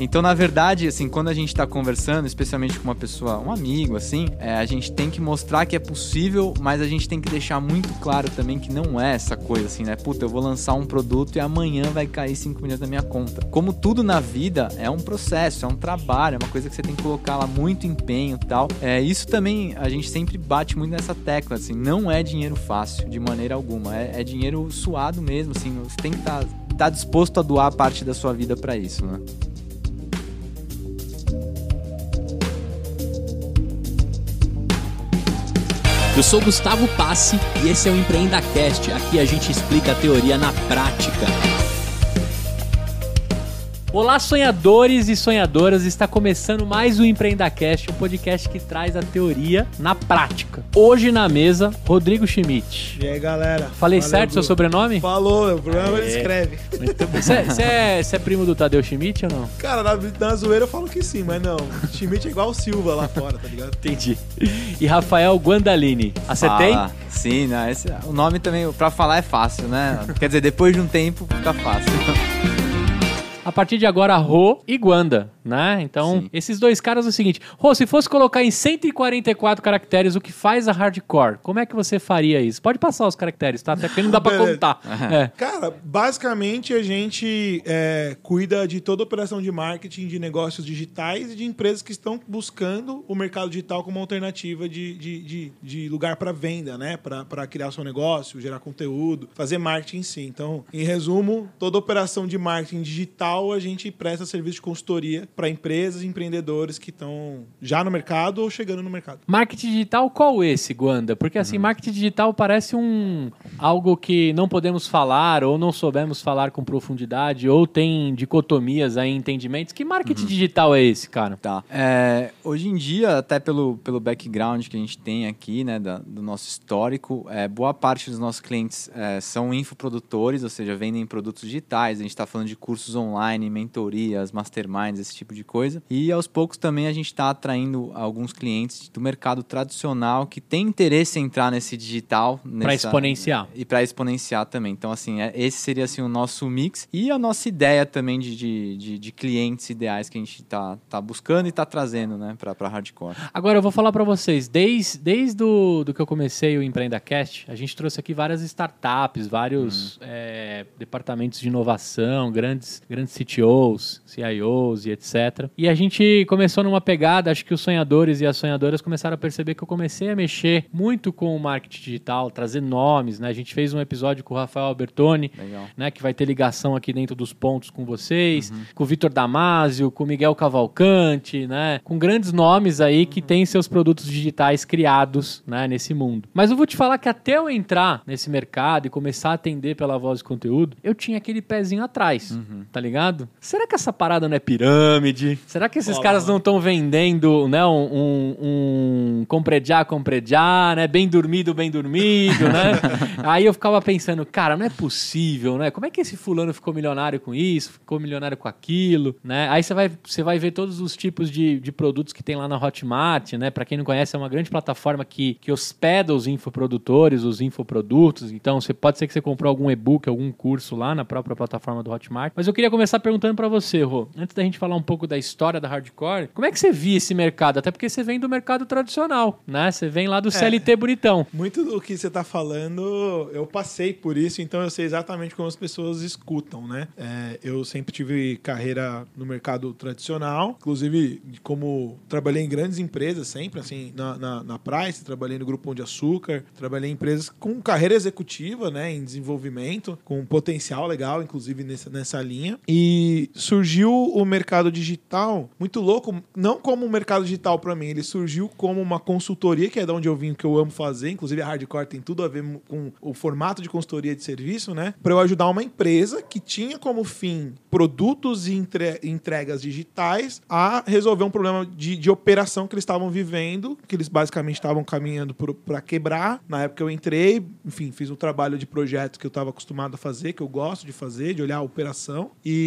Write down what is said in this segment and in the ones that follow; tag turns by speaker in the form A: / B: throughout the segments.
A: Então, na verdade, assim, quando a gente tá conversando, especialmente com uma pessoa, um amigo, assim, é, a gente tem que mostrar que é possível, mas a gente tem que deixar muito claro também que não é essa coisa, assim, né? Puta, eu vou lançar um produto e amanhã vai cair 5 milhões da minha conta. Como tudo na vida, é um processo, é um trabalho, é uma coisa que você tem que colocar lá muito empenho e tal. É, isso também a gente sempre bate muito nessa tecla, assim, não é dinheiro fácil, de maneira alguma. É, é dinheiro suado mesmo, assim, você tem que estar tá, tá disposto a doar parte da sua vida para isso, né?
B: Eu sou Gustavo Passe e esse é o Empreenda Cast. Aqui a gente explica a teoria na prática. Olá, sonhadores e sonhadoras! Está começando mais o EmpreendaCast, um podcast que traz a teoria na prática. Hoje na mesa, Rodrigo Schmidt.
C: E aí, galera?
B: Falei Valeu, certo Bru. seu sobrenome?
C: Falou, o problema ele escreve.
B: Você é, é, primo do Tadeu Schmidt ou não?
C: Cara, na, na zoeira eu falo que sim, mas não. Schmidt é igual o Silva lá fora, tá ligado?
B: Entendi. E Rafael Guandalini. Acertei?
A: Fala. Sim, né? Esse, o nome também, pra falar é fácil, né? Quer dizer, depois de um tempo fica fácil.
B: A partir de agora, Rô e Guanda né? Então, Sim. esses dois caras é o seguinte: Rô, se fosse colocar em 144 caracteres o que faz a hardcore, como é que você faria isso? Pode passar os caracteres, tá? Até porque não dá pra contar.
C: é. Cara, basicamente a gente é, cuida de toda a operação de marketing de negócios digitais e de empresas que estão buscando o mercado digital como alternativa de, de, de, de lugar para venda, né? Para criar seu negócio, gerar conteúdo, fazer marketing em si. Então, em resumo, toda operação de marketing digital a gente presta serviço de consultoria para empresas e empreendedores que estão já no mercado ou chegando no mercado.
B: Marketing digital, qual esse, Guanda? Porque assim, uhum. marketing digital parece um algo que não podemos falar ou não soubemos falar com profundidade ou tem dicotomias aí, entendimentos. Que marketing uhum. digital é esse, cara?
A: Tá. É, hoje em dia, até pelo, pelo background que a gente tem aqui, né, da, do nosso histórico, é, boa parte dos nossos clientes é, são infoprodutores, ou seja, vendem produtos digitais. A gente está falando de cursos online, mentorias, masterminds, esse tipo de coisa. E aos poucos também a gente está atraindo alguns clientes do mercado tradicional que tem interesse em entrar nesse digital.
B: Para exponenciar.
A: E para exponenciar também. Então, assim, é, esse seria assim, o nosso mix. E a nossa ideia também de, de, de, de clientes ideais que a gente está tá buscando e está trazendo né, para hardcore.
B: Agora, eu vou falar para vocês. Desde, desde do, do que eu comecei o EmpreendaCast, a gente trouxe aqui várias startups, vários uhum. é, departamentos de inovação, grandes, grandes CTOs, CIOs e etc. E a gente começou numa pegada, acho que os sonhadores e as sonhadoras começaram a perceber que eu comecei a mexer muito com o marketing digital, trazer nomes, né? A gente fez um episódio com o Rafael Albertoni, Legal. né? Que vai ter ligação aqui dentro dos pontos com vocês, uhum. com o Vitor Damasio, com o Miguel Cavalcante, né? Com grandes nomes aí que uhum. têm seus produtos digitais criados, né? Nesse mundo. Mas eu vou te falar que até eu entrar nesse mercado e começar a atender pela voz de conteúdo, eu tinha aquele pezinho atrás, uhum. tá ligado? Será que essa parada não é pirâmide? Será que esses Olá, caras não estão vendendo, né, um, um, um comprediar, comprediar, né, bem dormido, bem dormido, né? Aí eu ficava pensando, cara, não é possível, né? Como é que esse fulano ficou milionário com isso, ficou milionário com aquilo, né? Aí você vai, você vai ver todos os tipos de, de produtos que tem lá na Hotmart, né? Para quem não conhece, é uma grande plataforma que, que hospeda os infoprodutores, os infoprodutos. Então, você pode ser que você comprou algum e-book, algum curso lá na própria plataforma do Hotmart. Mas eu queria começar perguntando para você, Rô, antes da gente falar um pouco da história da hardcore, como é que você via esse mercado? Até porque você vem do mercado tradicional, né? Você vem lá do é, CLT bonitão.
C: Muito do que você está falando, eu passei por isso, então eu sei exatamente como as pessoas escutam, né? É, eu sempre tive carreira no mercado tradicional, inclusive como trabalhei em grandes empresas sempre, assim, na, na, na Price, trabalhei no Grupo Pão de Açúcar, trabalhei em empresas com carreira executiva, né? Em desenvolvimento, com potencial legal, inclusive nessa, nessa linha. E surgiu o mercado digital muito louco, não como um mercado digital para mim, ele surgiu como uma consultoria, que é de onde eu vim, que eu amo fazer, inclusive a Hardcore tem tudo a ver com o formato de consultoria de serviço, né? Para eu ajudar uma empresa que tinha como fim produtos e entre, entregas digitais a resolver um problema de, de operação que eles estavam vivendo, que eles basicamente estavam caminhando para quebrar. Na época eu entrei, enfim, fiz um trabalho de projeto que eu estava acostumado a fazer, que eu gosto de fazer, de olhar a operação. E,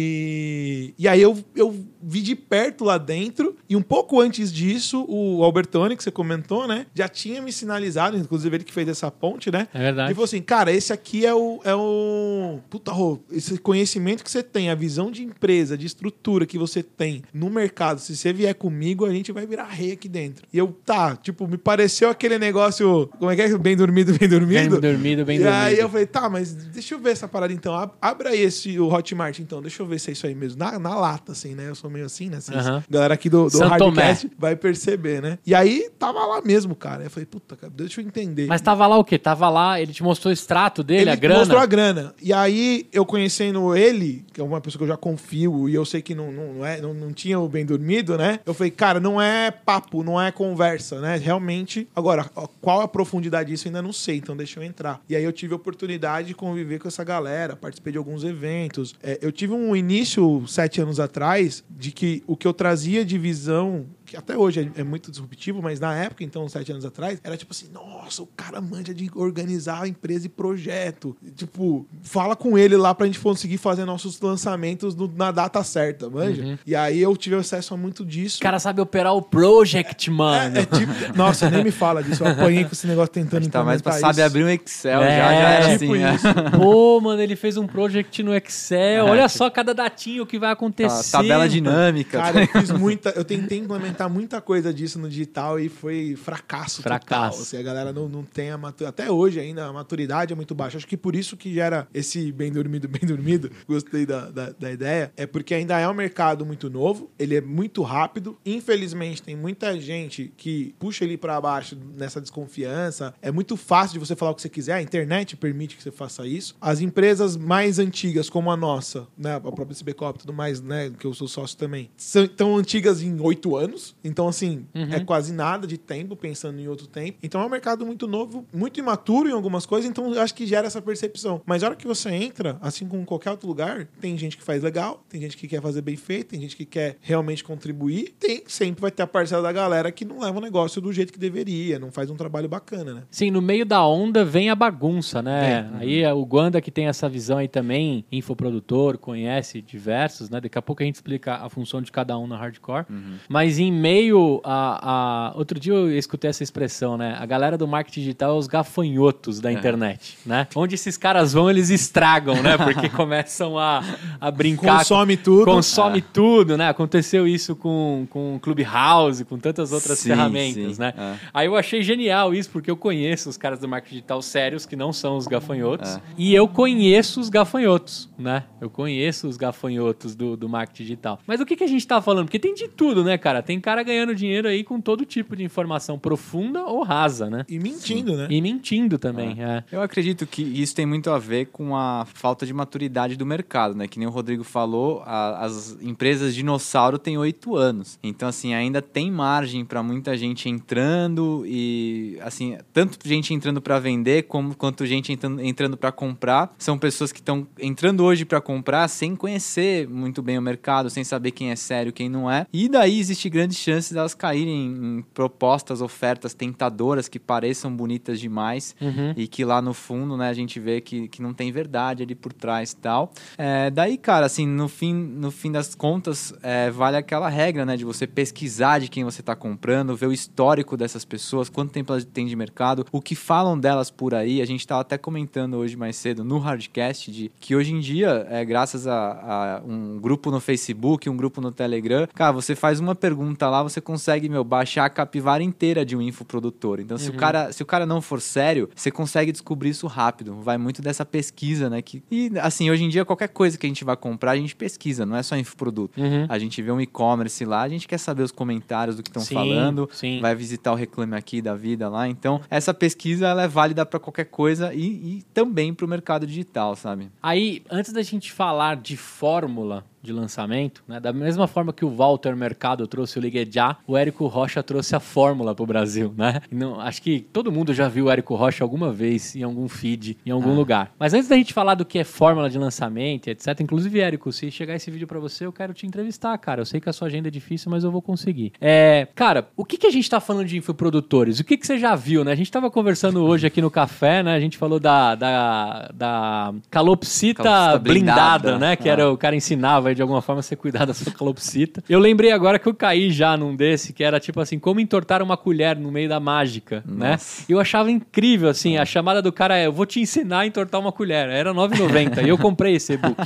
C: e aí eu, eu vi de perto lá dentro E um pouco antes disso, o Albertoni, que você comentou, né? Já tinha me sinalizado, inclusive ele que fez essa ponte, né?
B: É verdade.
C: E falou assim, cara, esse aqui é o. É o puta, Rô, esse conhecimento que você tem, a visão de empresa, de estrutura que você tem no mercado, se você vier comigo, a gente vai virar rei aqui dentro. E eu, tá, tipo, me pareceu aquele negócio. Como é que é? Bem dormido, bem dormido.
B: Bem dormido, bem
C: e
B: dormido.
C: aí eu falei, tá, mas deixa eu ver essa parada então. Ab- Abra aí esse, o Hotmart, então. Deixa eu ver se é isso aí mesmo. Na, na lata, assim, né? Eu sou meio assim, né? Assim,
B: Aham.
C: Galera aqui do, do Hardcast vai perceber, né? E aí tava lá mesmo, cara. Eu falei, puta, cara, deixa eu entender.
B: Mas tava lá o quê? Tava lá, ele te mostrou o extrato dele, a grana?
C: mostrou a grana. E aí, eu conhecendo ele, que é uma pessoa que eu já confio, e eu sei que não, não, não é, não, não tinha o bem dormido, né? Eu falei, cara, não é papo, não é conversa, né? Realmente. Agora, qual a profundidade disso eu ainda não sei, então deixa eu entrar. E aí eu tive a oportunidade de conviver com essa galera, participei de alguns eventos. É, eu tive um início, sete anos atrás, de que o que eu trazia de visão que até hoje é, é muito disruptivo, mas na época, então, sete anos atrás, era tipo assim, nossa, o cara manja de organizar a empresa e projeto. Tipo, fala com ele lá pra gente conseguir fazer nossos lançamentos no- na data certa, manja? E aí eu tive acesso a muito disso.
B: O cara sabe operar o project, mano.
C: É, é tipo, nossa, nem me fala disso. Eu apanhei com esse negócio tentando
A: Tá mais pra
C: implementar
A: saber
C: isso.
A: abrir um Excel,
B: É,
A: já, já era
C: tipo
A: assim, né?
C: isso.
B: Pô, mano, ele fez um project no Excel.
A: É,
B: Olha
A: tipo-
B: só cada datinho que vai acontecer.
A: Tabela
B: mano.
A: dinâmica.
C: Cara, eu fiz muita. Eu tentei implementar muita coisa disso no digital e foi fracasso,
B: Fracasso.
C: total. Assim, a galera não, não tem a maturidade. Até hoje ainda a maturidade é muito baixa. Acho que por isso que gera esse bem dormido, bem dormido. Gostei da, da, da ideia. É porque ainda é um mercado muito novo, ele é muito rápido. Infelizmente, tem muita gente que puxa ele pra baixo nessa desconfiança. É muito fácil de você falar o que você quiser. A internet permite que você faça isso. As empresas mais antigas, como a nossa, né? A própria CBCOP e tudo mais, né? Que eu sou sócio também, são tão antigas em oito anos. Então, assim, é quase nada de tempo, pensando em outro tempo. Então é um mercado muito novo, muito imaturo em algumas coisas, então eu acho que gera essa percepção. Mas a hora que você entra, assim como em qualquer outro lugar, tem gente que faz legal, tem gente que quer fazer bem feito, tem gente que quer realmente contribuir, tem sempre vai ter a parcela da galera que não leva o negócio do jeito que deveria, não faz um trabalho bacana, né?
B: Sim, no meio da onda vem a bagunça, né? Aí é o Guanda que tem essa visão aí também, infoprodutor, conhece diversos, né? Daqui a pouco a gente explica a função de cada um na hardcore. Mas em meio a, a- Outro dia eu escutei essa expressão, né? A galera do marketing digital é os gafanhotos da internet, né? Onde esses caras vão, eles estragam, né? Porque começam a, a brincar.
C: Consome tudo.
B: Consome tudo, né? Aconteceu isso com, com o Clubhouse, com tantas outras
A: Sim,
B: ferramentas,
A: sim,
B: né?
A: é.
B: Aí eu achei genial isso, porque eu conheço os caras do marketing digital sérios, que não são os gafanhotos,
A: É.
B: e eu conheço os gafanhotos, né? Eu conheço os gafanhotos do, do marketing digital. Mas o que, que a gente tá falando? Porque tem de tudo, né, cara? Tem cara ganhando dinheiro aí com todo tipo de informação profunda ou rasa, né?
C: E mentindo, né?
B: E mentindo também, é.
A: Eu acredito que isso tem muito a ver com a falta de maturidade do mercado, né? Que nem o Rodrigo falou, a- as empresas dinossauro têm oito anos. Então, assim, ainda tem margem para muita gente entrando e, assim, tanto gente entrando para vender como quanto gente entrando, entrando para comprar. São pessoas que estão entrando hoje para comprar sem conhecer muito bem o mercado, sem saber quem é sério, quem não é. E daí existe grandes chances delas caírem em propostas, ofertas tentadoras que pareçam bonitas demais
B: Uhum.
A: e que lá no fundo, né, a gente vê que, que não tem verdade ali por trás e tal. É, daí, cara, assim, no fim, no fim das contas, é, vale aquela regra, né, de você pesquisar de quem você está comprando, ver o histórico dessas pessoas, quanto tempo elas têm de mercado, o que falam delas por aí. A gente estava até comentando hoje mais cedo no Hardcast de que hoje em dia, é, graças a, a um grupo no Facebook, um grupo no Telegram, cara, você faz uma pergunta lá, você consegue, meu, baixar a capivara inteira de um infoprodutor. Então, se o cara, se o cara não for sério, você consegue descobrir isso rápido. Vai muito dessa pesquisa, né? Que, e, assim, hoje em dia, qualquer coisa que a gente vai comprar, a gente pesquisa, não é só infoproduto.
B: Uhum.
A: A gente vê um e-commerce lá, a gente quer saber os comentários do que estão falando,
B: sim.
A: vai visitar o Reclame Aqui da vida lá. Então, essa pesquisa ela é válida para qualquer coisa e, e também para o mercado digital, sabe?
B: Aí, antes da gente falar de fórmula de lançamento, né, da mesma forma que o Walter Mercado trouxe o Ligue Já, o Érico Rocha trouxe a fórmula para o Brasil, né? Não, acho que todo mundo já viu o Érico Rocha alguma vez em algum feed, em algum lugar. Mas antes da gente falar do que é fórmula de lançamento, etc. Inclusive, Érico, se chegar esse vídeo para você, eu quero te entrevistar, cara. Eu sei que a sua agenda é difícil, mas eu vou conseguir. É, cara, o que, que a gente tá falando de infoprodutores? O que, que você já viu, né? A gente tava conversando hoje aqui no café, né? A gente falou da, da, da calopsita,
A: Calopsita
B: blindada,
A: blindada.
B: né? Que
A: Ah.
B: era o cara ensinava precisava de alguma forma ser cuidar da sua calopsita. Eu lembrei agora que eu caí já num desse, que era tipo assim, como entortar uma colher no meio da mágica, né?
A: Nossa.
B: Eu achava incrível, assim, a chamada do cara é, eu vou te ensinar a entortar uma colher. Era R$ 9,90 e eu comprei esse e-book.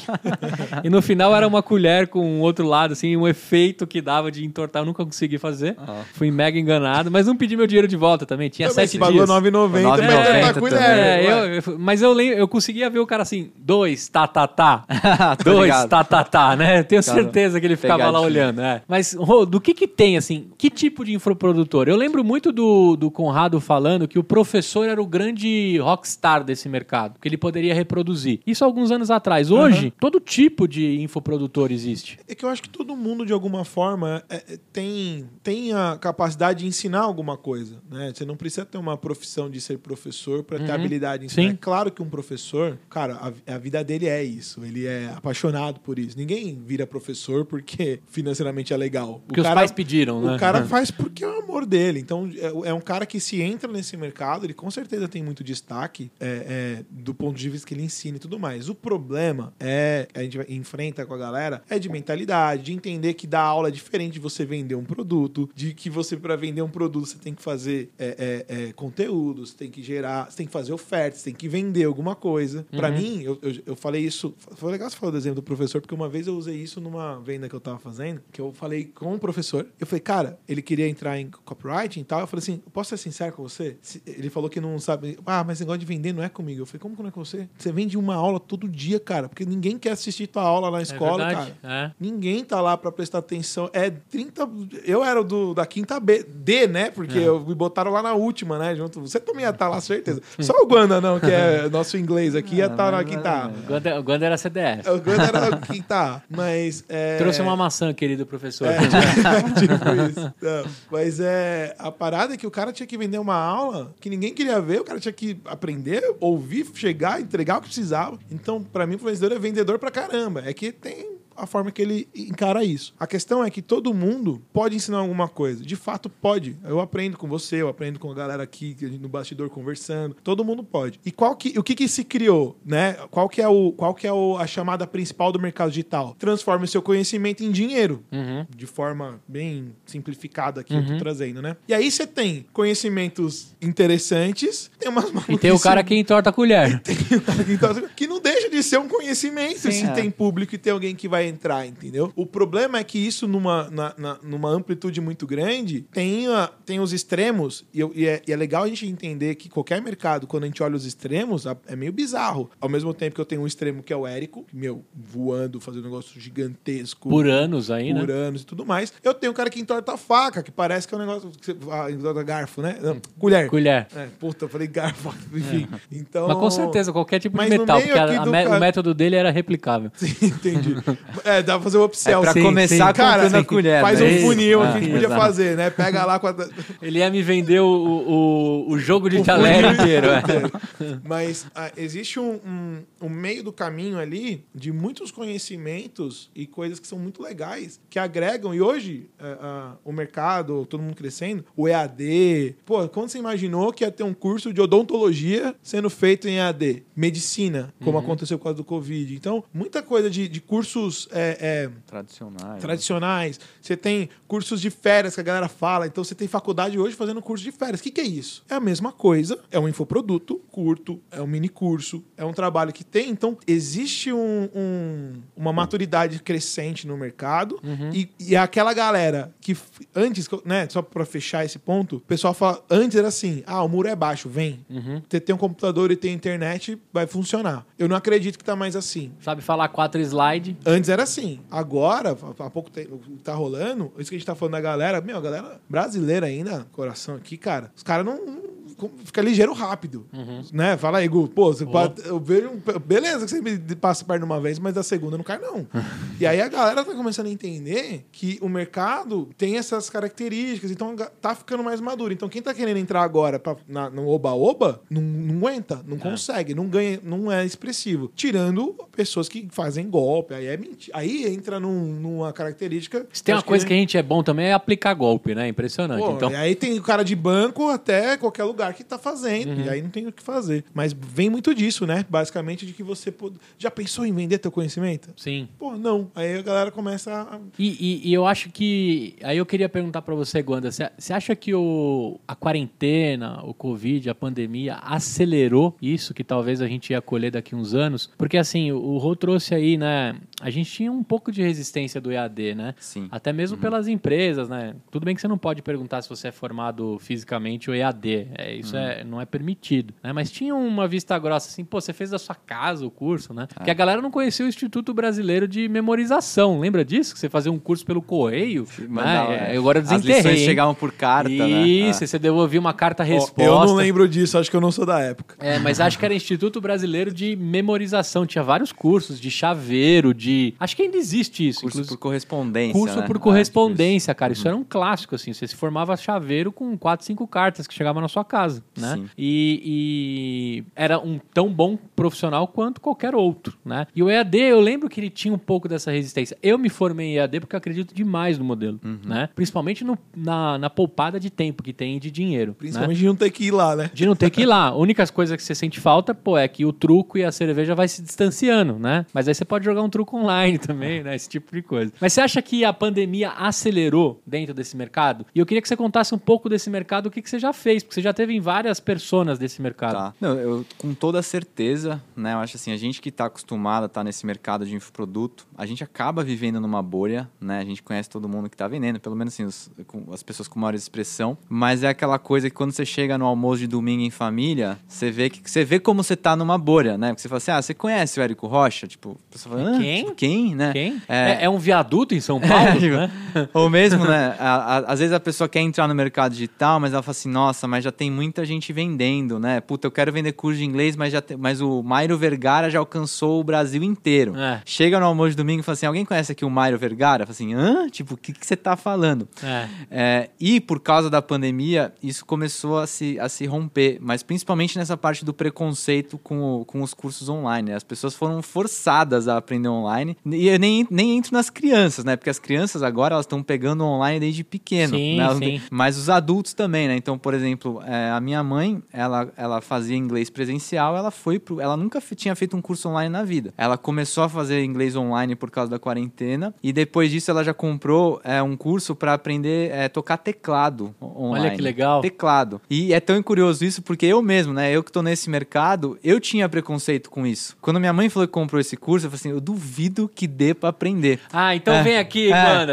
B: e no final era uma colher com um outro lado, assim, um efeito que dava de entortar. Eu nunca consegui fazer.
A: Ah.
B: Fui mega enganado, mas não pedi meu dinheiro de volta também. Tinha
C: Também,
B: sete
C: você pagou
B: dias.
C: 9,90
A: 9,90
C: pra tentar
A: também.
C: colher.
B: É, eu, eu- mas eu, lembro, eu conseguia ver o cara assim, dois, tá, tá, tá. Dois,
A: ligado.
B: tá, tá, né? Eu Tenho
A: Cara,
B: certeza que ele ficava lá olhando, é. Mas, Rô, do que que tem, assim, que tipo de infoprodutor? Eu lembro muito do, do Conrado falando que o professor era o grande rockstar desse mercado, que ele poderia reproduzir. Isso há alguns anos atrás. Hoje, todo tipo de infoprodutor existe.
C: É que eu acho que todo mundo, de alguma forma, é, é, tem, tem a capacidade de ensinar alguma coisa. Né? Você não precisa ter uma profissão de ser professor para ter habilidade em ensinar.
B: Sim.
C: É claro que um professor, cara, a, a vida dele é isso. Ele é apaixonado por isso. Ninguém vira professor porque financeiramente é legal.
B: Porque os pais pediram, né?
C: O cara faz porque é o amor dele. Então, é, é um cara que se entra nesse mercado, ele com certeza tem muito destaque é, é, do ponto de vista que ele ensina e tudo mais. O problema é, a gente enfrenta com a galera, é de mentalidade, de entender que dar aula é diferente de você vender um produto, de que você, para vender um produto, você tem que fazer é, é, é, conteúdo, você tem que gerar, você tem que fazer ofertas, você tem que vender alguma coisa. Pra mim, eu, eu, eu falei isso, foi legal você falar do exemplo do professor, porque uma vez eu usei isso numa venda que eu tava fazendo, que eu falei com o professor, eu falei, cara, ele queria entrar em copywriting e tal, eu falei assim, posso ser sincero com você? Ele falou que não sabe, ah, mas negócio de vender não é comigo. Eu falei, como que não é com você? Você vende uma aula todo dia, cara, porque ninguém quer assistir tua aula na escola,
B: verdade,
C: cara.
B: é.
C: Ninguém tá lá pra prestar atenção. É 30. Eu era do, da quinta B, D, né? Porque
B: É.
C: eu me botaram lá na última, né? Junto. Você também ia estar lá, certeza. Só o Guanda, não, que é nosso inglês aqui, ia estar na
A: mas-
C: quinta A.
B: O Ganda, o Ganda era CDF.
C: O Guanda era na quinta. Mas. É...
B: Trouxe uma maçã, querido professor.
C: É, tipo isso. Não, mas é. A parada é que o cara tinha que vender uma aula que ninguém queria ver, o cara tinha que aprender, ouvir, chegar, entregar o que precisava. Então, pra mim, o influenciador é vendedor pra caramba. É que tem a forma que ele encara isso. A questão é que todo mundo pode ensinar alguma coisa. De fato, pode. Eu aprendo com você, eu aprendo com a galera aqui no bastidor conversando. Todo mundo pode. E qual que, o que que se criou, né? Qual que é, o, qual que é o, a chamada principal do mercado digital? Transforma o seu conhecimento em dinheiro
B: Uhum.
C: de forma bem simplificada aqui eu tô trazendo, né? E aí você tem conhecimentos interessantes, tem umas
B: E tem o cara que entorta a colher.
C: tem o cara que entorta- que não deixa de ser um conhecimento
A: Sim,
C: se
A: é.
C: tem público e tem alguém que vai entrar, entendeu? O problema é que isso numa, na- na- numa amplitude muito grande tem, a- tem os extremos e, eu- e é, e é legal a gente entender que qualquer mercado, quando a gente olha os extremos, é meio bizarro. Ao mesmo tempo que eu tenho um extremo que é o Érico, meu, voando, fazendo um negócio gigantesco
B: Por anos aí,
C: por
B: né?
C: anos e tudo mais. Eu tenho um cara que entorta a faca, que parece que é um negócio. Que você, ah, entorta garfo, né? Não, colher.
B: Colher.
C: É, puta, eu falei garfo, enfim. Então.
B: Mas com certeza, qualquer tipo de metal, porque a- a
C: do
B: o método dele era replicável.
C: Sim, entendi. É, dá pra fazer o
A: É
C: upsell.
A: pra
B: sim,
A: começar
B: sim.
C: Cara,
A: comprando a
C: assim,
A: colher.
C: Faz
A: né?
C: um funil
B: Ah,
C: que a gente podia
B: exato.
C: fazer, né? Pega lá com a.
B: Ele ia me vender o, o, o jogo de
C: O
B: talher
C: funil
B: inteiro. é.
C: Mas ah, existe um, um, um meio do caminho ali de muitos conhecimentos e coisas que são muito legais, que agregam. E hoje, ah, ah, o mercado, todo mundo crescendo, o EAD. Pô, quando você imaginou que ia ter um curso de odontologia sendo feito em EAD? Medicina, como aconteceu por causa do Covid. Então, muita coisa de, de cursos. É, é,
A: Tradicionais.
C: tradicionais. Você tem cursos de férias que a galera fala. Então você tem faculdade hoje fazendo curso de férias. O que, que é isso? É a mesma coisa. É um infoproduto curto, é um mini curso, é um trabalho que tem. Então existe um- um- uma maturidade crescente no mercado. E, e aquela galera que antes, né, só para fechar esse ponto, o pessoal fala, antes era assim: ah, o muro é baixo, vem. Você tem um computador e tem internet, vai funcionar. Eu não acredito que tá mais assim.
B: Sabe falar quatro slide?
C: Antes era assim. Agora, há pouco tempo, tá rolando, isso que a gente tá falando da galera, meu, a galera brasileira ainda, coração aqui, cara, os caras não, não- Fica ligeiro rápido. Né? Fala aí, Gu. Pô, você eu vejo. um- beleza que você me passa perto de uma vez, mas da segunda não cai, não. e aí a galera tá começando a entender que o mercado tem essas características, então tá ficando mais maduro. Então quem tá querendo entrar agora pra, na- no oba-oba, não, não aguenta, não consegue, não ganha, não é expressivo. Tirando pessoas que fazem golpe, aí é mentira. Aí entra num- numa característica.
B: Se tem uma coisa que a gente é bom também é aplicar golpe, né? Impressionante.
C: Pô,
B: então,
C: E aí tem o cara de banco até qualquer lugar. Lugar que tá fazendo. E aí não tem o que fazer. Mas vem muito disso, né? Basicamente de que você pode... já pensou em vender teu conhecimento?
B: Sim.
C: Pô, não. Aí a galera começa a.
B: E, e- e eu acho que. Aí eu queria perguntar pra você, Guanda. Você acha que o, a quarentena, o Covid, a pandemia acelerou isso que talvez a gente ia colher daqui uns anos? Porque assim, o, o Rô trouxe aí, né? A gente tinha um pouco de resistência do EAD, né?
A: Sim.
B: Até mesmo pelas empresas, né? Tudo bem que você não pode perguntar se você é formado fisicamente ou EAD. É, isso é, não é permitido. Né? Mas tinha uma vista grossa assim, pô, você fez da sua casa o curso, né? Que a galera não conhecia o Instituto Brasileiro de Memorização. Lembra disso? Que você fazia um curso pelo correio.
A: Mandava,
B: né?
A: é.
B: Agora eu
A: As
B: desenterrei.
A: lições
B: hein?
A: chegavam por carta, né?
B: Isso,
A: Ah.
B: você devolvia uma carta
C: Ó,
B: resposta.
C: eu não lembro disso, acho que eu não sou da época.
B: É, mas acho que era Instituto Brasileiro de Memorização. Tinha vários cursos de chaveiro, de. Acho que ainda existe isso.
A: Curso
B: inclusive-
A: por correspondência.
B: Curso
A: né?
B: por
A: Ah,
B: correspondência, cara.
A: Uhum.
B: Isso era um clássico, assim. Você se formava chaveiro com quatro, cinco cartas que chegavam na sua casa, né?
A: Sim.
B: E, e era um tão bom profissional quanto qualquer outro, né? E o EAD, eu lembro que ele tinha um pouco dessa resistência. Eu me formei em EAD porque eu acredito demais no modelo,
A: Uhum.
B: né? Principalmente no- na, na poupada de tempo que tem e de dinheiro. né?
C: Principalmente de não ter que ir lá, né?
B: De não ter que ir lá. A única coisa que você sente falta, pô, é que o truco e a cerveja vai se distanciando, né? Mas aí você pode jogar um truco online também, né? Esse tipo de coisa. Mas você acha que a pandemia acelerou dentro desse mercado? E eu queria que você contasse um pouco desse mercado, o que, que você já fez, porque você já teve em várias personas desse mercado.
A: Tá. Não, eu com toda certeza, né? Eu acho assim, a gente que está acostumado a estar nesse mercado de infoproduto, a gente acaba vivendo numa bolha, né? A gente conhece todo mundo que está vendendo, pelo menos assim, os- com- as pessoas com maior expressão. Mas é aquela coisa que quando você chega no almoço de domingo em família, você vê que você vê como você tá numa bolha, né? Porque você fala assim, ah, você conhece o Érico Rocha? Tipo, a pessoa fala, ah,
B: Quem?
A: Quem, né?
B: Quem?
A: É.
B: É, é um viaduto em São Paulo,
A: tipo,
B: né?
A: Ou mesmo, né? a- a- às vezes a pessoa quer entrar no mercado digital, mas ela fala assim, nossa, mas já tem muita gente vendendo, né? Puta, eu quero vender curso de inglês, mas, já te- mas o Mairo Vergara já alcançou o Brasil inteiro.
B: É.
A: Chega no almoço de domingo e fala assim, alguém conhece aqui o Mairo Vergara? Fala assim, hã? Tipo, o que, que você tá falando?
B: É.
A: É, e por causa da pandemia, isso começou a se, a se romper, mas principalmente nessa parte do preconceito com, o- com os cursos online. né? As pessoas foram forçadas a aprender online. E eu nem, nem entro nas crianças, né? Porque as crianças agora elas estão pegando online desde pequeno.
B: Sim,
A: né?
B: Sim.
A: Mas os adultos também, né? Então, por exemplo, é, a minha mãe, ela, ela fazia inglês presencial, ela foi pro. Ela nunca tinha feito um curso online na vida. Ela começou a fazer inglês online por causa da quarentena. E depois disso, ela já comprou é, um curso para aprender a tocar teclado online.
B: Olha que legal.
A: Teclado. E é tão curioso isso porque eu mesmo, né? Eu que tô nesse mercado, eu tinha preconceito com isso. Quando minha mãe falou que comprou esse curso, eu falei assim: eu duvido que dê para aprender.
B: Ah, então
A: É.
B: vem aqui,
A: É.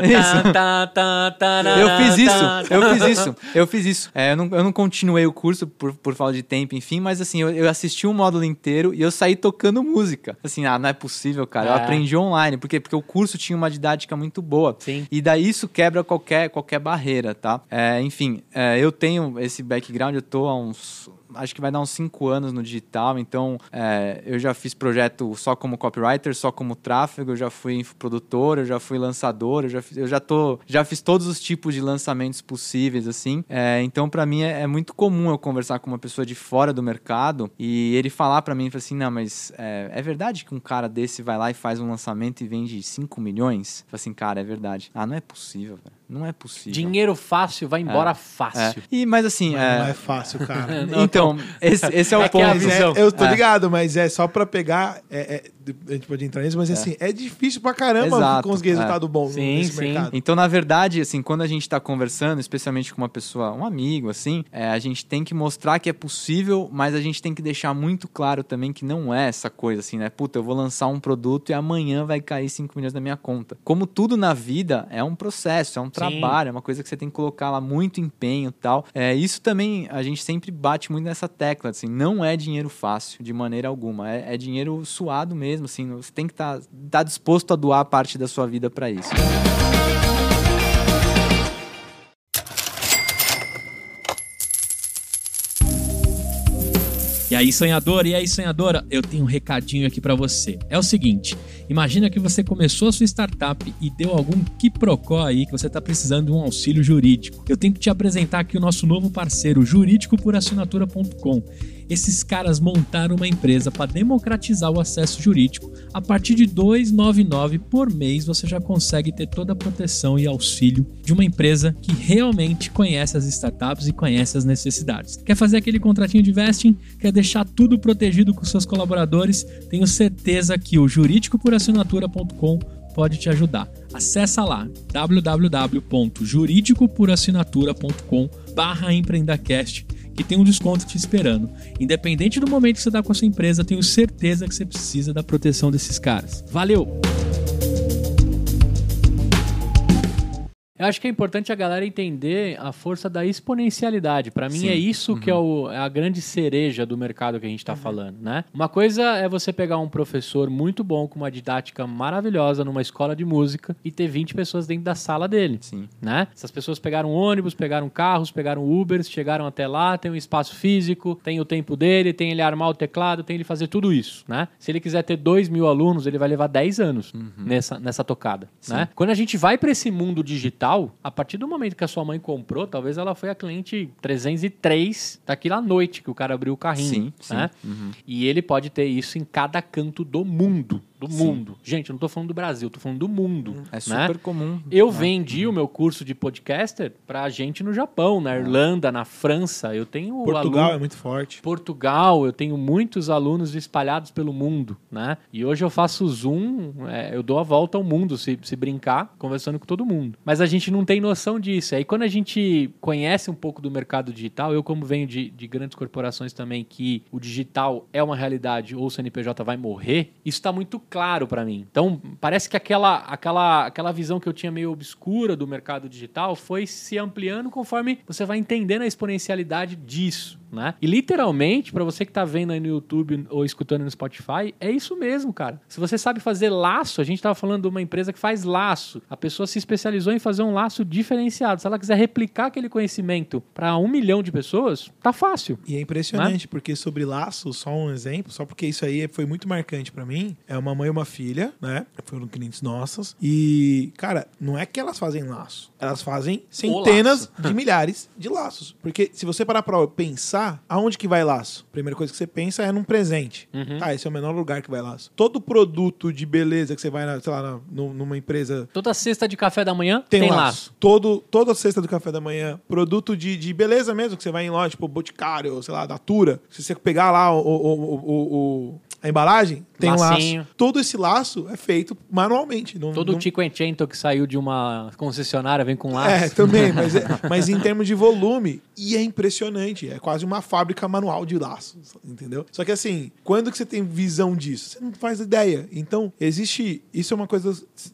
B: Tá, tá, tá, tá,
A: Eu fiz isso, eu fiz isso, eu fiz isso. É, eu, não, eu não continuei o curso por, por falta de tempo, enfim, mas assim, eu, eu assisti o módulo inteiro e eu saí tocando música. Assim, ah, não é possível, cara. Eu
B: É.
A: aprendi online. Por quê? Porque o curso tinha uma didática muito boa.
B: Sim.
A: E daí isso quebra qualquer, qualquer barreira, tá? É, enfim, é, eu tenho esse background, eu tô há uns. Acho que vai dar uns 5 anos no digital, então é, eu já fiz projeto só como copywriter, só como tráfego, eu já fui infoprodutor, eu já fui lançador, eu já, fiz, eu já tô. Já fiz todos os tipos de lançamentos possíveis, assim. É, então, pra mim, é, é muito comum eu conversar com uma pessoa de fora do mercado e ele falar pra mim, assim, não, mas é, é verdade que um cara desse vai lá e faz um lançamento e vende 5 milhões? Fala assim, cara, é verdade. Ah, não é possível, velho. Não é possível.
B: Dinheiro fácil vai embora
A: É.
B: fácil.
A: E, mas assim,
C: Mas
A: é,
C: Não é fácil, cara.
A: então, esse, esse é o
B: É é
A: ponto.
C: É- eu tô
A: É.
C: ligado, mas é só pra pegar. É- é- a gente pode entrar nisso, mas assim, é difícil pra caramba
A: Exato,
C: conseguir
A: é.
C: resultado bom
B: Sim,
C: nesse
B: sim.
C: mercado.
A: Então, na verdade, assim, quando a gente está conversando, especialmente com uma pessoa, um amigo, assim, é, a gente tem que mostrar que é possível, mas a gente tem que deixar muito claro também que não é essa coisa, assim, né? Puta, eu vou lançar um produto e amanhã vai cair 5 milhões na minha conta. Como tudo na vida, é um processo, é um trabalho, é uma coisa que você tem que colocar lá muito empenho e tal. É, isso também, a gente sempre bate muito nessa tecla, assim, não é dinheiro fácil, de maneira alguma. É, é dinheiro suado mesmo, assim, você tem que estar tá, disposto a doar parte da sua vida para isso.
D: E aí, sonhador, e aí, sonhadora, eu tenho um recadinho aqui pra você. É o seguinte: imagina que você começou a sua startup e deu algum quiprocó aí que você tá precisando de um auxílio jurídico. Eu tenho que te apresentar aqui o nosso novo parceiro, jurídicoporassinatura.com. esses caras montaram uma empresa para democratizar o acesso jurídico. A partir de 299 por mês você já consegue ter toda a proteção e auxílio de uma empresa que realmente conhece as startups e conhece as necessidades. Quer fazer aquele contratinho de vesting? Quer deixar tudo protegido com seus colaboradores? Tenho certeza que o juridicopurassinatura.com pode te ajudar. Acesse lá www.juridicopurassinatura.com barra empreendacast que tem um desconto te esperando. Independente do momento que você está com a sua empresa, tenho certeza que você precisa da proteção desses caras. Valeu!
B: Eu acho que é importante a galera entender a força da exponencialidade. Para mim
A: Sim.
B: é isso que é, o- é a grande cereja do mercado que a gente está falando, né? Uma coisa é você pegar um professor muito bom com uma didática maravilhosa numa escola de música e ter 20 pessoas dentro da sala dele,
A: Sim.
B: né? Essas pessoas pegaram ônibus, pegaram carros, pegaram Ubers, chegaram até lá, tem um espaço físico, tem o tempo dele, tem ele armar o teclado, tem ele fazer tudo isso, né? Se ele quiser ter 2 mil alunos, ele vai levar 10 anos nessa, nessa tocada, né? Quando a gente vai para esse mundo digital, a partir do momento que a sua mãe comprou, talvez ela foi a cliente 303 daquela noite que o cara abriu o carrinho,
A: Sim, sim.
B: né? E ele pode ter isso em cada canto do mundo. Do
A: Sim.
B: mundo. Gente, eu não tô falando do Brasil, eu tô falando do mundo.
A: É
B: né?
A: super comum.
B: Eu vendi o meu curso de podcaster pra gente no Japão, na Irlanda, na França. Eu tenho
C: Portugal
B: aluno-
C: é muito forte.
B: Portugal, eu tenho muitos alunos espalhados pelo mundo, né? E hoje eu faço Zoom, é, eu dou a volta ao mundo, se, se brincar, conversando com todo mundo. Mas a gente não tem noção disso. Aí quando a gente conhece um pouco do mercado digital, eu como venho de, de grandes corporações também, que o digital é uma realidade ou o CNPJ vai morrer, isso está muito claro para mim. Então, parece que aquela, aquela, aquela visão que eu tinha meio obscura do mercado digital foi se ampliando conforme você vai entendendo a exponencialidade disso. Né? E literalmente, para você que tá vendo aí no YouTube ou escutando no Spotify, é isso mesmo, cara. Se você sabe fazer laço, a gente tava falando de uma empresa que faz laço. A pessoa se especializou em fazer um laço diferenciado. Se ela quiser replicar aquele conhecimento para um milhão de pessoas, tá fácil.
C: E é impressionante, porque sobre laço, só um exemplo, só porque isso aí foi muito marcante pra mim. É uma mãe e uma filha, né? Foram clientes nossas. E, cara, não é que elas fazem laço. Elas fazem centenas de milhares de laços. Porque se você parar pra pensar, aonde que vai laço? Primeira coisa que você pensa é num presente. Tá, esse é o menor lugar que vai laço. Todo produto de beleza que você vai, na, sei lá, na- nu- numa empresa
B: Toda cesta de café da manhã
C: tem,
B: tem,
C: laço.
B: laço.
C: Todo, toda cesta do café da manhã, produto de, de beleza mesmo, que você vai em loja, tipo Boticário, sei lá, Natura. Se você pegar lá o, o- o- o- a embalagem, tem um laço. Todo esse laço é feito manualmente. Não,
B: Todo
C: não...
B: o Cinquecento que saiu de uma concessionária vem com laço.
C: É, também, mas, é- mas em termos de volume, e é impressionante. É quase uma fábrica manual de laços, entendeu? Só que assim, quando que você tem visão disso? Você não faz ideia. Então, existe. Isso é uma coisa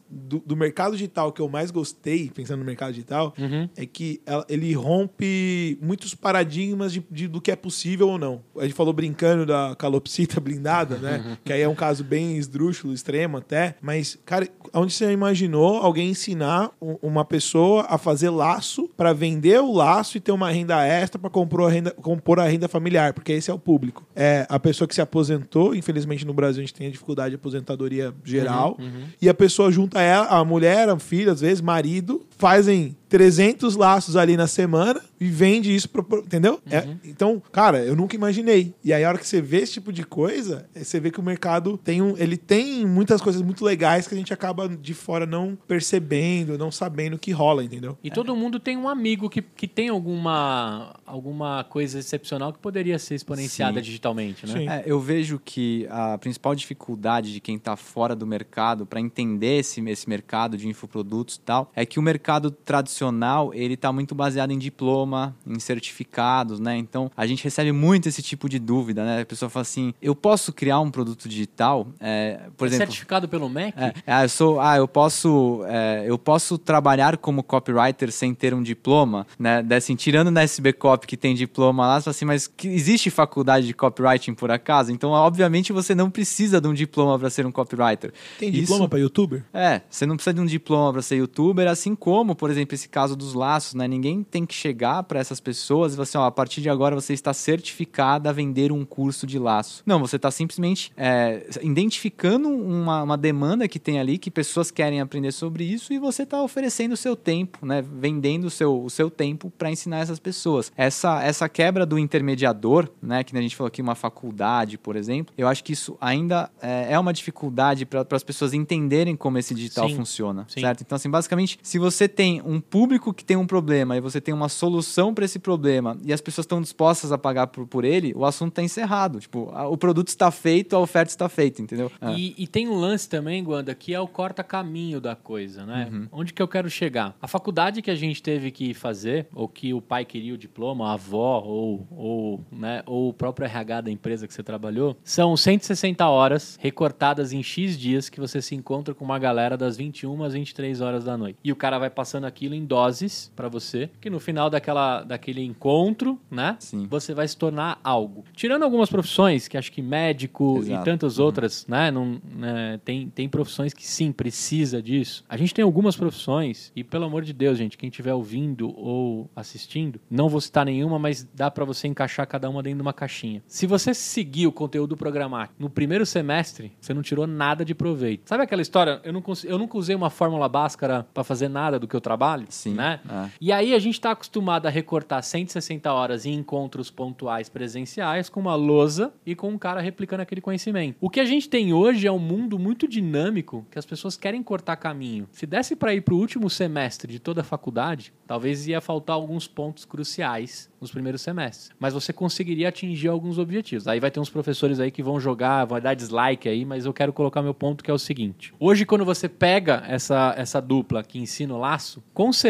C: do, do mercado digital que eu mais gostei, pensando no mercado digital,
B: Uhum.
C: é que ele rompe muitos paradigmas de, de- do que é possível ou não. A gente falou brincando da calopsita blindada, né? que aí é um caso bem esdrúxulo, extremo até. Mas, cara, onde você imaginou alguém ensinar uma pessoa a fazer laço para vender o laço e ter uma renda extra para renda, compor a renda familiar? Porque esse é o público. É a pessoa que se aposentou, infelizmente no Brasil a gente tem a dificuldade de aposentadoria geral, e a pessoa junta ela, a mulher, a filha, às vezes, marido, fazem 300 laços ali na semana e vende isso, pro, pro- entendeu? É, então, cara, eu nunca imaginei. E aí, a hora que você vê esse tipo de coisa, é, você vê que o mercado tem um, ele tem muitas coisas muito legais que a gente acaba de fora não percebendo, não sabendo que rola, entendeu?
B: E todo mundo tem um amigo que, que tem alguma, alguma coisa excepcional que poderia ser exponenciada
A: Sim.
B: digitalmente, né?
C: Sim.
A: É, eu vejo que a principal dificuldade de quem está fora do mercado para entender esse, esse mercado de infoprodutos e tal é que o mercado tradicional ele está muito baseado em diploma, em certificados, né? Então a gente recebe muito esse tipo de dúvida, né? A pessoa fala assim: eu posso criar um produto digital? É, por
B: É
A: exemplo,
B: certificado pelo MEC?
A: é, ah, eu sou, ah, eu posso, é, eu posso trabalhar como copywriter sem ter um diploma, né? Assim, tirando na SB Cop que tem diploma lá, você fala assim, mas que existe faculdade de copywriting por acaso? Então, obviamente, você não precisa de um diploma para ser um copywriter.
C: Tem diploma pra youtuber?
A: É, você não precisa de um diploma para ser youtuber, assim como, por exemplo, esse nesse caso dos laços, né? Ninguém tem que chegar para essas pessoas e falar assim, ó, a partir de agora você está certificada a vender um curso de laço. Não, você está simplesmente é, identificando uma, uma demanda que tem ali, que pessoas querem aprender sobre isso e você está oferecendo o seu tempo, né? Vendendo o seu, o seu tempo para ensinar essas pessoas. Essa, essa quebra do intermediador, né? Que a gente falou aqui, uma faculdade, por exemplo, eu acho que isso ainda é, é uma dificuldade para as pessoas entenderem como esse digital
B: Sim.
A: funciona,
B: Sim.
A: certo? Então, assim, basicamente, se você tem um público que tem um problema e você tem uma solução para esse problema e as pessoas estão dispostas a pagar por, por ele, o assunto está encerrado. Tipo, a- o produto está feito, a oferta está feita, entendeu? É.
B: E, e tem um lance também, Guanda, que é o corta-caminho da coisa, né?
A: Uhum.
B: Onde que eu quero chegar? A faculdade que a gente teve que fazer, ou que o pai queria o diploma, a avó, ou, ou, né, ou o próprio RH da empresa que você trabalhou, são 160 horas recortadas em X dias que você se encontra com uma galera das 21 às 23 horas da noite. E o cara vai passando aquilo em doses pra você, que no final daquela, daquele encontro, né?
A: Sim.
B: Você vai se tornar algo. Tirando algumas profissões, que acho que médico e
A: Exato.
B: tantas outras, né? Não, né, tem, tem profissões que sim, precisa disso. A gente tem algumas profissões, e pelo amor de Deus, gente, quem estiver ouvindo ou assistindo, não vou citar nenhuma, mas dá pra você encaixar cada uma dentro de uma caixinha. Se você seguir o conteúdo programático no primeiro semestre, você não tirou nada de proveito. Sabe aquela história? Eu, não eu nunca usei uma fórmula báscara pra fazer nada do que eu trabalho,
A: Sim.
B: né?
A: É.
B: E aí a gente está acostumado a recortar 160 horas em encontros pontuais presenciais com uma lousa e com um cara replicando aquele conhecimento. O que a gente tem hoje é um mundo muito dinâmico que as pessoas querem cortar caminho. Se desse para ir para o último semestre de toda a faculdade, talvez ia faltar alguns pontos cruciais nos primeiros semestres. Mas você conseguiria atingir alguns objetivos. Aí vai ter uns professores aí que vão jogar, vão dar dislike aí, mas eu quero colocar meu ponto que é o seguinte. Hoje, quando você pega essa, essa dupla que ensina o laço, com certeza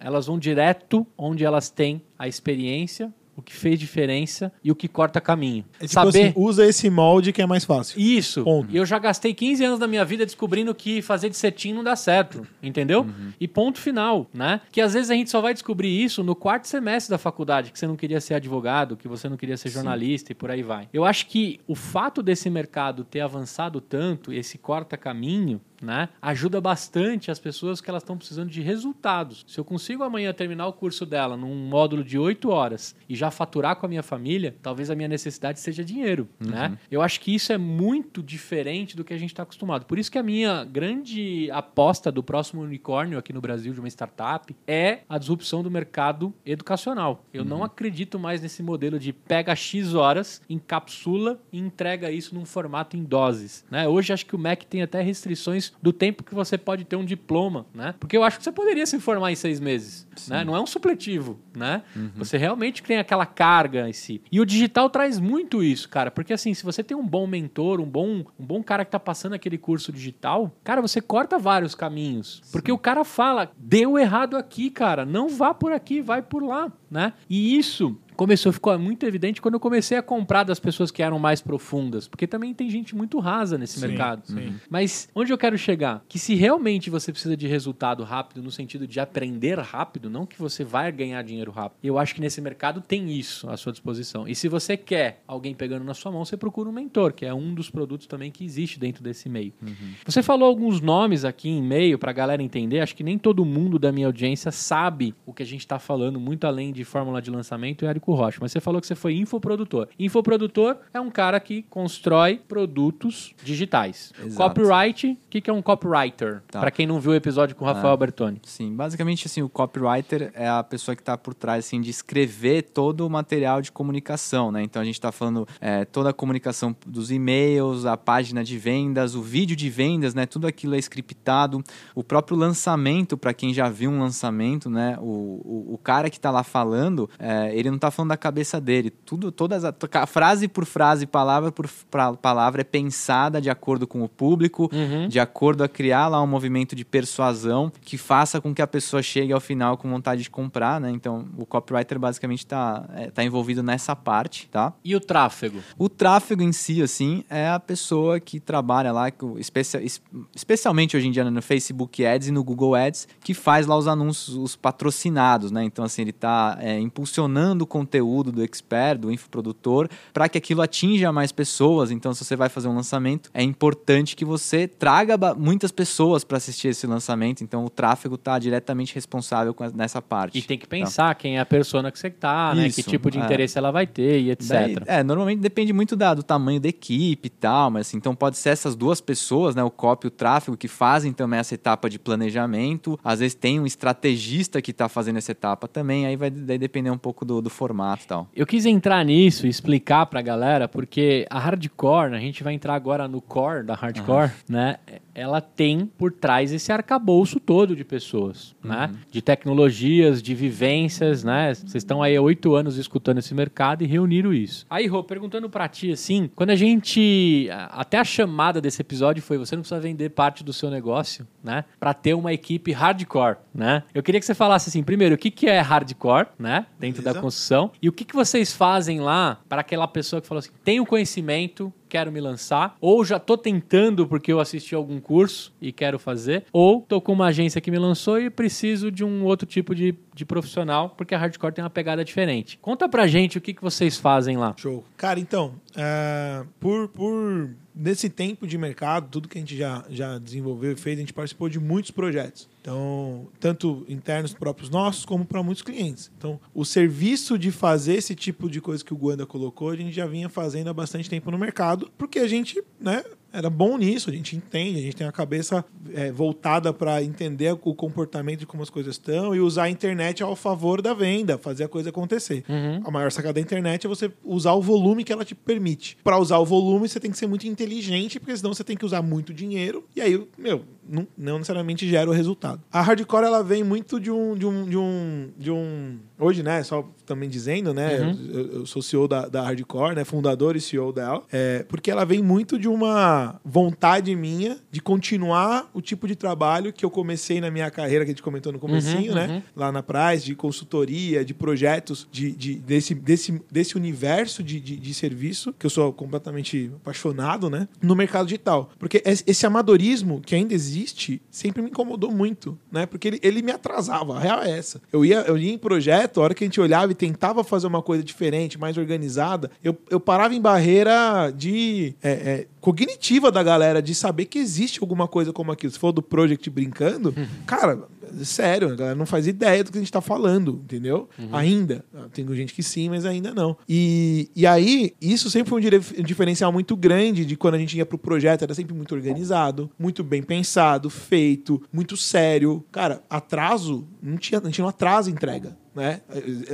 B: elas vão direto onde elas têm a experiência, o que fez diferença e o que corta caminho.
C: É tipo
B: Saber
C: assim, usa esse molde que é mais fácil.
B: isso.
C: Ponto.
B: E eu já gastei 15 anos da minha vida descobrindo que fazer de cetim não dá certo, entendeu? E ponto final, né? Que às vezes a gente só vai descobrir isso no quarto semestre da faculdade, que você não queria ser advogado, que você não queria ser jornalista e por aí vai. Eu acho que o fato desse mercado ter avançado tanto, esse corta caminho, né, ajuda bastante as pessoas que elas estão precisando de resultados. Se eu consigo amanhã terminar o curso dela num módulo de 8 horas e já faturar com a minha família, talvez a minha necessidade seja dinheiro, né? Eu acho que isso é muito diferente do que a gente está acostumado. Por isso que a minha grande aposta do próximo unicórnio aqui no Brasil de uma startup é a disrupção do mercado educacional. Eu não acredito mais nesse modelo de pega X horas, encapsula e entrega isso num formato em doses, né? Hoje acho que o MEC tem até restrições do tempo que você pode ter um diploma, né? Porque eu acho que você poderia se formar em seis meses, né? Não é um supletivo, né? Você realmente tem aquela carga em si. E o digital traz muito isso, cara, porque assim, se você tem um bom mentor, um bom, um bom cara que tá passando aquele curso digital, cara, você corta vários caminhos. Porque o cara fala, deu errado aqui, cara, não vá por aqui, vai por lá, né? E isso começou a ficar muito evidente quando eu comecei a comprar das pessoas que eram mais profundas, porque também tem gente muito rasa nesse
C: Sim,
B: mercado.
C: sim.
B: Mas onde eu quero chegar? Que se realmente você precisa de resultado rápido, no sentido de aprender rápido, não que você vai ganhar dinheiro rápido. Eu acho que nesse mercado tem isso à sua disposição. E se você quer alguém pegando na sua mão, você procura um mentor, que é um dos produtos também que existe dentro desse meio. Você falou alguns nomes aqui em meio para a galera entender. Acho que nem todo mundo da minha audiência sabe o que a gente está falando, muito além de fórmula de lançamento e Érico Rocha. Mas você falou que você foi infoprodutor. Infoprodutor é um cara que constrói produtos digitais.
A: Exato.
B: Copyright, o que, que é um copywriter?
A: Tá.
B: Para quem não viu o episódio com o Rafael
A: Ah.
B: Bertoni.
A: Sim, basicamente assim, o copywriter é a pessoa que está por trás assim, de escrever todo o material de comunicação, né? Então a gente está falando é, toda a comunicação dos e-mails, a página de vendas, o vídeo de vendas, né? Tudo aquilo é scriptado. O próprio lançamento, para quem já viu um lançamento, né? O, o, o cara que está lá falando, é, ele não está falando da cabeça dele. Tudo, todas a, frase por frase, palavra por pra- palavra é pensada de acordo com o público,
B: Uhum.
A: de acordo a criar lá um movimento de persuasão que faça com que a pessoa chegue ao final com vontade de comprar, né? Então, o copywriter basicamente está tá envolvido nessa parte, tá?
B: E o tráfego?
A: O tráfego em si, assim, é a pessoa que trabalha lá, que especia- especialmente hoje em dia né, no Facebook Ads e no Google Ads, que faz lá os anúncios, os patrocinados, né? Então, assim, ele está impulsionando o conteúdo conteúdo do expert, do infoprodutor, para que aquilo atinja mais pessoas. Então, se você vai fazer um lançamento, é importante que você traga muitas pessoas para assistir esse lançamento. Então, o tráfego está diretamente responsável nessa parte.
B: E tem que tá? pensar tá? quem é a persona que você está, né? Que tipo de é. interesse ela vai ter e etc. Daí,
A: é, normalmente depende muito da, do tamanho da equipe e tal, mas assim, então pode ser essas duas pessoas, né? O copy e o tráfego, que fazem também essa etapa de planejamento. Às vezes tem um estrategista que está fazendo essa etapa também, aí vai daí depender um pouco do, do formato e tal.
B: Eu quis entrar nisso e explicar pra galera, porque a hardcore, né, a gente vai entrar agora no core da hardcore, uhum. né? Ela tem por trás esse arcabouço todo de pessoas, né? uhum. né? De tecnologias, de vivências, né? Vocês estão aí há oito anos escutando esse mercado e reuniram isso. Aí, Rô, perguntando pra ti assim, quando a gente. Até a chamada desse episódio foi: você não precisa vender parte do seu negócio, né? Pra ter uma equipe hardcore, né? Eu queria que você falasse assim, primeiro, o que, que é hardcore, né? Dentro Beleza. da construção. E o que, que vocês fazem lá para aquela pessoa que falou assim: tem o conhecimento, quero me lançar, ou já tô tentando porque eu assisti algum curso e quero fazer, ou tô com uma agência que me lançou e preciso de um outro tipo de, de profissional, porque a hardcore tem uma pegada diferente. Conta pra gente o que, que vocês fazem lá.
C: Show. Cara, então, uh, por, por nesse tempo de mercado, tudo que a gente já, já desenvolveu e fez, a gente participou de muitos projetos. Então, tanto internos próprios nossos, como para muitos clientes. Então, o serviço de fazer esse tipo de coisa que o Guanda colocou, a gente já vinha fazendo há bastante tempo no mercado, porque a gente, né, era bom nisso, a gente entende, a gente tem a cabeça é, voltada para entender o comportamento de como as coisas estão e usar a internet ao favor da venda, fazer a coisa acontecer. Uhum. A maior sacada da internet é você usar o volume que ela te permite. Para usar o volume, você tem que ser muito inteligente, porque senão você tem que usar muito dinheiro e aí, meu, não, não necessariamente gera o resultado. A hardcore ela vem muito de um de um de um, de um hoje, né, só também dizendo, né, uhum. eu, eu, sou CEO da, da Hardcore, né, fundador e CEO dela, é, porque ela vem muito de uma vontade minha de continuar o tipo de trabalho que eu comecei na minha carreira, que a gente comentou no comecinho, uhum, né, uhum. lá na Price, de consultoria, de projetos, de, de desse, desse, desse universo de, de, de serviço, que eu sou completamente apaixonado, né, no mercado digital. Porque esse amadorismo que ainda existe sempre me incomodou muito, né, porque ele, ele me atrasava, a real é essa. Eu ia, eu ia em projeto, a hora que a gente olhava e tentava fazer uma coisa diferente, mais organizada, eu, eu parava em barreira de é, é, cognitiva da galera, de saber que existe alguma coisa como aquilo. Se for do Project brincando, uhum. cara, sério, a galera não faz ideia do que a gente tá falando, entendeu? Uhum. Ainda. Tem gente que sim, mas ainda não. E, e aí, isso sempre foi um diferencial muito grande de quando a gente ia pro projeto, era sempre muito organizado, muito bem pensado, feito, muito sério. Cara, atraso, não tinha, a gente não atrasa entrega né?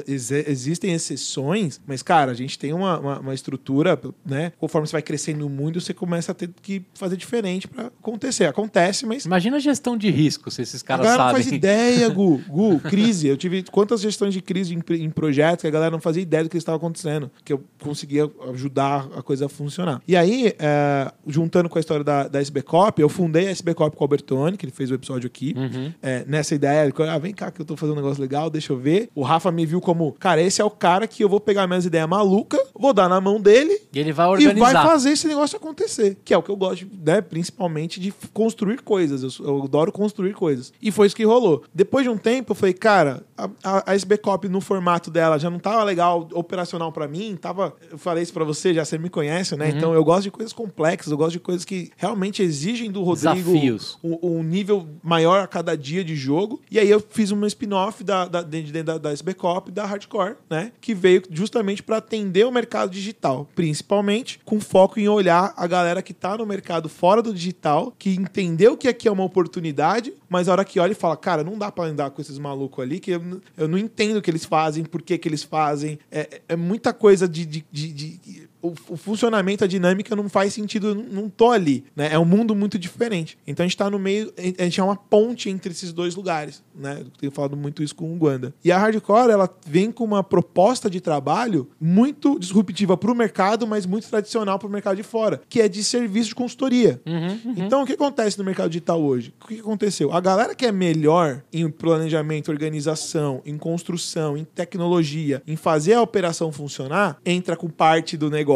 C: Ex existem exceções, mas, cara, a gente tem uma, uma, uma, estrutura, né? Conforme você vai crescendo muito, você começa a ter que fazer diferente para acontecer. Acontece, mas.
B: Imagina a gestão de risco, se esses caras sabem.
C: Não faz ideia, Gu. Gu, crise. Eu tive quantas gestões de crise em, em projetos que a galera não fazia ideia do que estava acontecendo, que eu conseguia ajudar a coisa a funcionar. E aí, é, juntando com a história da, da SB Cop, eu fundei a SB Cop com o Albertoni, que ele fez o episódio aqui, uhum. é, nessa ideia, ele, ah, vem cá que eu tô fazendo um negócio legal, deixa eu ver. O Rafa me viu como, cara, esse é o cara que eu vou pegar minhas ideias malucas, vou dar na mão dele.
B: E ele vai organizar.
C: E vai fazer esse negócio acontecer. Que é o que eu gosto, né? Principalmente de construir coisas. Eu, eu adoro construir coisas. E foi isso que rolou. Depois de um tempo, eu falei, cara, a, a, a SB Cop no formato dela já não tava legal, operacional para mim. Tava, eu falei isso pra você, já você me conhece, né? Uhum. Então eu gosto de coisas complexas, eu gosto de coisas que realmente exigem do Rodrigo
B: Desafios.
C: Um, um nível maior a cada dia de jogo. E aí eu fiz uma spin-off da, da, da, da, da SB cop da hardcore, né? Que veio justamente para atender o mercado digital, principalmente com foco em olhar a galera que está no mercado fora do digital, que entendeu que aqui é uma oportunidade, mas a hora que olha e fala, cara, não dá para andar com esses malucos ali, que eu, eu não entendo o que eles fazem, por que, que eles fazem. É, é muita coisa de, de, de, de o, o, funcionamento, a dinâmica não faz sentido, não, tô ali, né? É um mundo muito diferente. Então a gente tá no meio, a gente é uma ponte entre esses dois lugares, né? Eu tenho falado muito isso com o Guanda. E a Hardcore, ela vem com uma proposta de trabalho muito disruptiva para o mercado, mas muito tradicional para o mercado de fora, que é de serviço de consultoria. Uhum, uhum. Então o que acontece no mercado digital hoje? O que aconteceu? A, galera que é melhor em planejamento, organização, em construção, em tecnologia, em fazer a operação funcionar, entra com parte do negócio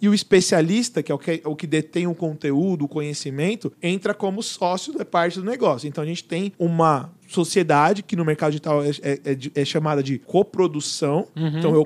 C: e o especialista, que é o que, o que detém o conteúdo, o conhecimento, entra como sócio da parte do negócio. Então a gente tem uma sociedade que no mercado digital é, é, é, é chamada de coprodução. Então eu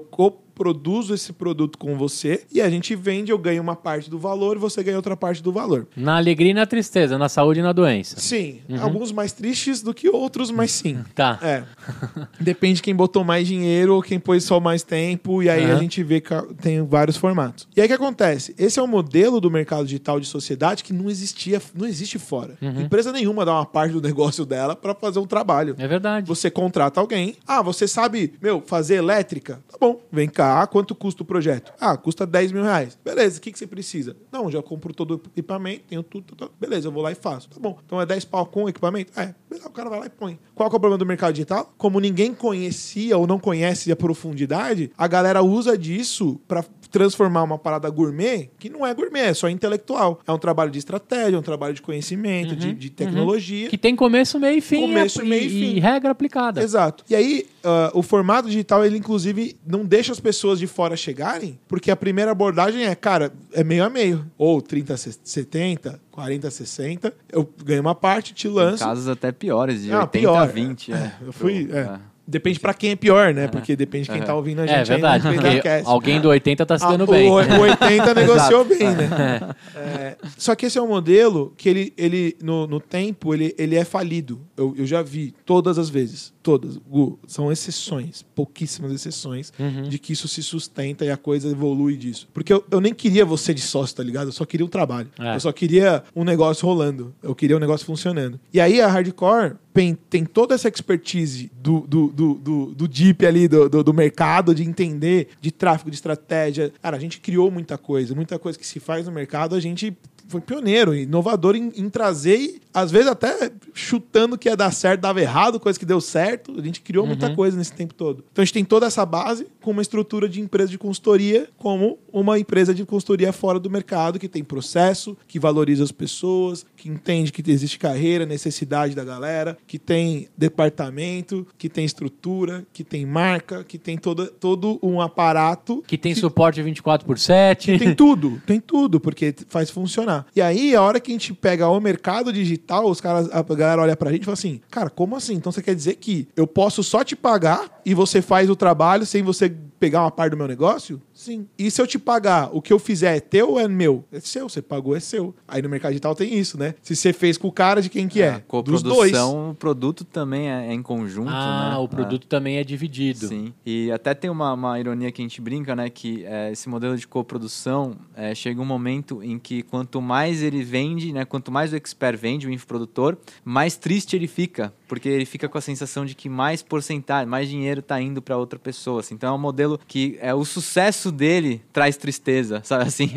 C: produzo esse produto com você e a gente vende, eu ganho uma parte do valor e você ganha outra parte do valor.
B: Na alegria e na tristeza, na saúde e na doença.
C: Sim, alguns mais tristes do que outros, mas sim.
B: Tá.
C: É. Depende de quem botou mais dinheiro ou quem pôs só mais tempo, e aí a
B: Aham.
C: gente vê que tem vários formatos. E aí o que acontece? Esse é um modelo do mercado digital de sociedade que não existia, não existe fora. Empresa nenhuma dá uma parte do negócio dela para fazer um trabalho.
B: É verdade.
C: Você contrata alguém. Ah, você sabe, meu, fazer elétrica? Tá bom, vem cá, quanto custa o projeto? Ah, custa 10 mil reais. Beleza, o que, que você precisa? Não, já compro todo o equipamento, tenho tudo, tudo, tudo. Beleza, eu vou lá e faço. Tá bom, então é 10 pau com o equipamento? É, beleza, o cara vai lá e põe. Qual que é o problema do mercado digital? Como ninguém conhecia ou não conhece a profundidade, a galera usa disso para transformar uma parada gourmet, que não é gourmet, é só intelectual. É um trabalho de estratégia, é um trabalho de conhecimento, de, de tecnologia.
B: Que tem começo, meio e fim.
C: Começo,
B: e,
C: meio e fim.
B: e regra aplicada.
C: Exato. E aí, ah, o formato digital, ele inclusive não deixa as pessoas de fora chegarem, porque a primeira abordagem é, cara, é meio a meio. Ou 30 a 70, 40 a 60. Eu ganho uma parte, te lanço.
A: Casos até piores, de
C: Ah,
A: 80
C: pior.
A: a 20. É,
C: Eu fui.
A: Pro-
C: é. Depende pra quem é pior, né? Porque depende de quem tá ouvindo a gente
B: É verdade. Porque alguém do 80 tá se
C: Ah,
B: dando
C: o,
B: bem.
C: o 80 negociou bem, né? É, só que esse é um modelo que ele, ele no, no tempo, ele, ele é falido. Eu, eu já vi todas as vezes. Todas. Gu, são exceções, pouquíssimas exceções,
B: Uhum.
C: de que isso se sustenta e a coisa evolui disso. Porque eu, eu nem queria você de sócio, tá ligado? Eu só queria um trabalho.
B: É.
C: Eu só queria um negócio rolando. Eu queria um negócio funcionando. E aí a Hardcore tem, toda essa expertise do, do, do, do, do deep ali, do, do, do mercado, de entender de tráfego, de estratégia. Cara, a gente criou muita coisa. Muita coisa que se faz no mercado, a gente foi pioneiro, inovador em, em trazer e, às vezes, até chutando que ia dar certo, dava errado, coisa que deu certo. A gente criou muita coisa nesse tempo todo. Então a gente tem toda essa base com uma estrutura de empresa de consultoria, como uma empresa de consultoria fora do mercado, que tem processo, que valoriza as pessoas, que entende que existe carreira, necessidade da galera, que tem departamento, que tem estrutura, que tem marca, que tem toda, todo um aparato
B: Que tem suporte 24 por 7.
C: tem tudo, tem tudo, porque faz funcionar. E aí, a hora que a gente pega o mercado digital, os caras, a galera olha pra gente e fala assim: Cara, como assim? Então você quer dizer que eu posso só te pagar e você faz o trabalho sem você pegar uma parte do meu negócio? Sim. E se eu te pagar, o que eu fizer é teu ou é meu? É seu, você pagou, é seu. Aí no mercado digital tem isso, né? Se você fez com o cara, de quem que é?
A: A
C: Dos dois.
A: coprodução, o produto também é, é em conjunto,
B: Ah,
A: né?
B: o produto também é dividido.
A: Sim. E até tem uma, uma ironia que a gente brinca, né? Que é, esse modelo de coprodução é, chega um momento em que quanto mais ele vende, né? Quanto mais o expert vende, o infoprodutor, mais triste ele fica. Porque ele fica com a sensação de que mais porcentagem, mais dinheiro está indo para outra pessoa. assim. Então é um modelo que é, o sucesso dele traz tristeza, sabe assim?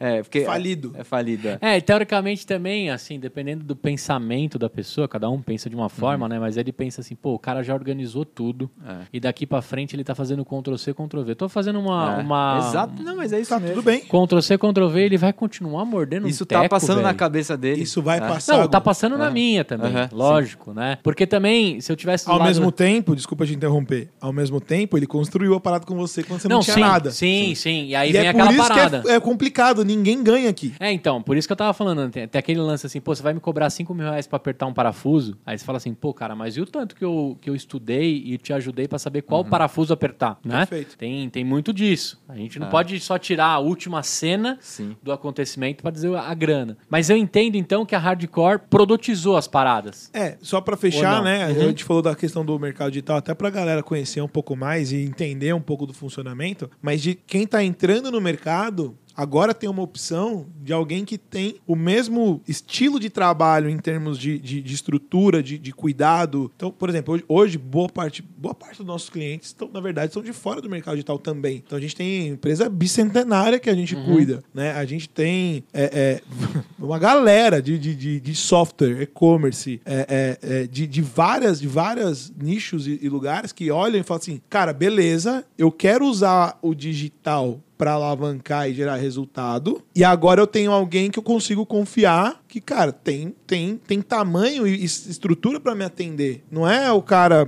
A: É, é, porque
C: Falido.
A: É, é falido, é.
B: É, e teoricamente também, assim, dependendo do pensamento da pessoa, cada um pensa de uma forma, né? Mas ele pensa assim, pô, o cara já organizou tudo
A: É.
B: e daqui pra frente ele tá fazendo Ctrl-C, Ctrl-V. Tô fazendo uma...
A: É.
B: uma...
A: Exato. Não, mas é isso
C: Tá
A: mesmo.
C: tudo bem.
B: Ctrl-C, Ctrl-V, ele vai continuar mordendo
A: Isso
B: um
A: tá
B: teco,
A: passando na
B: velho.
A: cabeça dele.
C: Isso vai
A: É.
C: passar.
B: Não, tá passando na minha também,
A: Aham,
B: lógico, né? Porque também, se eu tivesse
C: Ao
B: lado-
C: mesmo tempo, desculpa te interromper, ao mesmo tempo, ele construiu a parada com você quando você não, tinha
B: sim,
C: nada.
B: Sim, sim, E aí
C: E
B: vem
C: é
B: aquela
C: por isso
B: parada.
C: que é, é complicado, ninguém ganha aqui.
B: É, então, por isso que eu tava falando, tem, tem aquele lance assim, pô, você vai me cobrar 5 mil reais pra apertar um parafuso? Aí você fala assim, pô, cara, mas e o tanto que eu, que eu estudei e te ajudei pra saber qual parafuso apertar, né?
C: Perfeito.
B: Tem, tem muito disso. A gente não
A: É.
B: pode só tirar a última cena
A: Sim.
B: do acontecimento pra dizer a grana. Mas eu entendo, então, que a Hardcore produtizou as paradas.
C: É, só pra
B: Ou
C: fechar, né?
B: Uhum.
C: A gente falou da questão do mercado digital, até pra galera conhecer um pouco mais e entender um pouco do funcionamento, mas de quem tá entrando no mercado. Agora tem uma opção de alguém que tem o mesmo estilo de trabalho em termos de, de, de estrutura, de, de cuidado. Então, por exemplo, hoje, hoje boa, parte, boa parte dos nossos clientes, estão, na verdade, são de fora do mercado digital também. Então a gente tem empresa bicentenária que a gente cuida. Né? A gente tem é, é, uma galera de, de, de, de software, e-commerce, é, é, é, de, de várias de várias nichos e, e lugares que olham e falam assim, cara, beleza, eu quero usar o digital pra alavancar e gerar resultado. E agora eu tenho alguém que eu consigo confiar que, cara, tem, tem, tem tamanho e es- estrutura pra me atender. Não é o cara,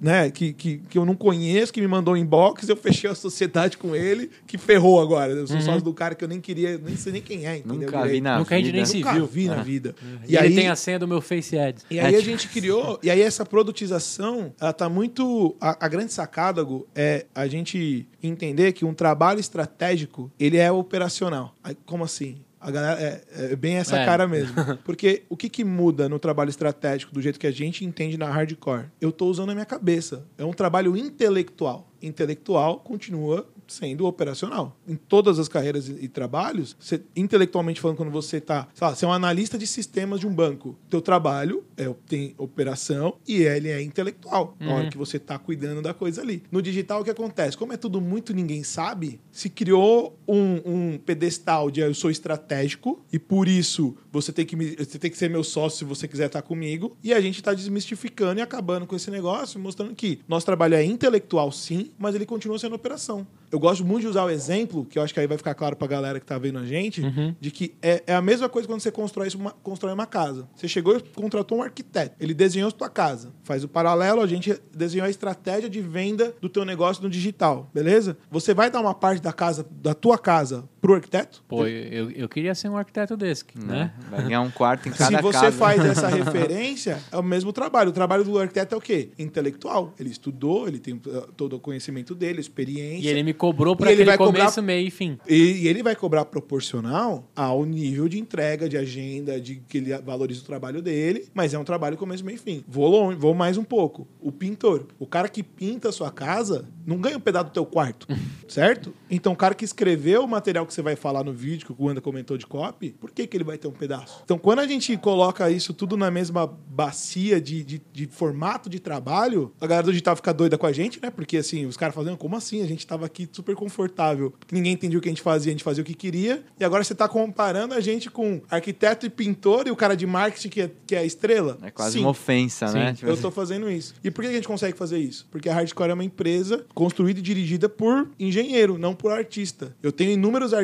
C: né, que, que, que eu não conheço, que me mandou um inbox, eu fechei a sociedade com ele, que ferrou agora. Eu sou sócio do cara que eu nem queria, nem sei nem quem é, entendeu?
A: Nunca vi na
B: Nunca a gente
A: vida.
B: nem se
C: Nunca
B: viu.
C: vi na vida.
B: E, ele tem a senha do meu Face Ads.
C: E aí
A: É,
C: a gente criou, e aí essa produtização, ela tá muito. A, a grande sacada, Gu, é a gente entender que um trabalho estratégico, ele é operacional. Aí, como assim? A galera é, é bem essa
B: É.
C: cara mesmo. Porque o que, que muda no trabalho estratégico do jeito que a gente entende na hardcore? Eu tô usando a minha cabeça. É um trabalho intelectual. Intelectual continua sendo operacional. Em todas as carreiras e, e trabalhos, você, intelectualmente falando, quando você está, sei lá, você é um analista de sistemas de um banco, teu trabalho é, tem operação e ele é intelectual, na hora que você está cuidando da coisa ali. No digital, o que acontece? Como é tudo muito ninguém sabe, se criou um, um pedestal de eu sou estratégico e por isso você tem que, me- você tem que ser meu sócio se você quiser estar comigo. E a gente está desmistificando e acabando com esse negócio, mostrando que nosso trabalho é intelectual, sim, mas ele continua sendo operação. Eu gosto muito de usar o exemplo, que eu acho que aí vai ficar claro pra galera que tá vendo a gente, de que é, é a mesma coisa quando você constrói uma, constrói uma casa. Você chegou e contratou um arquiteto. Ele desenhou a tua casa. Faz o paralelo, a gente desenhou a estratégia de venda do teu negócio no digital, beleza? Você vai dar uma parte da casa, da tua casa, pro arquiteto?
B: Pô, eu, eu queria ser um arquiteto desse, né?
A: Né? Vai ganhar um quarto em cada
C: Se você
A: casa.
C: faz essa referência, é o mesmo trabalho. O trabalho do arquiteto é o quê? Intelectual. Ele estudou, ele tem uh, todo o conhecimento dele, experiência.
B: E ele me cobrou
C: E
B: pra
C: ele
B: aquele
C: vai cobrar-
B: começo, meio e fim.
C: E, e ele vai cobrar proporcional ao nível de entrega, de agenda, de que ele valoriza o trabalho dele, mas é um trabalho começo, meio e fim. Vou longe, vou mais um pouco. O pintor, o cara que pinta a sua casa, não ganha um pedaço do teu quarto, certo? Então, o cara que escreveu o material que você vai falar no vídeo, que o Wanda comentou de copy, por que, que ele vai ter um pedaço? Então, quando a gente coloca isso tudo na mesma bacia de, de, de formato de trabalho, a galera do digital fica doida com a gente, né? Porque, assim, os caras fazendo, como assim? A gente tava aqui super confortável, ninguém entendia o que a gente fazia, a gente fazia o que queria, e agora você tá comparando a gente com arquiteto e pintor e o cara de marketing que é, que é a estrela?
A: É quase
C: Sim.
A: uma ofensa,
B: Sim.
A: né? Tipo
C: Eu
A: assim,
C: tô fazendo isso. E por que a gente consegue fazer isso? Porque a Hardcore é uma empresa construída e dirigida por engenheiro, não por artista. Eu tenho inúmeros artistas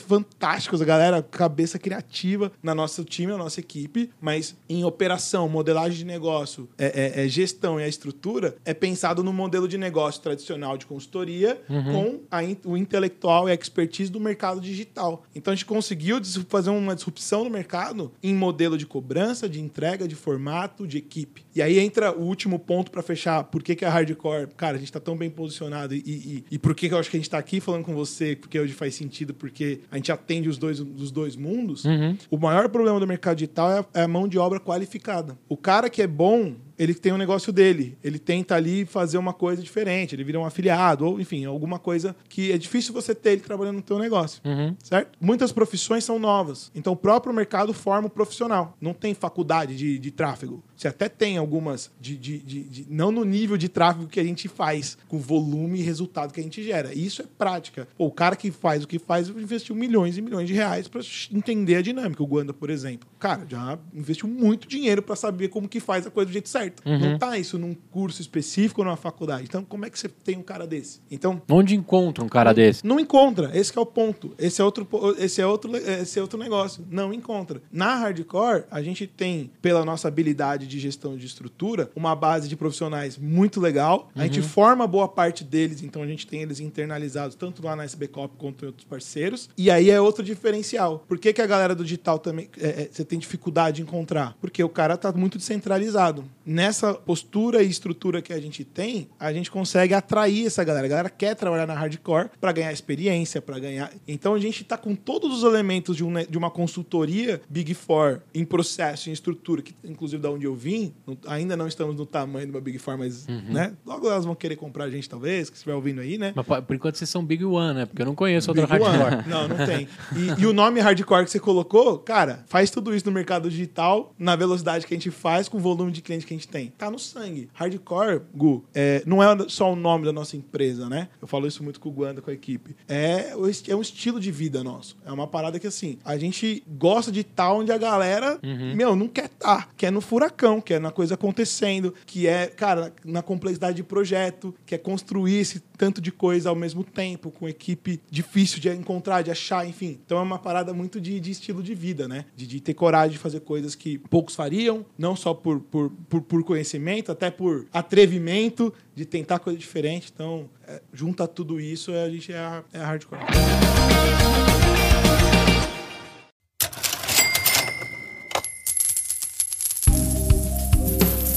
C: fantásticos, a galera, cabeça criativa na nosso time, na nossa equipe, mas em operação, modelagem de negócio, é, é- é gestão e a estrutura, é pensado no modelo de negócio tradicional de consultoria com a o intelectual e a expertise do mercado digital. Então a gente conseguiu fazer uma disrupção no mercado em modelo de cobrança, de entrega, de formato, de equipe. E aí entra o último ponto para fechar. Por que, que a hardcore, cara, a gente tá tão bem posicionado e, e, e por que, que eu acho que a gente tá aqui falando com você, porque hoje faz sentido, porque a gente atende os dois, os dois mundos. O maior problema do mercado digital é a, é a mão de obra qualificada. O cara que é bom, ele tem um negócio dele. Ele tenta ali fazer uma coisa diferente. Ele vira um afiliado, ou enfim, alguma coisa que é difícil você ter ele trabalhando no teu negócio. Certo? Muitas profissões são novas. Então o próprio mercado forma o profissional. Não tem faculdade de, de tráfego. Você até tem algumas de, de- de- de- não no nível de tráfego que a gente faz, com volume e resultado que a gente gera. Isso é prática. Pô, o cara que faz o que faz investiu milhões e milhões de reais para entender a dinâmica. O Guanda, por exemplo. Cara, já investiu muito dinheiro para saber como que faz a coisa do jeito certo. Não tá isso num curso específico ou numa faculdade. Então, como é que você tem um cara desse? Então,
B: Onde encontra um cara desse?
C: não encontra. Esse que é o ponto. Esse é outro, esse é outro, esse é outro negócio. Não encontra. Na hardcore, a gente tem, pela nossa habilidade de gestão de estrutura, uma base de profissionais muito legal. A gente forma boa parte deles, então a gente tem eles internalizados tanto lá na SBCOP quanto em outros parceiros. E aí é outro diferencial. Por que, que a galera do digital também é, é, você tem dificuldade de encontrar? Porque o cara tá muito descentralizado. Nessa postura e estrutura que a gente tem, a gente consegue atrair essa galera. A galera quer trabalhar na hardcore para ganhar experiência, para ganhar. Então a gente tá com todos os elementos de, um de uma consultoria Big Four em processo, em estrutura, que inclusive da onde eu vim, não- ainda não estamos no tamanho de uma Big Four, mas né? logo elas vão querer comprar a gente, talvez, que estiver ouvindo aí, né?
B: Mas, por enquanto vocês são Big One, né? Porque eu não conheço outra
C: Big One.
B: hardcore.
C: Não, não tem. E, e o nome hardcore que você colocou, cara, faz tudo isso no mercado digital, na velocidade que a gente faz, com o volume de cliente que a gente tem. Tá no sangue. Hardcore, Gu, é, não é só o nome da nossa empresa, né? Eu falo isso muito com o Guanda, com a equipe. É, é um estilo de vida nosso. É uma parada que, assim, a gente gosta de estar onde a galera, meu, não quer estar. Quer no furacão, quer na coisa acontecendo, que é, cara, na complexidade de projeto, que é construir esse tanto de coisa ao mesmo tempo, com equipe difícil de encontrar, de achar, enfim. Então é uma parada muito de, de estilo de vida, né? De, de ter coragem de fazer coisas que poucos fariam, não só por, por, por, por conhecimento, até por atrevimento, de tentar coisa diferente. Então, é, junta tudo isso, a gente é a, é a hardcore.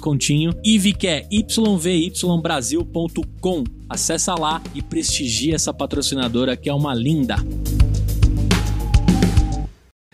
D: descontinho. Que é yvybrasil.com. Acessa lá e prestigia essa patrocinadora que é uma linda.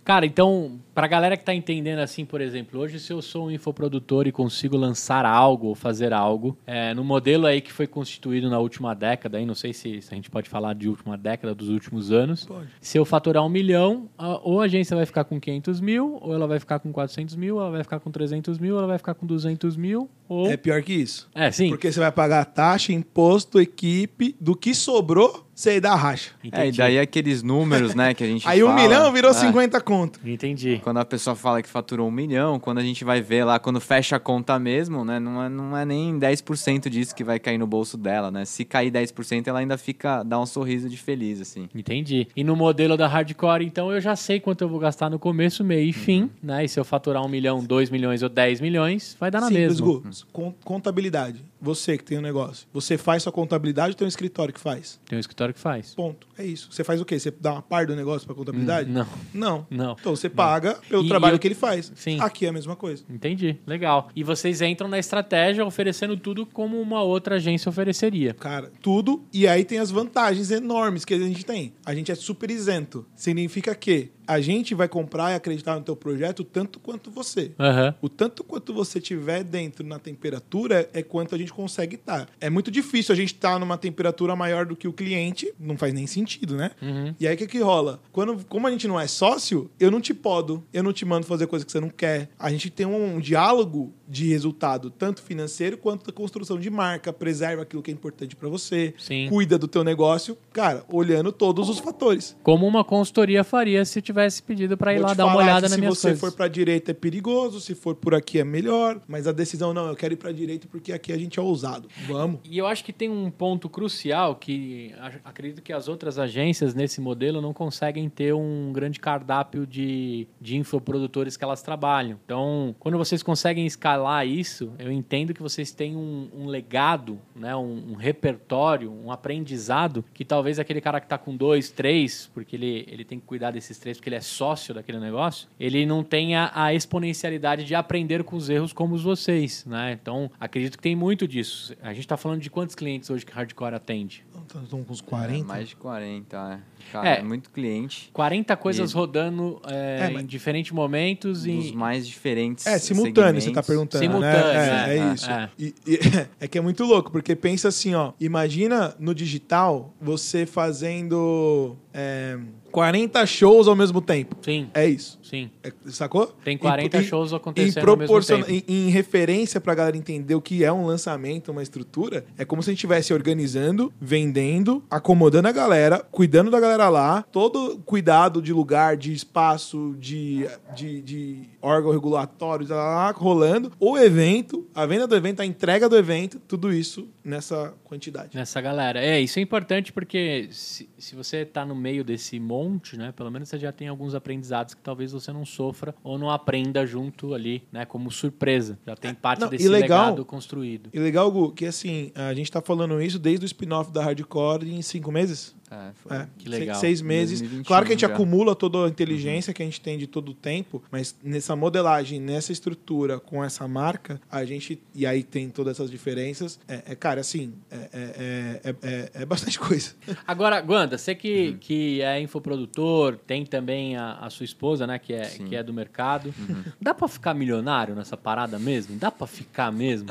B: Cara, então, pra galera que tá entendendo assim, por exemplo, hoje se eu sou um infoprodutor e consigo lançar algo ou fazer algo, é, no modelo aí que foi constituído na última década, aí não sei se, se a gente pode falar de última década, dos últimos anos,
C: Pode.
B: se eu faturar um milhão, a- ou a agência vai ficar com 500 mil, ou ela vai ficar com 400 mil, ou ela vai ficar com 300 mil, ou ela vai ficar com 200 mil, ou...
C: É pior que isso.
B: É, sim.
C: Porque você vai pagar taxa, imposto, equipe, do que sobrou, você aí dá racha.
A: É, e daí aqueles números, né, que a gente
C: Aí um
A: fala,
C: milhão virou
A: é,
C: 50 conto.
B: Entendi.
A: Quando a pessoa fala que faturou um milhão, quando a gente vai ver lá, quando fecha a conta mesmo, né, não é, não é nem 10% disso que vai cair no bolso dela, né? Se cair 10%, ela ainda fica, dá um sorriso de feliz, assim.
B: Entendi. E no modelo da hardcore, então, eu já sei quanto eu vou gastar no começo, meio e fim, né? E se eu faturar um milhão, dois milhões ou 10 milhões, vai dar na
C: Simples,
B: mesma.
C: Gu. Con- Contabilidade. Você que tem um negócio. Você faz sua contabilidade ou tem um escritório que faz?
B: Tem um escritório que faz.
C: Ponto. É isso. Você faz o quê? Você dá uma par do negócio pra contabilidade?
B: Hum, não.
C: Não.
B: Não.
C: Então você paga pelo
B: E-
C: trabalho
B: eu-
C: que ele faz.
B: Sim.
C: Aqui é a mesma coisa.
B: Entendi. Legal. E vocês entram na estratégia oferecendo tudo como uma outra agência ofereceria.
C: Cara, tudo. E aí tem as vantagens enormes que a gente tem. A gente é super isento. Significa que a gente vai comprar e acreditar no teu projeto tanto quanto você.
B: Aham.
C: O tanto quanto você tiver dentro na temperatura é quanto a gente consegue estar. É muito difícil a gente estar numa temperatura maior do que o cliente, não faz nem sentido, né?
B: Uhum.
C: E aí o que, que rola? Quando, como a gente não é sócio, eu não te podo, eu não te mando fazer coisa que você não quer. A gente tem um diálogo de resultado, tanto financeiro quanto da construção de marca, preserva aquilo que é importante pra você,
B: Sim.
C: cuida do teu negócio, cara, olhando todos os fatores.
B: Como uma consultoria faria se tivesse pedido pra ir
C: Vou
B: lá dar uma olhada
C: que
B: nas
C: se
B: minhas
C: você
B: coisas.
C: for pra direita é perigoso, se for por aqui é melhor, mas a decisão não, eu quero ir pra direita porque aqui a gente é ousado. Vamos.
B: E eu acho que tem um ponto crucial que acredito que as outras agências nesse modelo não conseguem ter um grande cardápio de, de infoprodutores que elas trabalham. Então, quando vocês conseguem escalar isso, eu entendo que vocês têm um, um legado, né, um, um repertório, um aprendizado que talvez aquele cara que está com dois, três, porque ele, ele tem que cuidar desses três, porque ele é sócio daquele negócio, ele não tenha a exponencialidade de aprender com os erros como os vocês, né? Então, acredito que tem muito disso. A gente está falando de quantos clientes hoje que Hardcore atende?
C: Estamos com uns
A: É,
C: 40.
A: mais de 40, é. Cara,
B: É.
A: é muito cliente.
B: 40 coisas
A: E-
B: rodando é,
C: É,
B: em diferentes momentos
A: Dos
B: e...
A: mais diferentes.
C: É, simultâneo, você tá
A: segmentos.
C: perguntando.
B: Simultâneo,
C: né? É,
B: é,
C: é isso.
B: é.
C: E- e- é que é muito louco, porque pensa assim, ó. Imagina no digital você fazendo é, 40 shows ao mesmo tempo.
B: Sim,
C: É isso.
B: sim.
C: É, sacou?
B: Tem 40
C: Em-
B: shows
C: em,
B: acontecendo ao mesmo tempo.
C: em, em referência pra galera entender o que é um lançamento, uma estrutura, é como se a gente estivesse organizando, vendendo, acomodando a galera, cuidando da galera lá, todo cuidado de lugar, de espaço, de, de, de órgão regulatório, lá, rolando, o evento, a venda do evento, a entrega do evento, tudo isso nessa quantidade.
B: Nessa galera. É, isso é importante porque se, se você tá no meio desse monte, né? Pelo menos você já tem alguns aprendizados que talvez você não sofra ou não aprenda junto ali, né? Como surpresa. Já tem parte
C: Não,
B: desse
C: legal-
B: legado construído.
C: E legal, Gu, que assim, a gente tá falando isso desde o spin-off da Hardcore em cinco meses.
A: É, foi.
C: É,
B: Que legal.
C: Seis meses.
A: 2021
C: claro que a gente
A: já. Uhum.
C: acumula toda a inteligência que a gente tem de todo o tempo, mas nessa modelagem, nessa estrutura, com essa marca, a gente. E aí tem todas essas diferenças. É, é, cara, assim, é, é, é, é- é bastante coisa.
B: Agora, Guanda, você que,
A: Uhum.
B: que é infoprodutor, tem também a, a sua esposa, né, que é,
A: Sim.
B: que é do mercado.
A: Uhum.
B: Dá pra ficar milionário nessa parada mesmo? Dá pra ficar mesmo?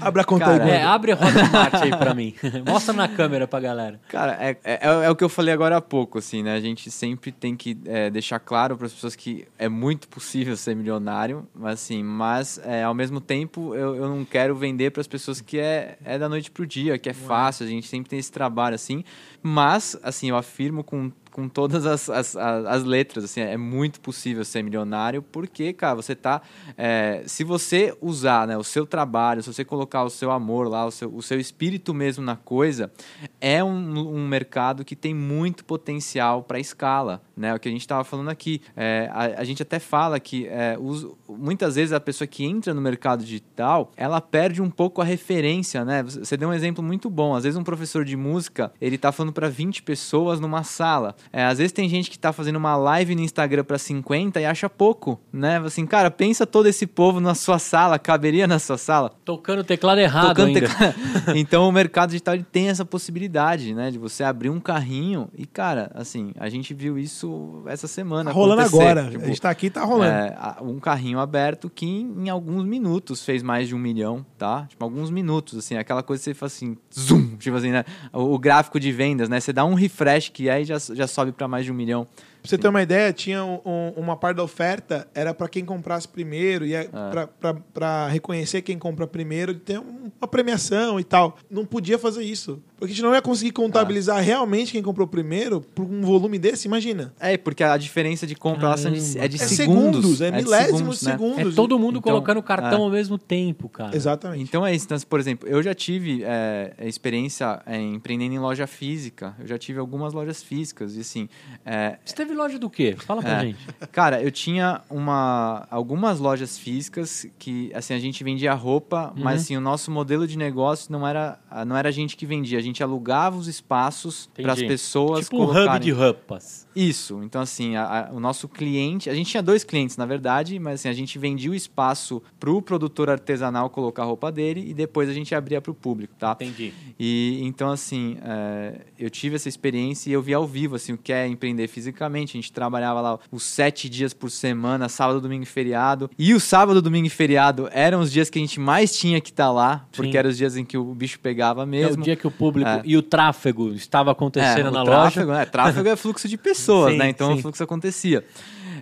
C: Abra a conta
A: Cara,
C: aí,
B: É, abre a Hotmart aí pra mim. Mostra na câmera pra galera.
A: Cara, é, é, é o que eu falei agora há pouco, assim, né? A gente sempre tem que é, deixar claro para as pessoas que é muito possível ser milionário, mas assim, mas é, ao mesmo tempo eu, eu não quero vender para as pessoas que é, é da noite pro dia, que é fácil, a gente sempre tem esse trabalho assim, mas assim, eu afirmo com com todas as, as, as, as letras, assim, é muito possível ser milionário, porque, cara, você tá. é, se você usar né, o seu trabalho, se você colocar o seu amor lá, o seu, o seu espírito mesmo na coisa, é um, um mercado que tem muito potencial para escala, né? O que a gente estava falando aqui. É, a, a gente até fala que é, os- muitas vezes a pessoa que entra no mercado digital, ela perde um pouco a referência, né? Você deu um exemplo muito bom. Às vezes um professor de música, ele tá falando para 20 pessoas numa sala. É, às vezes tem gente que tá fazendo uma live no Instagram para 50 e acha pouco, né? Assim, cara, pensa todo esse povo na sua sala, caberia na sua sala?
B: Tocando o teclado errado
A: Tocando
B: ainda.
A: teclado. então o mercado digital ele tem essa possibilidade, né? De você abrir um carrinho e, cara, assim, a gente viu isso essa semana.
C: Tá rolando
A: acontecer.
C: agora.
A: Tipo,
C: a gente tá aqui, tá rolando.
A: é, um carrinho aberto que em, em alguns minutos fez mais de um milhão, tá? Tipo, alguns minutos, assim, aquela coisa que você faz assim, zoom, tipo assim, né? O, o gráfico de vendas, né? Você dá um refresh que aí já, já sobe para mais de um milhão.
C: Pra você ter uma ideia, tinha um- um- uma parte da oferta, era para quem comprasse primeiro, e é pra- pra reconhecer quem compra primeiro, ter um- uma premiação e tal. Não podia fazer isso. Porque a gente não ia conseguir contabilizar realmente quem comprou primeiro por um volume desse, imagina.
A: É, porque a diferença de compra elas são de-
B: Caramba.
A: é de
C: É
A: segundos.
C: segundos, é
A: de
C: milésimos de
A: né?
C: segundos.
B: É todo mundo
A: Então,
B: colocando o cartão
A: é.
B: ao mesmo tempo, cara.
C: Exatamente.
A: Então é isso. Então, por exemplo, eu já tive é, experiência é, empreendendo em loja física. Eu já tive algumas lojas físicas. E assim, é,
B: Você teve loja do quê? Fala pra
A: É.
B: gente.
A: Cara, eu tinha uma, algumas lojas físicas que, assim, a gente vendia roupa,
B: Uhum.
A: mas, assim, o nosso modelo de negócio não era, não era a gente que vendia. A gente alugava os espaços para as pessoas
B: Tipo um hub
A: colocarem...
B: de roupas.
A: Isso. Então, assim, a- a- o nosso cliente... A gente tinha dois clientes, na verdade, mas, assim, a gente vendia o espaço para o produtor artesanal colocar a roupa dele e depois a gente abria para o público, tá?
B: Entendi.
A: E então, assim, é, eu tive essa experiência e eu vi ao vivo, assim, o que é empreender fisicamente. A gente trabalhava lá os sete dias por semana, sábado, domingo e feriado. E o sábado, domingo e feriado eram os dias que a gente mais tinha que estar lá, porque
B: Sim.
A: eram os dias em que o bicho pegava
B: É
A: mesmo.
B: o dia que o público
A: É.
B: e o tráfego estava acontecendo
A: É,
B: na
A: tráfego,
B: loja.
A: né? Tráfego é fluxo de pessoas,
B: Sim,
A: né? Então
B: sim.
A: o fluxo acontecia.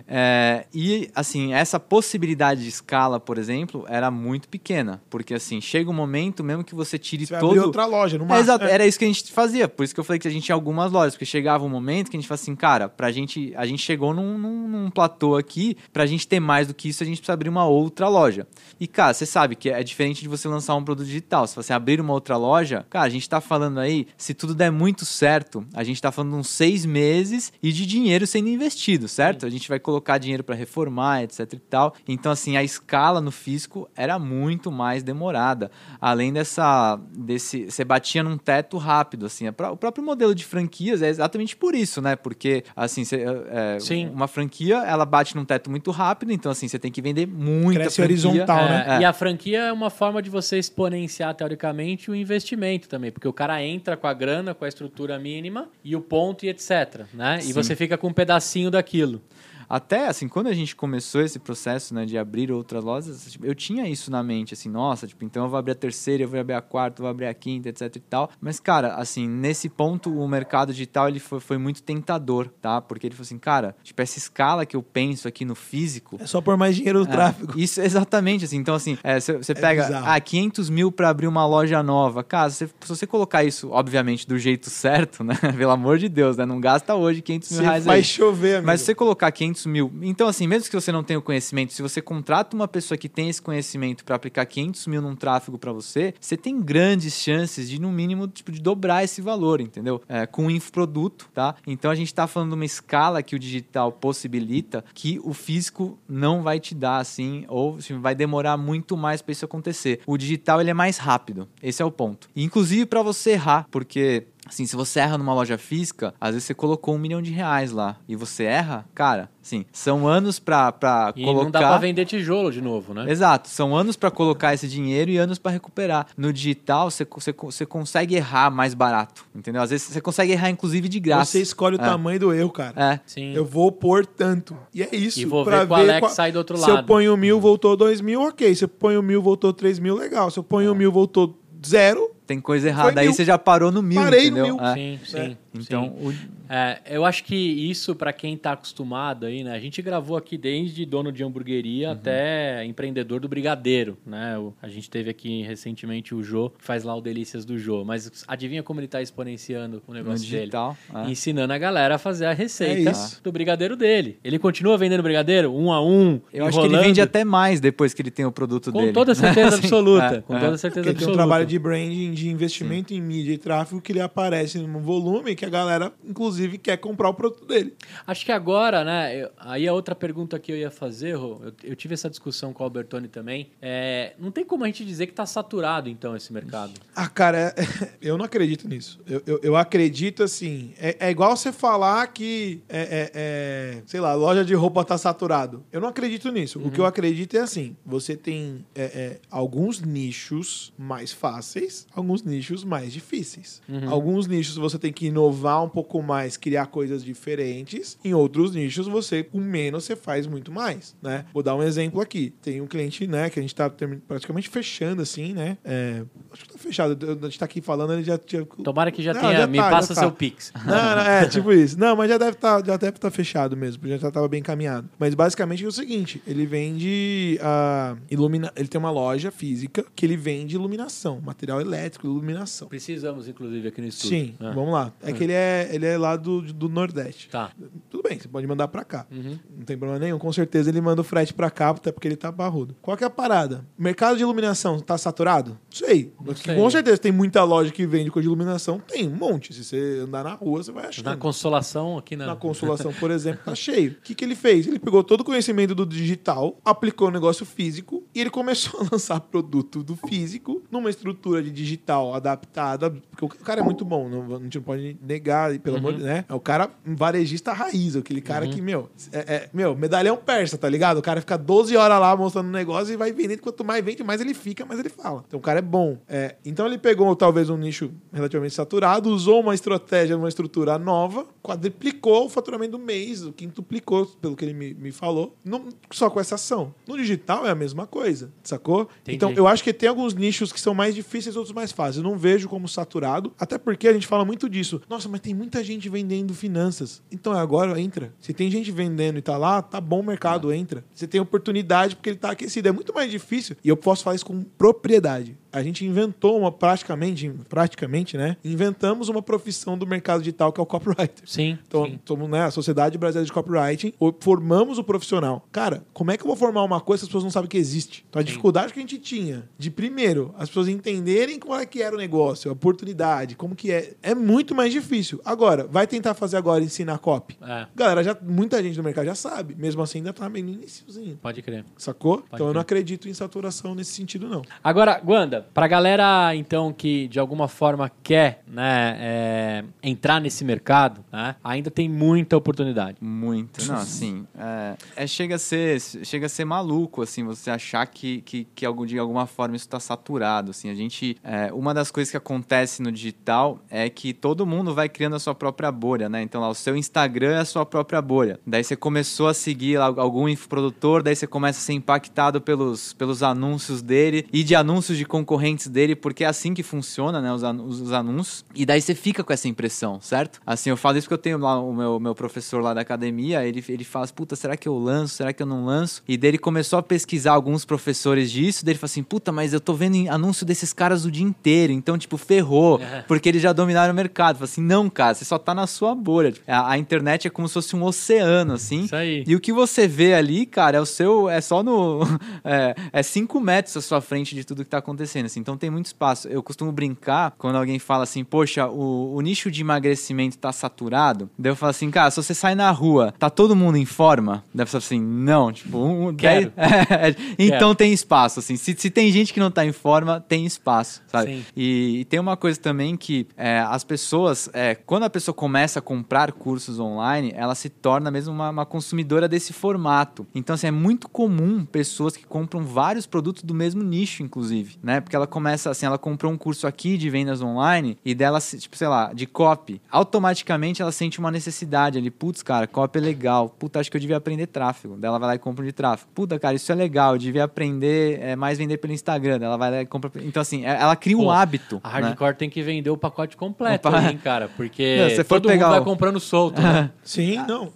A: É, e, assim, essa possibilidade de escala, por exemplo, era muito pequena. Porque, assim, chega um momento, mesmo que você tire
C: Você
A: todo...
C: abrir outra loja, no
A: É, exato,
C: É.
A: era isso que a gente fazia. Por isso que eu falei que a gente tinha algumas lojas. Porque chegava um momento que a gente fala assim, cara, pra gente. A gente chegou num, num, num platô aqui, pra gente ter mais do que isso, a gente precisa abrir uma outra loja. E, cara, você sabe que é diferente de você lançar um produto digital. Se você abrir uma outra loja, cara, a gente tá falando aí, se tudo der muito certo, a gente tá falando uns seis meses e de dinheiro sendo investido, certo? A gente vai colocar dinheiro pra reformar, etc e tal. Então, assim, a escala no fisco era muito mais demorada. Além dessa. desse. Você batia num teto rápido, assim. É O próprio modelo de franquias é exatamente por isso, né? Porque, assim, você, é,
B: Sim.
A: uma franquia, ela bate num teto muito rápido, então, assim, você tem que vender muita
C: Cresce
A: franquia.
C: horizontal,
B: É,
C: né?
A: É.
B: E a franquia é uma forma de você exponenciar, teoricamente, o investimento também. Porque o cara entra com a grana, com a estrutura mínima, e o ponto e etc. Né? E
A: Sim.
B: você fica com um pedacinho daquilo.
A: Até, assim, quando a gente começou esse processo, né, de abrir outras lojas, tipo, eu tinha isso na mente, assim, nossa, tipo, então eu vou abrir a terceira, eu vou abrir a quarta, eu vou abrir a quinta, etc e tal. Mas, cara, assim, nesse ponto, o mercado digital, ele foi, foi muito tentador, tá? Porque ele falou assim, cara, tipo, essa escala que eu penso aqui no físico,
C: É só pôr mais dinheiro no
A: é,
C: tráfego.
A: Isso, exatamente, assim. Então, assim, é, você você pega,
C: bizarro.
A: ah, 500 mil pra abrir uma loja nova. Cara, se, se você colocar isso, obviamente, do jeito certo, né? Pelo amor de Deus, né? Não gasta hoje 500 mil
C: Você
A: reais
C: faz
A: aí.
C: chover, amigo.
A: Mas se você colocar 500 mil... Então, assim, mesmo que você não tenha o conhecimento, se você contrata uma pessoa que tem esse conhecimento para aplicar 500 mil num tráfego para você, você tem grandes chances de, no mínimo, tipo, de dobrar esse valor, entendeu? É, com um infoproduto, tá? Então, a gente tá falando de uma escala que o digital possibilita que o físico não vai te dar, assim, ou assim, vai demorar muito mais para isso acontecer. O digital, ele é mais rápido. Esse é o ponto. Inclusive, para você errar, porque Assim, se você erra numa loja física, às vezes você colocou um milhão de reais lá e você erra, cara, assim, são anos pra, pra
B: E
A: colocar.
B: não dá pra vender tijolo de novo, né?
A: Exato, são anos pra colocar esse dinheiro e anos pra recuperar. No digital, você, você, você consegue errar mais barato, entendeu? Às vezes você consegue errar, inclusive, de graça.
C: Você escolhe o
A: É.
C: tamanho do erro, cara.
A: É.
B: Sim.
C: Eu vou pôr tanto. E é isso.
B: E vou
C: pra
B: ver qual é que sai do outro
C: Se eu
B: lado.
C: ponho mil, voltou dois mil, ok. Se eu ponho mil, voltou três mil, legal. Se eu ponho mil, voltou zero,
A: Tem coisa errada. Aí
C: mil.
A: você já parou no mil,
C: Parei no
A: entendeu?
C: mil.
A: É.
B: Sim, sim.
A: Então,
B: sim.
A: o-
B: É, eu acho que isso, pra quem tá acostumado aí, né? A gente gravou aqui desde dono de hamburgueria até empreendedor do brigadeiro, né? O- a gente teve aqui recentemente o Jô, que faz lá o Delícias do Jô. Mas adivinha como ele tá exponenciando o
A: no
B: negócio dele?
A: digital. é.
B: Ensinando a galera a fazer a
C: É
B: receita
C: isso.
B: do brigadeiro dele. Ele continua vendendo brigadeiro um a um.
A: Eu acho que ele
B: enrolando,
A: vende até mais depois que ele tem o produto
B: Com
A: dele.
B: toda certeza
A: Sim,
B: absoluta.
A: é,
B: com
A: é.
B: toda certeza
C: Porque tem um
B: absoluta.
C: trabalho de branding, de investimento em mídia e tráfego que ele aparece num volume que a galera, inclusive, quer comprar o produto dele.
B: Acho que agora, né? eu- aí a outra pergunta que eu ia fazer, Rô, eu, eu tive essa discussão com o Albertoni também. É, não tem como a gente dizer que tá saturado, então, esse mercado.
C: Ah, cara, é- eu não acredito nisso. Eu, eu, eu acredito assim. É, é igual você falar que, é, é- é, sei lá, loja de roupa tá saturado. Eu não acredito nisso. O que eu acredito é assim: você tem é, é, alguns nichos mais fáceis, alguns nichos mais difíceis. Alguns nichos você tem que inovar um pouco mais, criar coisas diferentes. Em outros nichos, você, com menos, você faz muito mais, né? Vou dar um exemplo aqui. Tem um cliente, né, que a gente tá praticamente fechando, assim, né? É, acho que tá fechado. A gente tá aqui falando, ele já tinha...
B: Tomara que já
C: Não,
B: tenha.
C: já
B: me
C: tá,
B: passa
C: tá.
B: seu Pix.
C: Não, não, é, tipo isso. Não, mas já deve tá, já deve estar fechado mesmo, porque já estava bem encaminhado. Mas basicamente é o seguinte, ele vende a ilumina, ele tem uma loja física que ele vende iluminação, material elétrico, iluminação.
B: Precisamos, inclusive, aqui no estúdio.
C: Sim,
B: né?
C: vamos lá. É que ele é, ele é lá do, do Nordeste.
B: Tá.
C: Tudo bem, você pode mandar pra cá.
B: Uhum.
C: Não tem problema nenhum. Com certeza ele manda o frete pra cá, até porque ele tá barrudo. Qual que é a parada? O mercado de iluminação tá saturado? Sei.
B: sei.
C: Com certeza tem muita loja que vende coisa de iluminação. Tem um monte. Se você andar na rua, você vai achar.
B: Na consolação aqui na.
C: Na consolação, por exemplo, tá cheio. O que, que ele fez? Ele pegou todo o conhecimento do digital, aplicou o negócio físico e ele começou a lançar produto do físico numa estrutura de digital adaptada. Porque o cara é muito bom, não, a gente não pode negar, e pelo amor de né? É o cara um varejista raiz, aquele cara que, meu, é, é- meu, medalhão persa, tá ligado? O cara fica 12 horas lá mostrando o negócio e vai vendendo. Quanto mais vende, mais ele fica, mais ele fala. Então o cara é bom. É, então ele pegou talvez um nicho relativamente saturado, usou uma estratégia, uma estrutura nova, quadriplicou o faturamento do mês, o quintuplicou, pelo que ele me, me falou, não, só com essa ação. No digital é a mesma coisa, sacou?
B: Entendi.
C: Então eu acho que tem alguns nichos que são mais difíceis, outros mais Eu não vejo como saturado, até porque a gente fala muito disso. Nossa, mas tem muita gente vendendo finanças. Então agora entra. Se tem gente vendendo e tá lá, tá bom o mercado, entra. Você tem oportunidade porque ele tá aquecido. É muito mais difícil. E eu posso falar isso com propriedade. A gente inventou uma praticamente, praticamente, né? Inventamos uma profissão do mercado digital que é o copywriter.
B: Sim.
C: Então,
B: sim.
C: somos né, a Sociedade Brasileira de Copywriting, formamos o profissional. Cara, como é que eu vou formar uma coisa se as pessoas não sabem que existe? Então, a dificuldade que a gente tinha de, primeiro, as pessoas entenderem qual é que era o negócio, a oportunidade, como que é, é muito mais difícil. Agora, vai tentar fazer agora ensinar copy.
B: É,
C: Galera, já, muita gente do mercado já sabe. Mesmo assim, ainda tá bem no iniciozinho.
B: pode crer.
C: Sacou? então, eu
B: crer.
C: não acredito em saturação nesse sentido, não.
B: Agora, Guanda, pra galera, então, que de alguma forma quer né, é, entrar nesse mercado, né, ainda tem muita oportunidade.
A: Muito. Não, assim, é, é- chega, a ser, chega a ser maluco, assim, você achar que, que, que algum- de alguma forma isso está saturado, assim. A gente... é, uma das coisas que acontece no digital é que todo mundo vai criando a sua própria bolha, né? Então, lá, o seu Instagram é a sua própria bolha. Daí você começou a seguir lá algum infoprodutor, daí você começa a ser impactado pelos, pelos anúncios dele e de anúncios de concorrentes dele, porque é assim que funciona, né? Os, os- os anúncios. E daí você fica com essa impressão, certo? Assim, eu falo isso porque eu tenho lá o meu, meu professor lá da academia, ele, ele fala, assim, puta, será que eu lanço? Será que eu não lanço? E daí ele começou a pesquisar alguns professores disso, daí ele falou assim, puta, mas eu tô vendo anúncio desses caras o dia inteiro, então, tipo, ferrou,
B: É.
A: porque eles já dominaram o mercado. Falei assim, não, cara, você só tá na sua bolha. A, a internet é como se fosse um oceano, assim.
B: Isso aí.
A: E o que você vê ali, cara, é o seu. É só no. É, é cinco metros à sua frente de tudo que tá acontecendo. Acontecendo, assim, então tem muito espaço. Eu costumo brincar quando alguém fala assim, poxa, o, o nicho de emagrecimento tá saturado. Daí eu falo assim, cara, se você sai na rua, tá todo mundo em forma? Deve ser assim, não, tipo, um,
B: Quero.
A: dez- então tem espaço, assim. Se, se tem gente que não tá em forma, tem espaço, sabe? E, e tem uma coisa também que é, as pessoas, é, quando a pessoa começa a comprar cursos online, ela se torna mesmo uma, uma consumidora desse formato. Então, assim, é muito comum pessoas que compram vários produtos do mesmo nicho, inclusive, né? Porque ela começa, assim, ela comprou um curso aqui de vendas online e dela, tipo, sei lá, de copy. Automaticamente ela sente uma necessidade ali. Putz, cara, copy é legal. Puta, acho que eu devia aprender tráfego. Daí ela vai lá e compra de tráfego. Puta, cara, isso é legal. Eu devia aprender é, mais vender pelo Instagram. Daí ela vai lá e compra. Então, assim, é- ela cria um hábito.
B: A
A: né?
B: hardcore tem que vender o pacote completo,
A: Opa.
B: aí, hein, cara? Porque
A: Não, se for
B: todo
A: pegar
B: mundo vai
A: o-
B: comprando solto, né?
C: Sim, não.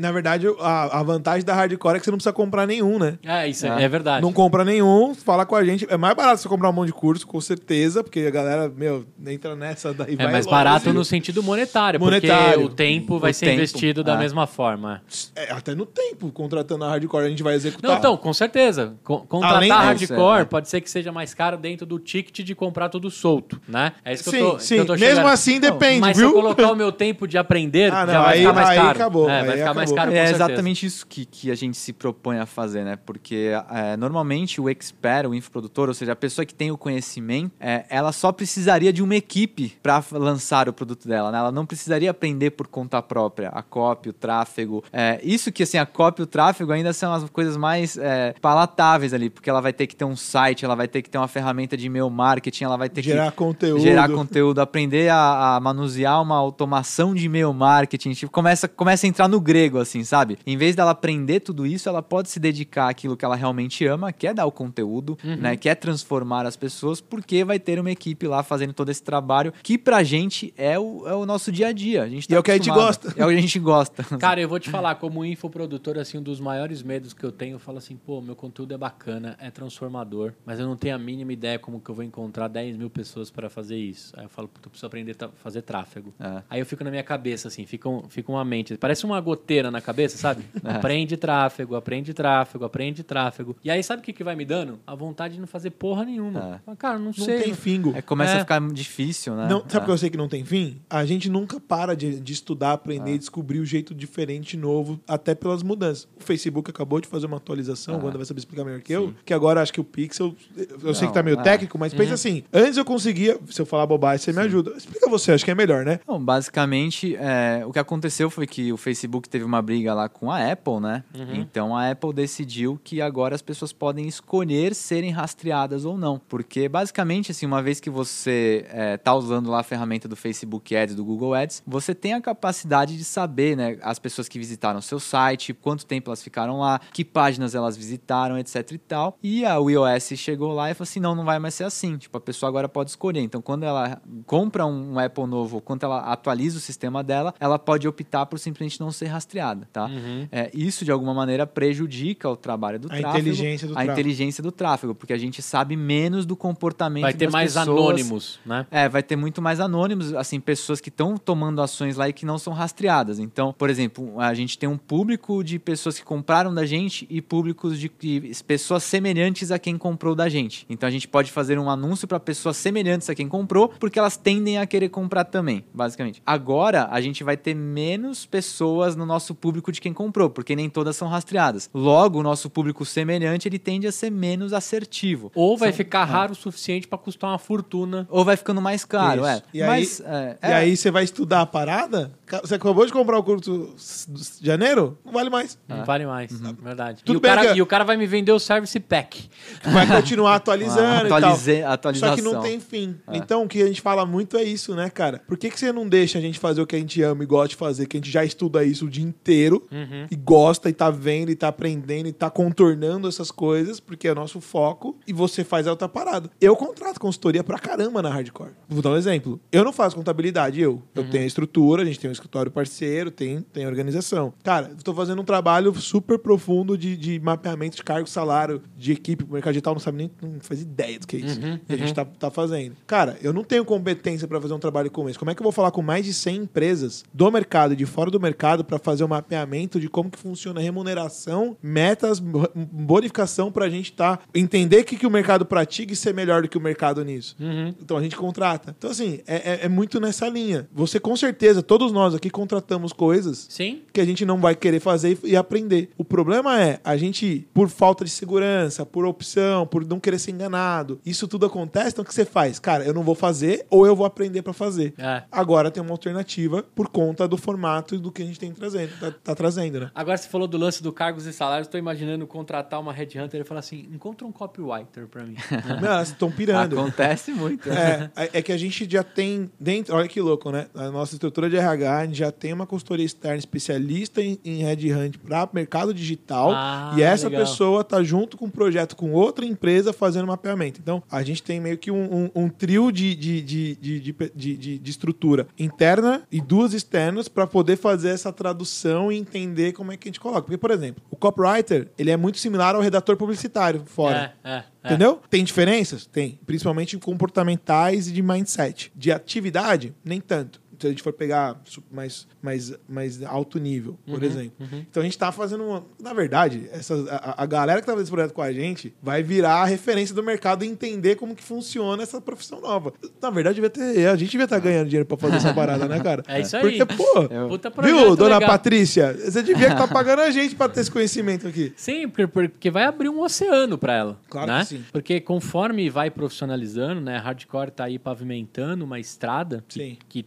C: Na verdade, a, a vantagem da hardcore é que você não precisa comprar nenhum, né?
B: É, isso é,
A: Ah.
B: é verdade.
C: Não compra nenhum, fala com a gente. É mais barato você comprar um monte de curso, com certeza, porque a galera, meu, entra nessa daí.
B: É
C: vai
B: mais
C: longe.
B: barato no sentido monetário,
C: Monetário.
B: porque o tempo vai
A: O
B: ser
A: tempo,
B: investido da
A: é.
B: mesma forma.
C: É, até no tempo, contratando a hardcore, a gente vai executar.
B: Não, então, com certeza. Co- contratar
C: Além
A: disso,
B: hardcore
A: é.
B: pode ser que seja mais caro dentro do ticket de comprar tudo solto, né? É isso que
C: sim,
B: eu tô,
C: sim.
B: que eu tô
C: Mesmo assim, depende,
B: Mas
C: viu?
B: se eu colocar o meu tempo de aprender,
C: Ah, não,
B: já vai
C: aí-
B: ficar mais
C: aí
B: caro.
C: acabou,
B: É, vai
C: aí
B: ficar mais
C: acabou.
B: caro com
A: É
B: certeza.
A: exatamente isso que, que a gente se propõe a fazer, né? Porque é, normalmente o expert, o infoprodutor, ou seja, a pessoa que tem o conhecimento, é, ela só precisaria de uma equipe para lançar o produto dela, né? Ela não precisaria aprender por conta própria a copy, o tráfego. É, isso que, assim, a copy e o tráfego ainda são as coisas mais é, palatáveis ali, porque ela vai ter que ter um site, ela vai ter que ter uma ferramenta de e-mail marketing, ela vai ter que
C: Gerar conteúdo.
A: gerar conteúdo, aprender a, a manusear uma automação de e-mail marketing, tipo, começa, começa a entrar no grego, assim, sabe? Em vez dela aprender tudo isso, ela pode se dedicar àquilo que ela realmente ama, que é dar o conteúdo,
C: Uhum.
A: né? Que é transformar as pessoas, porque vai ter uma equipe lá fazendo todo esse trabalho, que pra gente é o, é o nosso dia a dia. A gente tá
C: E é o que a gente gosta.
A: É o que a gente gosta.
B: Cara, eu vou te falar, como infoprodutor, assim, um dos maiores medos que eu tenho, eu falo assim, pô, meu conteúdo é bacana, é transformador, mas eu não tenho a mínima ideia como que eu vou encontrar 10 mil pessoas para fazer isso. Aí eu falo, puta, eu preciso aprender a fazer tráfego.
A: É.
B: Aí eu fico na minha cabeça, assim, fica, um- fica uma mente, parece uma goteira na cabeça, sabe?
A: É.
B: Aprende tráfego, aprende tráfego, aprende tráfego. E aí sabe o que, que vai me dando? A vontade de não fazer porra nenhuma.
A: É.
B: Cara, não,
C: Não
B: sei.
C: tem fingo.
A: É, começa
B: É.
A: a ficar difícil, né?
C: Não, sabe
A: É.
C: por que eu sei que não tem fim? A gente nunca para de, de estudar, aprender e descobrir o jeito diferente, novo, até pelas mudanças. O Facebook acabou de fazer uma atualização, o Wanda vai saber explicar melhor que eu, que agora acho que o Pixel, eu sei que tá meio
A: é.
C: técnico, mas pensa assim, antes eu conseguia, se eu falar bobagem, você me ajuda. Explica você, acho que é melhor, né?
A: Bom, basicamente, é, o que aconteceu foi que o Facebook teve uma briga lá com a Apple, né? Então a Apple decidiu que agora as pessoas podem escolher serem rastreadas ou não. Porque basicamente, assim, uma vez que você é, tá usando lá a ferramenta do Facebook Ads, do Google Ads, você tem a capacidade de saber, né, as pessoas que visitaram o seu site, quanto tempo elas ficaram lá, que páginas elas visitaram, etc e tal. E a iOS chegou lá e falou assim, não, não vai mais ser assim. Tipo, a pessoa agora pode escolher. Então, quando ela compra um Apple novo, quando ela atualiza o sistema dela, ela pode optar por simplesmente não ser rastreada, tá?
B: Uhum.
A: É, isso, de alguma maneira, prejudica o trabalho do
C: A
A: tráfego.
C: inteligência do
A: a
C: tráfego.
A: inteligência do tráfego, porque a gente sabe menos do comportamento
B: Vai ter mais
A: pessoas.
B: anônimos, né?
A: É, vai ter muito mais anônimos, assim, pessoas que estão tomando ações lá e que não são rastreadas. Então, por exemplo, a gente tem um público de pessoas que compraram da gente e públicos de, de pessoas semelhantes a quem comprou da gente. Então, a gente pode fazer um anúncio para pessoas semelhantes a quem comprou, porque elas tendem a querer comprar também, basicamente. Agora, a gente vai ter menos pessoas no nosso público de quem comprou, porque nem todas são rastreadas. Logo, o nosso público semelhante, ele tende a ser menos assertivo.
B: Ou vai
A: São-
B: ficar raro o suficiente para custar uma fortuna.
A: Ou vai ficando mais caro,
C: Isso.
A: é.
C: E aí-
A: Mas, é,
C: E
A: é,
C: aí você vai estudar a parada, você acabou de comprar o curso de janeiro, não vale mais.
B: Não vale mais, verdade.
C: Uhum. Tudo
B: e, o
C: bem
B: cara,
C: que-
B: e o cara vai me vender o service pack.
C: Vai continuar atualizando e
A: Atualize-
C: tal.
A: atualização.
C: Só que não tem fim.
A: É.
C: Então, o que a gente fala muito é isso, né, cara? Por que, que você não deixa a gente fazer o que a gente ama e gosta de fazer, que a gente já estuda isso o dia inteiro
B: Uhum.
C: e gosta e tá vendo e tá aprendendo e tá contornando essas coisas, porque é nosso foco, e você faz a outra parada. Eu contrato consultoria pra caramba na Hardcore. Vou dar um exemplo. Eu não faço contabilidade, eu. Eu tenho a estrutura, a gente tem um escritório parceiro, tem, tem organização. Cara, eu tô fazendo um trabalho super profundo de, de mapeamento de cargo, salário, de equipe. O mercado digital não sabe nem, não faz ideia do que é isso. E a gente tá, tá fazendo. Cara, eu não tenho competência pra fazer um trabalho como esse. Como é que eu vou falar com mais de 100 empresas do mercado e de fora do mercado pra fazer um mapeamento de como que funciona a remuneração, metas, bo- bonificação pra gente tá entender o que, que o mercado pratica consiga ser melhor do que o mercado nisso.
B: Uhum.
C: Então a gente contrata. Então, assim, é, é- é muito nessa linha. Você, com certeza, todos nós aqui contratamos coisas
B: Sim.
C: que a gente não vai querer fazer e e aprender. O problema é a gente, por falta de segurança, por opção, por não querer ser enganado, isso tudo acontece, então o que você faz? Cara, eu não vou fazer ou eu vou aprender pra fazer.
B: É.
C: Agora tem uma alternativa por conta do formato do que a gente tem trazendo, tá, tá trazendo, né?
B: Agora você falou do lance do cargos e salários, tô imaginando contratar uma headhunter e falar assim, encontra um copywriter pra mim.
C: Elas estão pirando.
A: Acontece muito. né?
C: É, é- é que a gente já tem dentro, olha que louco, né? A nossa estrutura de RH, a gente já tem uma consultoria externa especialista em, em headhunt para mercado digital
B: Ah,
C: e essa
B: legal.
C: pessoa tá junto com um projeto com outra empresa fazendo mapeamento. Então, a gente tem meio que um, um- um trio de, de, de, de, de, de- de- estrutura interna e duas externas para poder fazer essa tradução e entender como é que a gente coloca. Porque, por exemplo, o copywriter, ele é muito similar ao redator publicitário fora.
B: É, é.
C: Entendeu? Tem diferenças? Tem. Principalmente comportamentais e de mindset. De atividade, nem tanto. Se a gente for pegar mais, mais, mais alto nível, por exemplo. Então a gente tá fazendo uma. Na verdade, essa, a, a galera que tá fazendo esse projeto com a gente vai virar a referência do mercado e entender como que funciona essa profissão nova. Na verdade, devia ter, a gente devia estar ganhando dinheiro pra fazer essa parada, né, cara?
B: É isso aí.
C: Porque, pô.
B: Puta projeto
C: Viu, dona
B: legal.
C: Patrícia? Você devia estar pagando a gente pra ter esse conhecimento aqui.
B: Sim, porque, vai abrir um oceano para ela.
C: Claro
B: né?
C: que sim.
B: Porque conforme vai profissionalizando, né? Hardcore tá aí pavimentando uma estrada que,
C: Sim.
B: que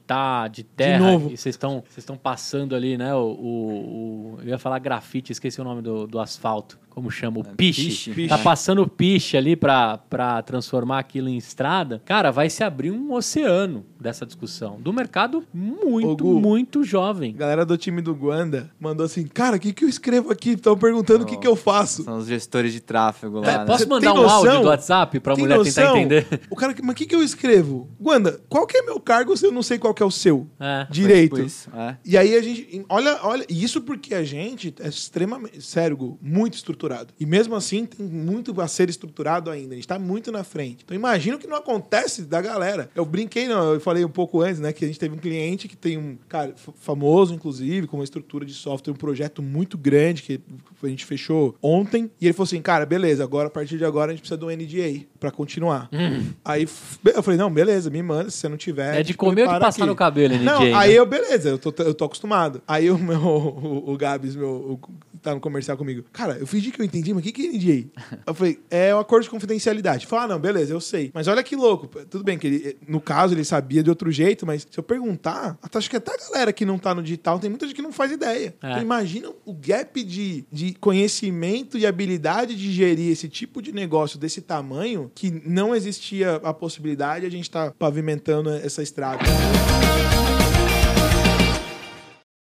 B: de terra.
C: novo.
B: E vocês estão vocês estão passando ali, né? O, o- o- eu ia falar grafite, esqueci o nome do, do asfalto. Como chama? O piche.
A: piche.
B: Tá passando o piche ali pra, pra transformar aquilo em estrada. Cara, vai se abrir um oceano dessa discussão. Do mercado muito,
C: Gu.
B: muito jovem.
C: A galera do time do Guanda mandou assim: Cara, o que, que eu escrevo aqui? Estão perguntando o que, que eu faço.
A: São os gestores de tráfego lá,
C: É,
A: né?
B: Posso mandar um áudio
C: noção?
B: do WhatsApp pra
C: Tem
B: mulher tentar
C: noção?
B: entender?
C: O cara, mas o que, que eu escrevo? Guanda, qual que é meu cargo se eu não sei qual que é o seu?
B: É.
C: Direito.
A: Tipo isso, é.
C: E aí a gente. Olha, olha. Isso porque a gente é extremamente. Sério, Gu, muito estruturado. E mesmo assim tem muito a ser estruturado ainda. A gente tá muito na frente. Então imagina o que não acontece da galera. Eu brinquei, não, eu falei um pouco antes, né? Que a gente teve um cliente que tem um. Cara, famoso, inclusive, com uma estrutura de software, um projeto muito grande que a gente fechou ontem. E ele falou assim: cara, beleza, agora a partir de agora a gente precisa do NDA pra continuar. Aí f- eu falei: não, beleza, me manda. Se você não tiver.
B: Hum. É de
C: gente
B: comer ou de passar
C: aqui.
B: no cabelo, NDA,
C: Não,
B: né?
C: aí eu, beleza, eu tô, eu tô acostumado. Aí o meu, o, o Gabs, meu, o, tá no comercial comigo. Cara, eu fingi que eu entendi, mas o que, que é NDA? Eu falei, é o acordo de confidencialidade. Fala, ah, não, beleza, eu sei. Mas olha que louco. Tudo bem que ele, no caso ele sabia de outro jeito, mas se eu perguntar, acho que até a galera que não tá no digital, tem muita gente que não faz ideia.
B: É.
C: Então imagina o gap de, de conhecimento e habilidade de gerir esse tipo de negócio desse tamanho que não existia a possibilidade, a gente tá pavimentando essa estrada.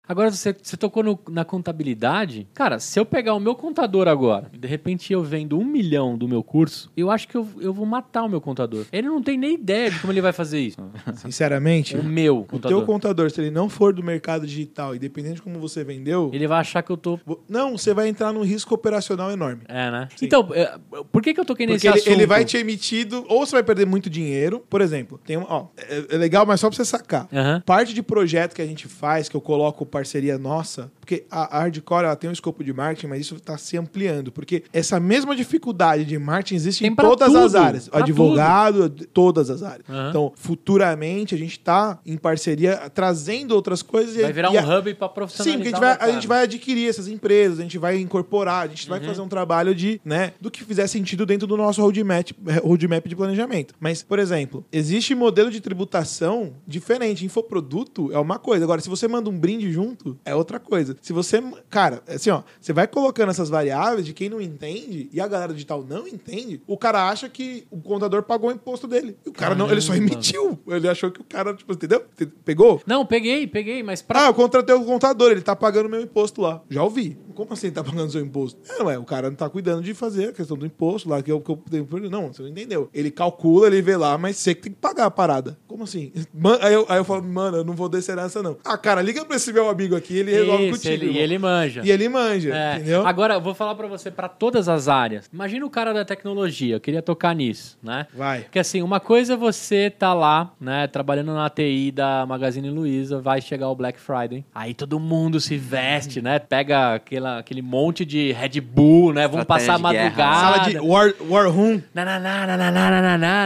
B: Agora você, você tocou no- na contabilidade. Cara, se eu pegar o meu contador agora de repente eu vendo um milhão do meu curso, eu acho que eu, eu vou matar o meu contador. Ele não tem nem ideia de como ele vai fazer isso.
C: Sinceramente,
B: O meu
C: o
B: contador.
C: teu contador, se ele não for do mercado digital, e dependendo de como você vendeu,
B: Ele vai achar que eu tô.
C: não, você vai entrar num risco operacional enorme.
B: É, né?
C: Sim.
B: Então, é, por que, que eu toquei nesse
C: Porque ele,
B: assunto?
C: ele vai te emitido, ou você vai perder muito dinheiro. Por exemplo, tem um, ó, é, é legal, mas só pra você sacar.
B: Aham.
C: Parte de projeto que a gente faz, que eu coloco parceria nossa, porque a Hardcore ela tem um escopo de marketing, mas isso está se ampliando. Porque essa mesma dificuldade de marketing existe
B: Tem
C: em todas
B: tudo,
C: as áreas.
B: pra
C: Advogado, todas as áreas.
B: Aham.
C: Então, futuramente, a gente está em parceria, trazendo outras coisas. e-
B: Vai virar
C: e
B: um
C: a-
B: hub pra profissionalizar
C: Sim, porque a gente, vai, a gente vai adquirir essas empresas, a gente vai incorporar, a gente vai
B: Uhum.
C: fazer um trabalho de, né, do que fizer sentido dentro do nosso roadmap, roadmap de planejamento. Mas, por exemplo, existe modelo de tributação diferente. Infoproduto é uma coisa. Agora, se você manda um brinde junto, é outra coisa. Se você, cara, assim, ó, você vai colocando essas variáveis de quem não entende e a galera digital não entende, o cara acha que o contador pagou o imposto dele. E o cara não, ele só
B: Caramba.
C: emitiu. Ele achou que o cara, tipo, entendeu? Pegou?
B: Não, peguei, peguei, mas pra.
C: Ah, eu contratei o contador, ele tá pagando meu imposto lá. Já ouvi. Como assim tá pagando seu imposto? É, não é, o cara não tá cuidando de fazer a questão do imposto lá, que eu, que eu tenho. Não, você não entendeu. Ele calcula, ele vê lá, mas você que tem que pagar a parada. Como assim? Man- Aí eu, aí eu falo, mano, eu não vou descer nessa, não. Ah, cara, liga pra esse meu amigo aqui, ele resolve
B: Isso,
C: contigo.
B: ele, e ele manja.
C: E ele manja,
B: É.
C: entendeu?
B: Agora, eu vou falar pra você pra todas as áreas. Imagina o cara da tecnologia, eu queria tocar nisso, né?
C: Vai.
B: Porque assim, uma coisa é você tá lá, né, trabalhando na TI da Magazine Luiza, vai chegar o Black Friday. Aí todo mundo se veste, né? Pega aquela, aquele monte de Red Bull, né? Vamos
A: Estratégia
B: passar a
A: guerra.
B: madrugada.
C: Sala de War, War Room.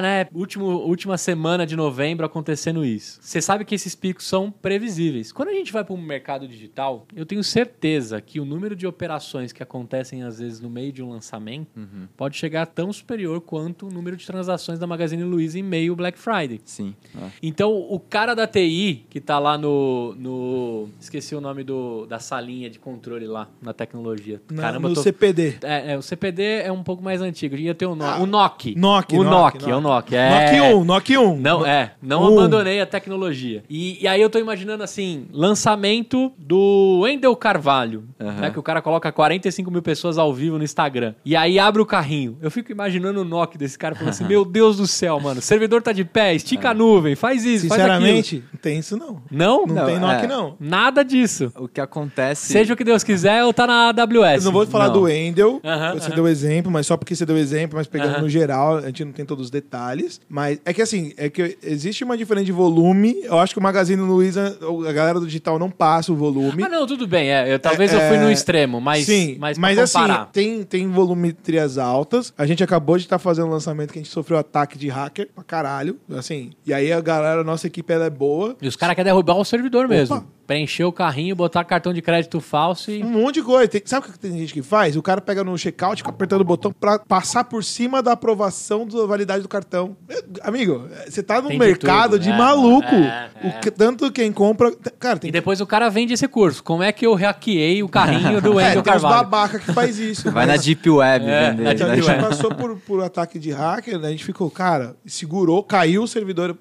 B: Né? Último, última semana de novembro acontecendo isso. Você sabe que esses picos são previsíveis. Quando a gente vai para um mercado digital, eu tenho certeza que o número de operações que acontecem às vezes no meio de um lançamento pode chegar tão superior quanto o número de transações da Magazine Luiza em meio Black Friday.
A: Sim. é.
B: Então, o cara da TI, que tá lá no. no esqueci o nome do, da salinha de controle lá, na tecnologia.
C: Na,
B: Caramba,
C: no
B: eu tô,
C: CPD.
B: é, é, o CPD é um pouco mais antigo. Ia ter o nome.
C: Ah,
B: o NOC.
C: Nokia,
B: O
C: Nokia,
B: NOC, é o NOC. É.
C: Nokia 1, Nokia 1.
B: Não, é. Não
C: Um.
B: abandonei a tecnologia. E, e aí eu tô imaginando assim: lançamento do Wendel Carvalho. Né, que o cara coloca 45 mil pessoas ao vivo no Instagram. E aí abre o carrinho. Eu fico imaginando o NOC desse cara falando assim: Meu Deus do céu, mano. O servidor tá de pé, estica a nuvem, faz isso, faz.
C: Sinceramente, não tem isso não.
B: Não?
C: Não,
A: Não,
C: tem Nokia
A: é.
C: não.
B: Nada disso.
A: O que acontece.
B: Seja o que Deus quiser, ou tá na AWS.
C: Eu não vou falar
A: Não.
C: do Wendel,
B: Aham,
C: você deu exemplo, mas só porque você deu exemplo, mas pegando no geral, a gente não tem todos os detalhes. Mas é que assim, é que existe uma diferença de volume. Eu acho que o Magazine Luiza, a galera do digital não passa o volume.
B: Ah, não, tudo bem. É, eu, talvez eu
C: É,
B: fui no
C: é,
B: extremo, mas,
C: Sim,
B: mas,
C: mas, assim, tem, tem volumetrias altas. A gente acabou de estar fazendo um lançamento que a gente sofreu ataque de hacker pra caralho. Assim, e aí a galera, a nossa equipe ela é boa.
B: E os caras querem derrubar o servidor mesmo. Preencher o carrinho, botar cartão de crédito falso e.
C: Um monte de coisa. Tem- sabe o que tem gente que faz? O cara pega no checkout, fica apertando o botão pra passar por cima da aprovação da validade do cartão. É, Amigo, é, você tá num
B: Tem de
C: mercado
B: tudo,
C: de
B: é,
C: maluco.
B: é,
C: O
B: é.
C: que- tanto quem compra. Cara,
B: E
C: tem
B: depois o cara vende esse curso. Como é que eu hackeei o carrinho do
C: é,
B: Wendel
C: tem uns
B: Carvalho?
C: babaca que faz isso.
A: Vai na
C: mas-
A: Deep Web
B: É,
A: vender.
B: na
C: Então, a
A: né?
C: gente
B: Web.
C: passou por, por ataque de hacker, né? a gente ficou, cara, segurou, caiu o servidor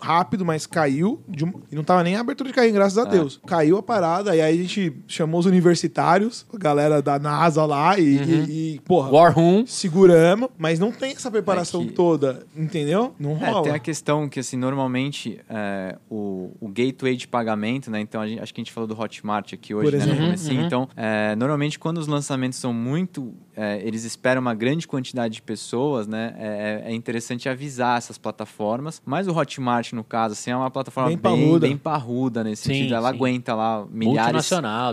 C: rápido, mas caiu. de um- e não tava nem a abertura de carrinho, graças a Deus. Caiu a parada, e aí a gente chamou os universitários, a galera da NASA lá, e, e- e, porra,
B: War Room.
C: seguramos, mas não tem essa preparação
A: É que-
C: toda, entendeu? Não
A: É,
C: rola.
A: tem a questão que, assim, normalmente é, o, o gateway de pagamento, né? Então, a gente- acho que a gente falou do Hotmart aqui hoje,
C: Por
A: né? Comecinho.
B: Uhum.
A: Então, é, normalmente, quando os lançamentos são muito... é, eles esperam uma grande quantidade de pessoas, né? É, é interessante avisar essas plataformas. Mas o Hotmart, no caso, assim, é uma plataforma
C: Bem
A: bem,
C: parruda.
A: bem parruda nesse
B: Sim,
A: sentido. Ela
B: sim.
A: aguenta lá milhares...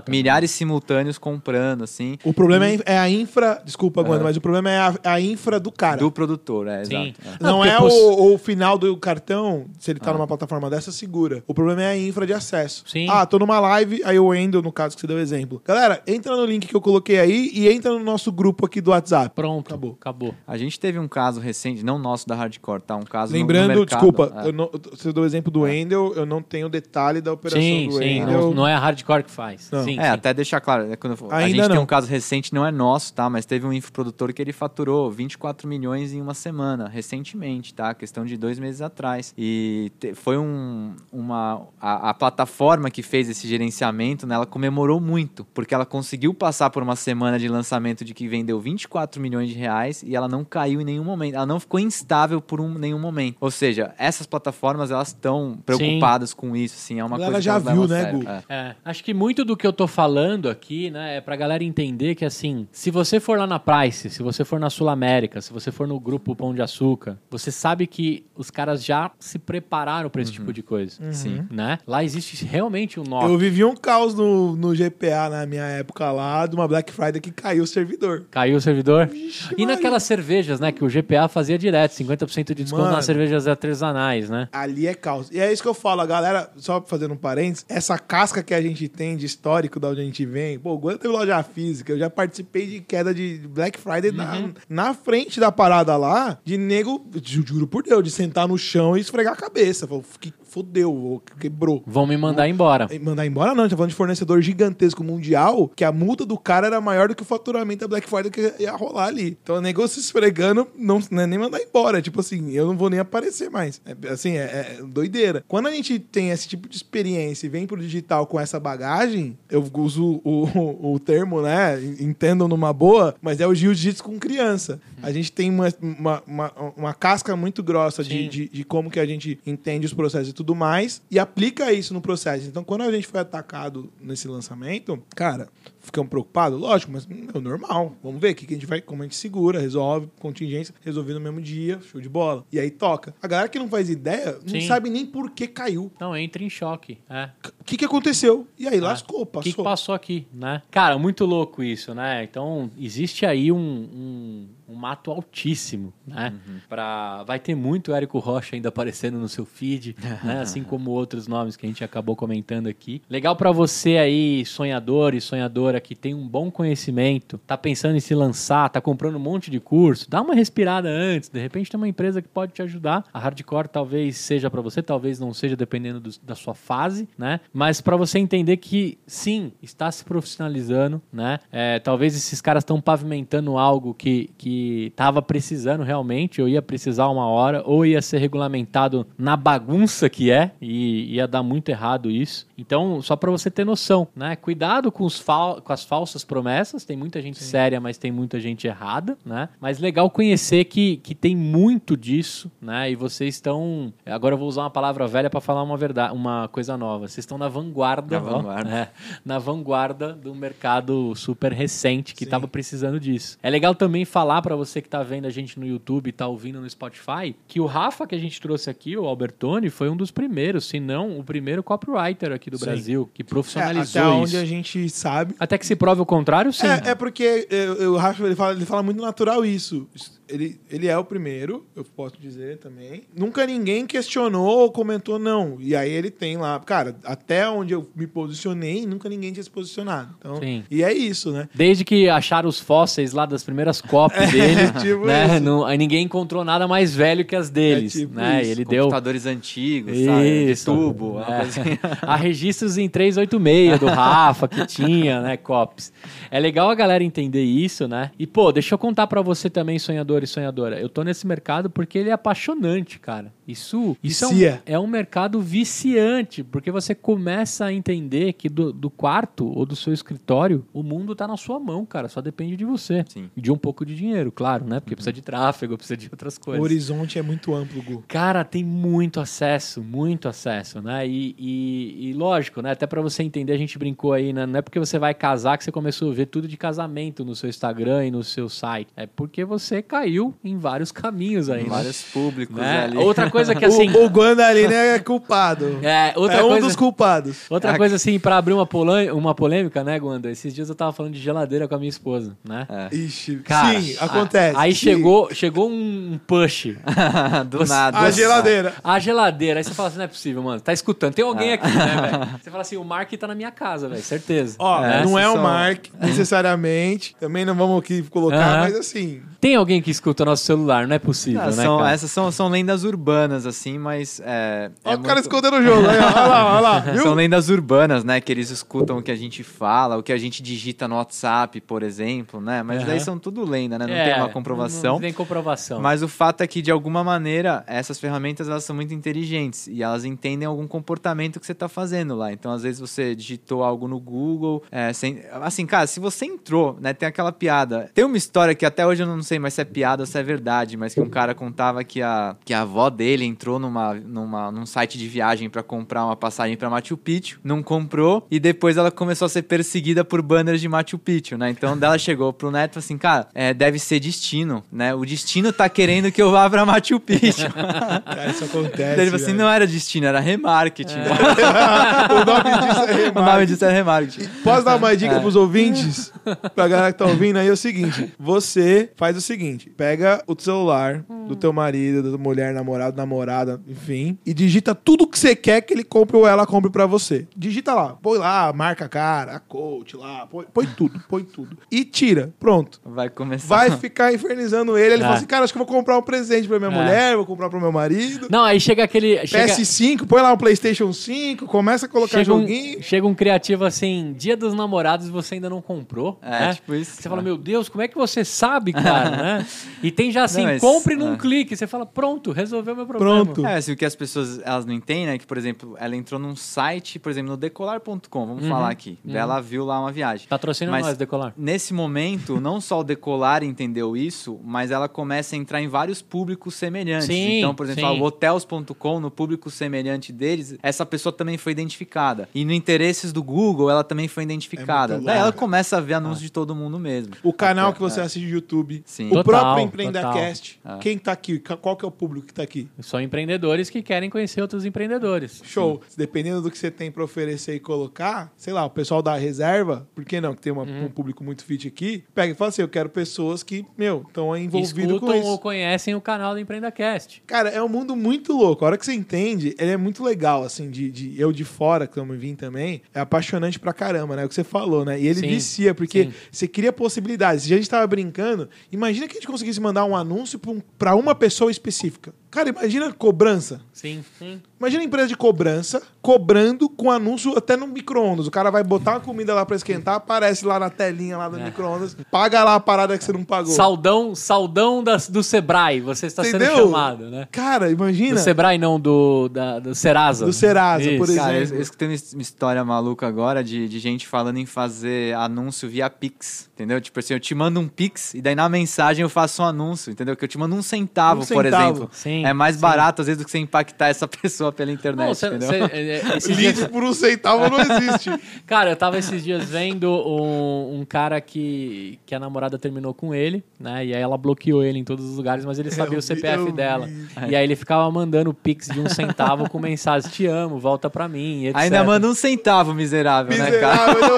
A: Milhares simultâneos comprando, assim,
C: O problema é, é a infra, desculpa, Guando,
A: É.
C: mas o problema é a, a infra do cara.
A: do produtor, é,
B: Sim.
A: exato. é.
C: Não
B: porque
C: é o, o final do cartão, se ele tá
A: Ah.
C: numa plataforma dessa, segura. O problema é a infra de acesso.
B: Sim.
C: Ah, tô numa live, aí eu endo, no caso que você deu exemplo. Galera, entra no link que eu coloquei aí e entra no nosso grupo aqui do WhatsApp.
B: Pronto.
C: Acabou.
B: Acabou.
A: A gente teve um caso recente, não nosso da Hardcore, tá? Um caso no- no
C: Lembrando,
A: mercado,
C: desculpa,
A: é.
C: eu não, você deu o exemplo do Endel, eu não tenho detalhe da operação
B: Sim,
C: do
B: sim.
C: Endel.
B: Não, não é a hardcore que faz.
C: Não.
B: Sim,
A: É,
B: sim.
A: até deixar claro, né, quando eu- a
C: Ainda
A: gente tem
C: não.
A: um caso recente, não é nosso, tá? Mas teve um infoprodutor que ele faturou 24 milhões em uma semana, recentemente, tá? Questão de dois meses atrás. E te- foi um, uma... A, a plataforma que fez esse gerenciamento, né, ela comemorou muito, porque ela conseguiu passar por uma semana de lançamento de que vendeu 24 milhões de reais e ela não caiu em nenhum momento. Ela não ficou instável por um, nenhum momento. Ou seja, essas plataformas, elas estão preocupadas com isso, assim, é uma
C: A galera
A: coisa que
C: já viu, né. Gu?
A: É.
B: É, acho que muito do que eu tô falando aqui, né, é pra galera entender que, assim, se você for lá na Price, se você for na Sul América, se você for no grupo Pão de Açúcar, você sabe que os caras já se prepararam pra esse tipo de coisa.
A: Sim.
B: Né? Lá existe realmente um nó.
C: Eu vivi um caos no, no GPA na minha época lá, de uma Black Friday que caiu o servidor.
B: Caiu o servidor.
C: Vixe,
B: E
C: Maria.
B: naquelas cervejas, né, que o GPA fazia direto, 50% de desconto
C: Mano.
B: nas cervejas artesanais, né?
C: Ali é caos. E é isso que eu falo, a galera, só fazendo um parênteses, essa casca que a gente tem de histórico da onde a gente vem, pô, quando teve loja física, eu já participei de queda de Black Friday na, na frente da parada lá, de nego, ju- juro por Deus, de sentar no chão e esfregar a cabeça. Falou, que fodeu, quebrou.
B: Vão me mandar embora.
C: Mandar embora não, a gente tá falando de fornecedor gigantesco mundial, que a multa do cara era maior do que o faturamento da Black Friday que ia rolar ali. Então o negócio se esfregando, não, não é nem mandar embora. Tipo assim, eu não vou nem aparecer mais. É, assim, é, é doideira. Quando a gente tem esse tipo de experiência e vem pro digital com essa bagagem, eu uso o, o, o termo, né? Entendam numa boa, mas é o jiu-jitsu com criança. A gente tem uma, uma, uma, uma casca muito grossa de, de, de como que a gente entende os processos e tudo tudo mais e aplica isso no processo. Então, quando a gente foi atacado nesse lançamento, cara, ficamos preocupados? Lógico, mas é normal. Vamos ver o que, que a gente vai, como a gente segura, resolve, contingência, resolvi no mesmo dia, show de bola. E aí toca. A galera que não faz ideia não
B: Sim.
C: sabe nem por que caiu.
B: Não, entra em choque. É.
C: O que, que aconteceu? E aí
B: Ah,
C: lascou,
B: O
C: passou.
B: que, que passou aqui, né? Cara, muito louco isso, né? Então, existe aí um, um, um mato altíssimo, né? Pra... Vai ter muito Érico Rocha ainda aparecendo no seu feed, né? Assim como outros nomes que a gente acabou comentando aqui. Legal pra você aí, sonhador e sonhadora, que tem um bom conhecimento, tá pensando em se lançar, tá comprando um monte de curso, dá uma respirada antes. De repente tem uma empresa que pode te ajudar. A Hardcore talvez seja pra você, talvez não seja, dependendo do- da sua fase, né? Mas pra você entender que sim, está se profissionalizando, né? É, talvez esses caras estão pavimentando algo que, que tava precisando realmente, ou ia precisar uma hora, ou ia ser regulamentado na bagunça que é, e ia dar muito errado isso. Então, só pra você ter noção, né? Cuidado com, os com as falsas promessas, tem muita gente séria, mas tem muita gente errada, né? Mas legal conhecer que, que tem muito disso, né? E vocês estão. Agora eu vou usar uma palavra velha pra falar uma verdade, uma coisa nova. Vocês estão na vanguarda,
A: Na
B: ó,
A: vanguarda.
B: é, na vanguarda do mercado super recente que
C: Sim.
B: tava precisando disso. É legal também falar pra você que tá vendo a gente no YouTube e tá ouvindo no Spotify que o Rafa que a gente trouxe aqui, o Albertoni, foi um dos primeiros, se não o primeiro copywriter aqui do
C: Sim.
B: Brasil que
C: É,
B: profissionalizou
C: até
B: isso.
C: onde a gente sabe.
B: Até que se prove o contrário, sim.
C: É, é porque eu, eu, Rafa, ele fala, ele fala muito natural isso. Ele, ele é o primeiro, eu posso dizer também. Nunca ninguém questionou ou comentou não. E aí ele tem lá, cara, até onde eu me posicionei, nunca ninguém tinha se posicionado. Então,
B: Sim.
C: e é isso, né?
B: Desde que acharam os fósseis lá das primeiras copies dele,
C: tipo
B: né?
C: isso.
B: não- aí ninguém encontrou nada mais velho que as deles,
C: É tipo
B: né?
C: isso.
B: E ele deu
A: Computadores antigos, sabe? De
B: Isso.
A: tubo,
B: É.
A: assim.
B: Há registros em 386 do Rafa que tinha, né, copies. É legal a galera entender isso, né? E pô, deixa eu contar pra você também, sonhador e sonhadora. Eu tô nesse mercado porque ele é apaixonante, cara. Isso, isso é, um, é um mercado viciante, porque você começa a entender que do, do quarto ou do seu escritório, o mundo tá na sua mão, cara. Só depende de você.
A: Sim.
B: E de um pouco de dinheiro, claro, né? Porque precisa de tráfego, precisa de outras
C: O
B: coisas.
C: horizonte é muito amplo, Gu.
B: Cara, tem muito acesso, muito acesso, né? E, e- e lógico, né? Até pra você entender, a gente brincou aí, né? Não é porque você vai casar que você começou a ver tudo de casamento no seu Instagram e no seu site. É porque você caiu em vários caminhos aí, né?
A: Vários públicos
B: Né?
A: ali.
B: Outra coisa que assim.
C: O, o Guandalini é culpado.
B: É, outra
C: é um
B: coisa.
C: dos culpados.
B: Outra coisa, assim, pra abrir uma, polê- uma polêmica, né, Guanda? Esses dias eu tava falando de geladeira com a minha esposa, né?
A: É.
C: Ixi,
B: Cara,
C: sim, acontece.
B: Aí
C: sim.
B: chegou, chegou um push.
A: Do nada.
C: A geladeira.
B: A geladeira. Aí você fala assim, não é possível, mano. Tá escutando. Tem alguém aqui, né, velho? Você fala assim, o Mark tá na minha casa, velho. Certeza.
C: Ó,
B: né?
C: não é
A: esses
C: o Mark, necessariamente. Também não vamos aqui colocar,
B: Aham.
C: mas assim.
B: Tem alguém que escuta nosso celular, não é possível,
A: Ah,
B: né,
A: são-
B: cara?
A: essas são, são lendas urbanas, assim, mas. É, é
C: o cara
A: muito-
C: escondendo o jogo. Aí, ó, olha lá, olha lá. Viu?
A: São lendas urbanas, né? Que eles escutam o que a gente fala, o que a gente digita no WhatsApp, por exemplo, né? Mas
B: Aham.
A: daí são tudo lenda, né? Não
B: É,
A: tem uma comprovação.
B: Não tem comprovação.
A: Mas o fato é que, de alguma maneira, essas ferramentas elas são muito inteligentes e elas entendem algum comportamento que você está fazendo lá. Então, às vezes, você digitou algo no Google. é, sem- assim, cara, se você entrou, né? Tem aquela piada. Tem uma história que até hoje eu não sei mais se é piada ou se é verdade, mas que um cara contava que a, que a avó dele entrou numa, numa, num site de viagem para comprar uma passagem para Machu Picchu, não comprou e depois ela começou a ser perseguida por banners de Machu Picchu, né? Então, dela chegou pro neto e falou assim, cara, é, deve ser destino, né? O destino tá querendo que eu vá pra Machu Picchu.
C: Cara, isso acontece.
A: Ele falou assim, não era destino, era remarketing.
C: o nome disso é
A: o nome
C: remarketing.
A: disso era remarketing.
C: Posso dar uma dica pros ouvintes? Pra galera que tá ouvindo aí é o seguinte: você faz o seguinte: pega o celular do teu marido, da tua mulher, namorado, namorada, enfim, e digita tudo que você quer que ele compre ou ela compre pra você. Digita lá, põe lá, marca a cara, a coach lá, põe, põe tudo, põe tudo. E tira, pronto.
A: Vai começar.
C: Vai ficar infernizando ele. Ele
B: Ah.
C: fala assim: cara, acho que eu vou comprar um presente pra minha
B: É.
C: mulher, vou comprar pro meu marido.
B: Não, aí chega aquele... Chega...
C: PS5, põe lá um PlayStation 5, começa a colocar
B: Chega um,
C: joguinho.
B: chega um criativo assim, dia dos namorados e você ainda não comprou.
A: É,
B: né?
A: tipo isso.
B: Você fala, meu Deus, como é que você sabe, cara, né? E tem já assim,
A: Não, mas-
B: compre num
A: é.
B: clique, você fala, pronto, resolveu meu problema.
C: Pronto.
A: É, assim, o que as pessoas elas não entendem é que, por exemplo, ela entrou num site, por exemplo, no decolar.com, vamos
B: Uhum,
A: falar aqui. Daí Ela viu lá uma viagem.
B: Patrocina
A: Mas-
B: nós, Decolar.
A: Nesse momento, não só o Decolar entendeu isso, mas ela começa a entrar em vários públicos semelhantes.
B: Sim,
A: então, por exemplo, o hotels.com, no público semelhante deles, essa pessoa também foi identificada. E no interesses do Google, ela também foi identificada.
C: É
A: Daí ela começa a ver anúncios de todo mundo mesmo.
C: O canal que
A: É.
C: você assiste no YouTube.
A: Sim.
C: O
B: Total,
C: próprio EmpreendaCast.
A: total.
C: Quem tá aqui? Qual que é o público que tá aqui?
B: São empreendedores que querem conhecer outros empreendedores.
C: Show. Dependendo do que você tem pra oferecer e colocar, sei lá, o pessoal da reserva, por que não? Que tem uma-
B: Uhum.
C: um público muito fit aqui, pega e fala assim: eu quero pessoas que, meu, estão envolvidas com isso.
B: ou conhecem o canal do EmpreendaCast.
C: Cara, é um mundo muito louco. A hora que você entende, ele é muito legal, assim, de, de eu de fora, que eu me vim também, é apaixonante pra caramba, né? É o que você falou, né? E ele
B: Sim,
C: vicia, porque
B: sim.
C: você cria possibilidades. Se a gente tava brincando, imagina que a gente conseguisse mandar um anúncio pra, um- pra uma pessoa específica. Cara, imagina cobrança.
B: Sim, sim.
C: Imagina a empresa de cobrança cobrando com anúncio até no micro-ondas. O cara vai botar uma comida lá pra esquentar, aparece lá na telinha lá do
B: É.
C: micro-ondas, paga lá a parada que você não pagou.
B: Saudão, saudão das- do Sebrae, você está sendo
C: Entendeu?
B: chamado, né?
C: Cara, imagina.
B: Do Sebrae, não, do, da, do Serasa.
C: Do Serasa, por
B: Isso.
A: Cara, eu,
C: exemplo.
A: eu escutei uma his- uma história maluca agora de, de gente falando em fazer anúncio via Pix, entendeu? Tipo assim, eu te mando um Pix e daí na mensagem eu faço um anúncio, entendeu? Que eu te mando um centavo,
C: Um
A: por
C: centavo.
A: exemplo.
B: Sim,
A: é mais
B: sim.
A: barato às vezes do que você impactar essa pessoa pela internet,
B: Não, cê-
A: entendeu?
B: cê- é, é, esses dias-
C: por um centavo não existe.
B: Cara, eu tava esses dias vendo um, um cara que, que a namorada terminou com ele, né? E aí ela bloqueou ele em todos os lugares, mas ele sabia
C: Eu
B: o CPF
C: vi,
B: dela.
C: vi.
B: E aí ele ficava mandando pix de um centavo com mensagem: Te amo, volta pra mim. Etc.
A: Ainda manda um centavo, miserável, né, cara?
C: Miserável.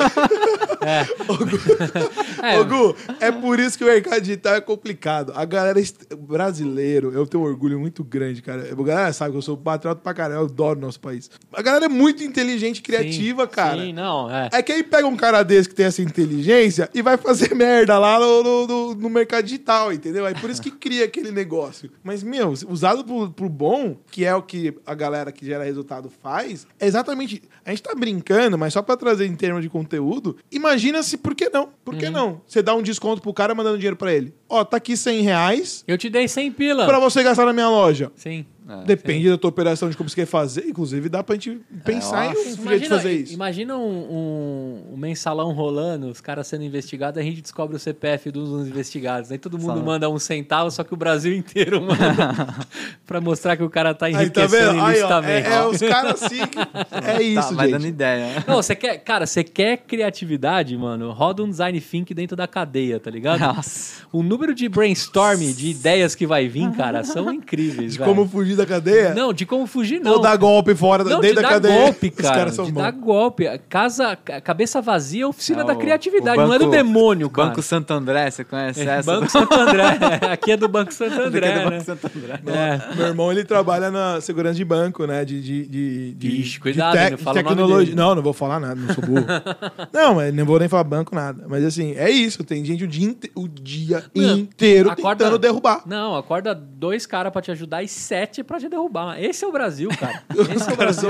B: É.
C: Ô, Gu, é por isso que o mercado digital é complicado. A galera est- brasileiro, eu tenho um orgulho muito grande, cara. A galera sabe que eu sou patriota pra caramba, eu adoro nosso país. A galera é muito inteligente, criativa,
B: Sim,
C: cara.
B: Sim, não, é.
C: É que aí pega um cara desse que tem essa inteligência e vai fazer merda lá no, no, no- no mercado digital, entendeu? Aí por isso que cria aquele negócio. Mas, meu, usado pro, pro bom, que é o que a galera que gera resultado faz, é exatamente. A gente tá brincando, mas só pra trazer em termos de conteúdo, imagina se por que não? Por
B: Uhum.
C: que não? Você dá um desconto pro cara mandando dinheiro pra ele. Ó, tá aqui 100 reais
B: Eu te dei 100 pila.
C: pra você gastar na minha loja.
B: Sim.
A: É.
C: Depende da tua operação, de como você quer fazer. Inclusive, dá pra gente pensar
A: nossa.
C: em um jeito de fazer isso.
B: imagina um, um- um mensalão rolando, os caras sendo investigados, a gente descobre o CPF dos dos investigados. Aí todo mundo
A: Só-
B: manda um centavo, só que o Brasil inteiro manda pra mostrar que o cara tá
C: Aí, tá
B: enriquecendo
C: vendo? Aí, ó, é, é os caras assim. que- É isso,
A: tá, vai dando
C: gente.
A: ideia.
B: Não, você quer, cara, você quer criatividade, mano? Roda um design think dentro da cadeia, tá ligado?
A: Nossa.
B: O número de brainstorm de ideias que vai vir, cara, são incríveis,
C: De
B: velho.
C: como fugir da cadeia?
B: Não, de como fugir, não.
C: Ou dar golpe fora,
B: Não,
C: dentro
B: de
C: da
B: dar
C: cadeia.
B: golpe,
C: Os
B: cara.
C: caras são
B: de
C: bons.
B: dar golpe. Casa, ca- cabeça vazia é oficina
A: É,
B: da criatividade,
A: o
B: não é do
A: banco-
B: demônio, cara.
A: Banco Santo André, você conhece
B: É,
A: essa?
B: Banco Santo André. Aqui é do Banco Santo André,
A: Aqui é do
B: né?
A: Banco Santo André.
B: É.
C: Meu irmão, ele trabalha na segurança de banco, né? De, de, de, de,
B: Ixi, cuidado,
C: de
B: não fala o nome
C: tecnologia.
B: dele.
C: Não, não vou falar nada, não sou burro. não, mas não vou nem falar banco, nada. Mas assim, é isso. Tem gente o dia, inte- o dia
B: Não,
C: inteiro
B: acorda-
C: tentando derrubar.
B: Não, acorda dois caras pra te ajudar e sete pra te derrubar. Esse é o Brasil, cara. Esse é o Brasil.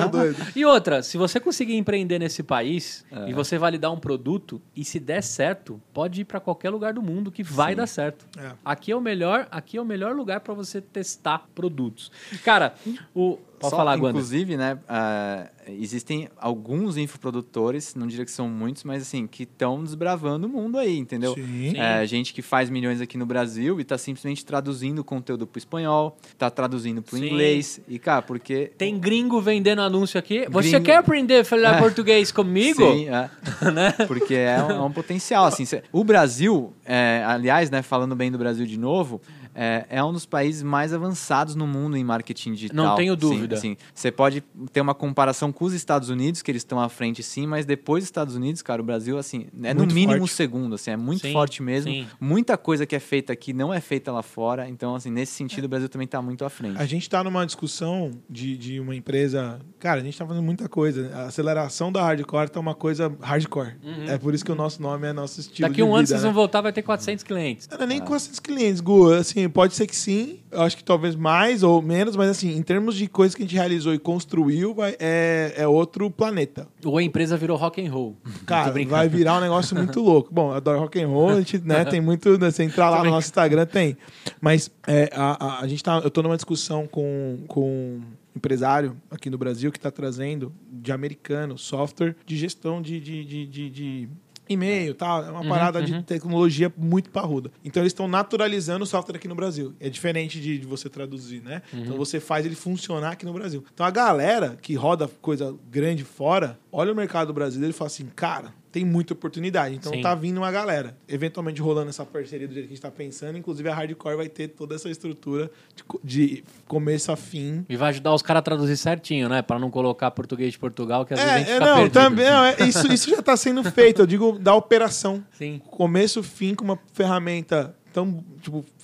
B: E outra, se você conseguir empreender nesse país e você validar um produto e se der certo, pode ir pra qualquer lugar do mundo que vai dar certo.
C: É.
B: Aqui é o melhor, aqui é o melhor lugar pra você testar produtos. Cara, o pode
A: Só,
B: falar, Guanda.
A: Inclusive, né, ah, existem alguns infoprodutores, não diria que são muitos, mas assim, que estão desbravando o mundo aí, entendeu?
C: Sim.
A: É, gente que faz milhões aqui no Brasil e tá simplesmente traduzindo o conteúdo pro espanhol, tá traduzindo pro
B: Sim.
A: inglês. E, cara, porque.
B: Tem gringo vendendo anúncio aqui. Você
A: Gringo.
B: quer aprender a falar
A: É.
B: português comigo?
A: Sim, é.
B: Né?
A: Porque é um, é um potencial. Assim, cê- o Brasil, é, aliás, né, falando bem do Brasil de novo, é, é um dos países mais avançados no mundo em marketing digital.
B: Não tenho
A: Sim,
B: dúvida.
A: Sim, Você pode ter uma comparação com os Estados Unidos, que eles estão à frente sim, mas depois dos Estados Unidos, cara, o Brasil, assim, é no
C: Muito
A: mínimo
C: forte.
A: um segundo, assim, é muito
B: Sim,
A: forte mesmo.
B: sim.
A: Muita coisa que é feita aqui não é feita lá fora. Então, assim, nesse sentido, o Brasil também está muito à frente.
C: A gente tá numa discussão de, de uma empresa. Cara, a gente tá fazendo muita coisa. A aceleração da hardcore tá uma coisa hardcore. É por isso que o nosso nome é nosso estilo
B: Daqui
C: de
B: um ano
C: vida,
B: vocês
C: né?
B: vão voltar, vai ter 400 clientes.
C: Não é nem com esses clientes, Gu. Assim, pode ser que sim, eu acho que talvez mais ou menos, mas assim, em termos de coisas que a gente realizou e construiu, vai, é, é outro planeta.
B: Ou a empresa virou rock and roll.
C: Cara, vai virar um negócio muito louco. Bom, eu adoro rock and roll, a gente né, tem muito. né, Você entrar lá no nosso Instagram, tem. Mas é, a, a, a gente tá. Eu tô numa discussão com, com um empresário aqui no Brasil que está trazendo de americano software de gestão de, de, de- de e-mail tal. É uma parada de tecnologia muito parruda. Então eles estão naturalizando o software aqui no Brasil. É diferente de, de você traduzir, né? Então você faz ele funcionar aqui no Brasil. Então a galera que roda coisa grande fora, olha o mercado brasileiro e fala assim, cara, tem muita oportunidade. Então
B: Sim.
C: tá vindo uma galera. Eventualmente rolando essa parceria do jeito que a gente tá pensando. Inclusive a Hardcore vai ter toda essa estrutura de, de começo a fim.
B: E vai ajudar os caras a traduzir certinho, né? Pra não colocar português de Portugal, que às vezes a gente
C: É, é não,
B: perdido.
C: também. Não, é- isso, isso já tá sendo feito. Eu digo da operação.
B: Sim.
C: Começo, fim, com uma ferramenta tão, tipo, é, é,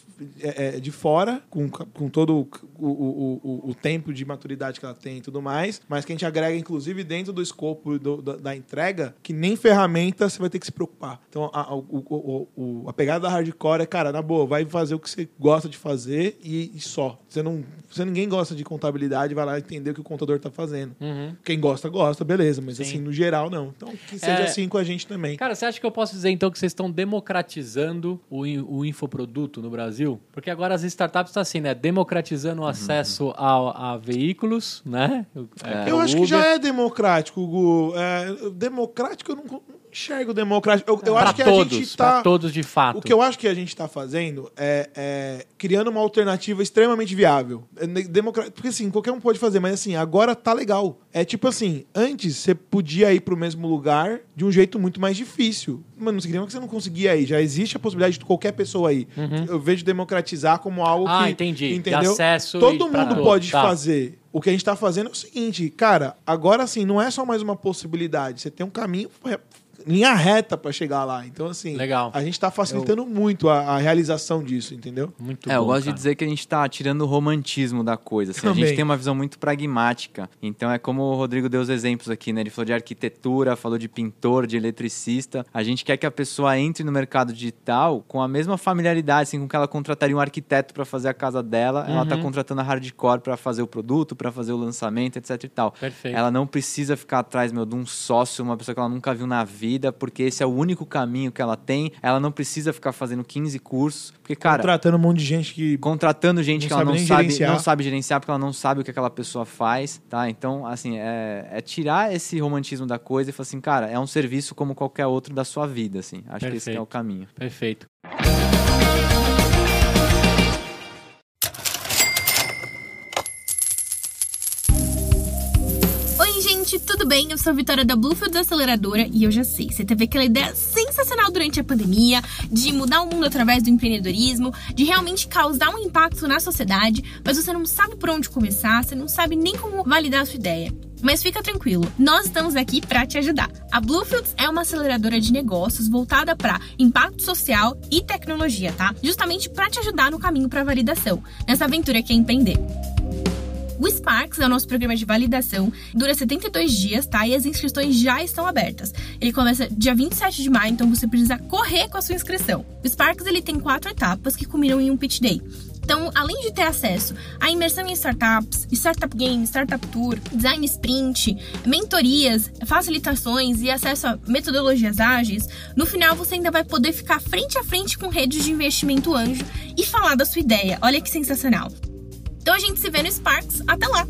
C: de fora, com, com todo o, o, o, o tempo de maturidade que ela tem e tudo mais, mas que a gente agrega, inclusive, dentro do escopo do- da, da entrega, que nem ferramenta você vai ter que se preocupar. Então, a, a- o, o- o- a pegada da hardcore é, cara, na boa, vai fazer o que você gosta de fazer e, e só. Você não. Você ninguém gosta de contabilidade, vai lá entender o que o contador tá fazendo.
B: Uhum.
C: Quem gosta, gosta, beleza, mas
B: Sim.
C: assim, no geral, não. Então, que seja
B: É.
C: assim com a gente também.
B: Cara, você acha que eu posso dizer então que vocês estão democratizando o, o infoproduto no Brasil? Porque agora as startups estão assim, né? Democratizando o acesso a, a veículos, né? É,
C: Eu acho que
B: Uber.
C: já é democrático, Gu. É, democrático, eu não enxergo democrático. Eu, eu acho que
B: todos,
C: a gente
B: pra
C: tá.
B: todos de fato.
C: O que eu acho que a gente está fazendo é, é criando uma alternativa extremamente viável. É democra- Porque assim, qualquer um pode fazer, mas assim, agora tá legal. É tipo assim, antes você podia ir pro mesmo lugar de um jeito muito mais difícil. Mas não significa que você não conseguia ir. Já existe a possibilidade de qualquer pessoa ir. Eu vejo democratizar como algo
B: Uhum. Ah,
C: que.
B: entendi. De
C: Entendeu?
B: acesso
C: Todo mundo pode
B: Tá.
C: fazer. O que a gente tá fazendo é o seguinte, cara, agora assim, não é só mais uma possibilidade. Você tem um caminho é, linha reta para chegar lá. Então, assim,
B: Legal.
C: a gente tá facilitando muito a, a realização disso, entendeu?
B: Muito
A: é, eu
B: bom,
A: gosto de
B: cara.
A: dizer que a gente tá tirando o romantismo da coisa. assim. A gente tem uma visão muito pragmática. Então é como o Rodrigo deu os exemplos aqui, né? Ele falou de arquitetura, falou de pintor, de eletricista. A gente quer que a pessoa entre no mercado digital com a mesma familiaridade, assim, com que ela contrataria um arquiteto para fazer a casa dela. Ela tá contratando a hardcore para fazer o produto, para fazer o lançamento, etc e tal.
B: Perfeito.
A: Ela não precisa ficar atrás, meu, de um sócio, uma pessoa que ela nunca viu na vida, porque esse é o único caminho que ela tem. Ela não precisa ficar fazendo 15 cursos, porque, cara,
C: Contratando um monte de gente que.
A: contratando gente
C: Não
A: que ela
C: sabe
A: não sabe,
C: gerenciar.
A: não sabe gerenciar porque ela não sabe o que aquela pessoa faz, tá? Então, assim, é, é tirar esse romantismo da coisa e falar assim, cara, é um serviço como qualquer outro da sua vida, assim. Acho que esse que é
B: Perfeito.
A: o caminho.
B: Perfeito.
E: Gente, tudo bem? Eu sou a Vitória da Bluefields Aceleradora e eu já sei, você teve aquela ideia sensacional durante a pandemia de mudar o mundo através do empreendedorismo, de realmente causar um impacto na sociedade, mas você não sabe por onde começar, você não sabe nem como validar a sua ideia. Mas fica tranquilo, nós estamos aqui para te ajudar. A Bluefields é uma aceleradora de negócios voltada para impacto social e tecnologia, tá? Justamente para te ajudar no caminho para validação, nessa aventura que é empreender. O Sparks é o nosso programa de validação, dura 72 dias, tá? E as inscrições já estão abertas. Ele começa dia 27 de maio, então você precisa correr com a sua inscrição. O Sparks ele tem quatro etapas que culminam em um pitch day. Então, além de ter acesso à imersão em startups, startup game, startup tour, design sprint, mentorias, facilitações e acesso a metodologias ágeis, no final você ainda vai poder ficar frente a frente com redes de investimento anjo e falar da sua ideia. Olha que sensacional. Então a gente se vê no Sparks. Até lá!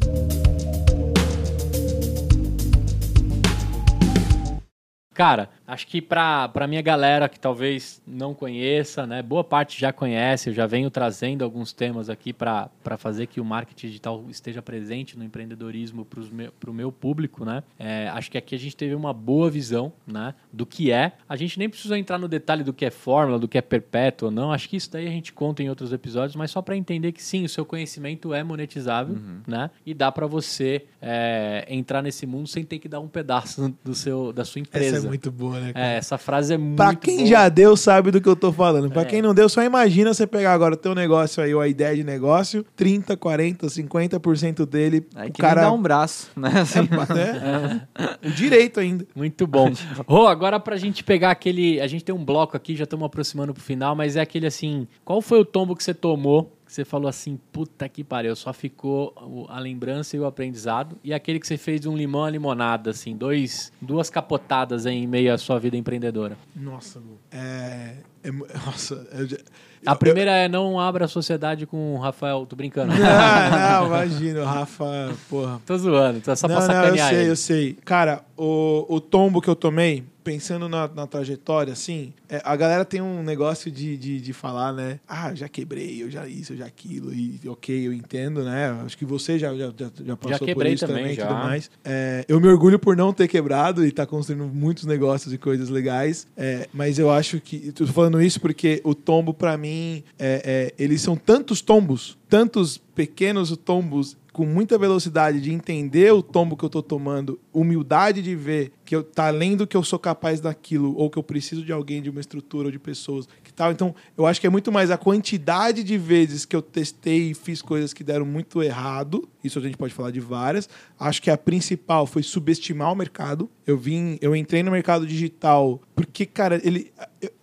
B: Cara, acho que pra, pra minha galera que talvez não conheça, né? Boa parte já conhece, eu já venho trazendo alguns temas aqui para fazer que o marketing digital esteja presente no empreendedorismo para o meu, meu público, né? É, acho que aqui a gente teve uma boa visão, né? Do que é. A gente nem precisou entrar no detalhe do que é fórmula, do que é perpétuo ou não. Acho que isso daí a gente conta em outros episódios, mas só para entender que sim, o seu conhecimento é monetizável, né? E dá para você é, entrar nesse mundo sem ter que dar um pedaço do seu, da sua empresa.
C: Essa é muito boa. Nenhuma, né? cara?
B: É, essa frase é muito
C: Pra quem
B: boa.
C: já deu, sabe do que eu tô falando. Pra
B: É.
C: quem não deu, só imagina você pegar agora o teu negócio aí, ou a ideia de negócio, 30, 40, 50% dele,
A: Aí
C: o
A: que nem
C: cara...
A: dá um braço, né? Assim,
C: né? O direito ainda.
B: Muito bom. Rô, agora pra gente pegar aquele. A gente tem um bloco aqui, já estamos aproximando pro final, mas é aquele assim. Qual foi o tombo que você tomou? Você falou assim, puta que pariu, só ficou a lembrança e o aprendizado. E aquele que você fez de um limão à limonada, assim, dois, duas capotadas em meio à sua vida empreendedora.
C: Nossa, é... é Nossa, eu.
B: A primeira é não abra a sociedade com o Rafael, tô brincando.
C: Não, não, imagina, o Rafa, porra.
B: tô zoando, tá só
C: não,
B: pra
C: não, eu
B: sacanear
C: sei,
B: ele.
C: eu sei. Cara, o, o tombo que eu tomei, pensando na, na trajetória, assim, é, a galera tem um negócio de, de, de falar, né? Ah, eu já quebrei, eu já isso, eu já aquilo, e ok, eu entendo, né? Acho que você já, já, já, já passou por
B: quebrei
C: isso
B: também,
C: também e
B: já.
C: tudo mais. É, eu me orgulho por não ter quebrado e estar construindo muitos negócios e coisas legais, é, mas eu acho que. Eu tô falando isso porque o tombo, pra mim, é, é, eles são tantos tombos, tantos pequenos tombos com muita velocidade de entender o tombo que eu tô tomando, humildade de ver que eu tá além do que eu sou capaz daquilo ou que eu preciso de alguém, de uma estrutura ou de pessoas tal. Então, eu acho que é muito mais a quantidade de vezes que eu testei e fiz coisas que deram muito errado. Isso a gente pode falar de várias. Acho que a principal foi subestimar o mercado. Eu vim, eu entrei no mercado digital porque, cara, ele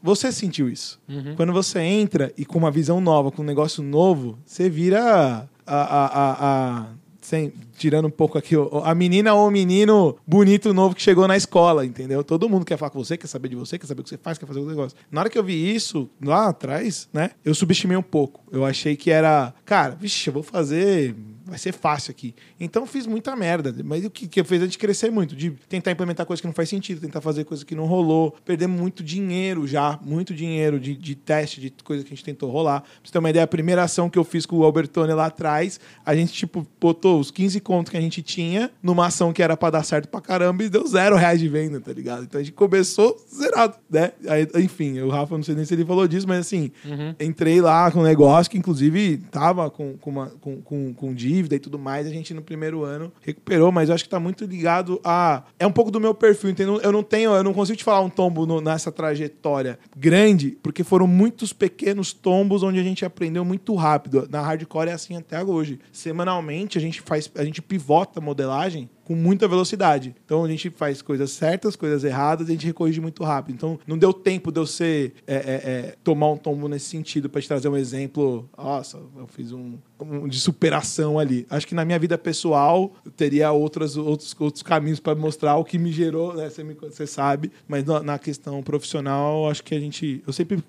C: você sentiu isso.
B: Uhum.
C: Quando você entra e com uma visão nova, com um negócio novo, você vira a, a, a, a- sem, tirando um pouco aqui, a menina ou o menino bonito novo que chegou na escola, entendeu? Todo mundo quer falar com você, quer saber de você, quer saber o que você faz, quer fazer o negócio. Na hora que eu vi isso, lá atrás, né, eu subestimei um pouco. Eu achei que era, cara, vixe, eu vou fazer, vai ser fácil aqui. Então fiz muita merda, mas o que, que fez a gente crescer muito, de tentar implementar coisas que não faz sentido, tentar fazer coisas que não rolou, perder muito dinheiro já, muito dinheiro de, de teste, de coisa que a gente tentou rolar. Pra você ter uma ideia, a primeira ação que eu fiz com o Albertone lá atrás, a gente, tipo, botou os 15 contos que a gente tinha numa ação que era pra dar certo pra caramba e deu zero reais de venda, tá ligado? Então a gente começou zerado, né? Aí, enfim, o Rafa, não sei nem se ele falou disso, mas assim, entrei lá com um negócio que, inclusive, tava com, com, uma, com, com, com dívida e tudo mais. A gente, no primeiro ano, recuperou, mas eu acho que tá muito ligado a. É um pouco do meu perfil, entendeu? Eu não tenho, eu não consigo te falar um tombo no- nessa trajetória grande, porque foram muitos pequenos tombos onde a gente aprendeu muito rápido. Na hardcore é assim até hoje. Semanalmente a gente faz, a gente pivota a modelagem com muita velocidade. Então a gente faz coisas certas, coisas erradas, e a gente recorrige muito rápido. Então não deu tempo de eu ser é, é, é, tomar um tombo nesse sentido para te trazer um exemplo. Nossa, eu fiz um, um de superação ali. Acho que na minha vida pessoal eu teria outras, outros, outros caminhos para mostrar o que me gerou, né? Você, me- você sabe. Mas na, na questão profissional, acho que a gente, eu sempre,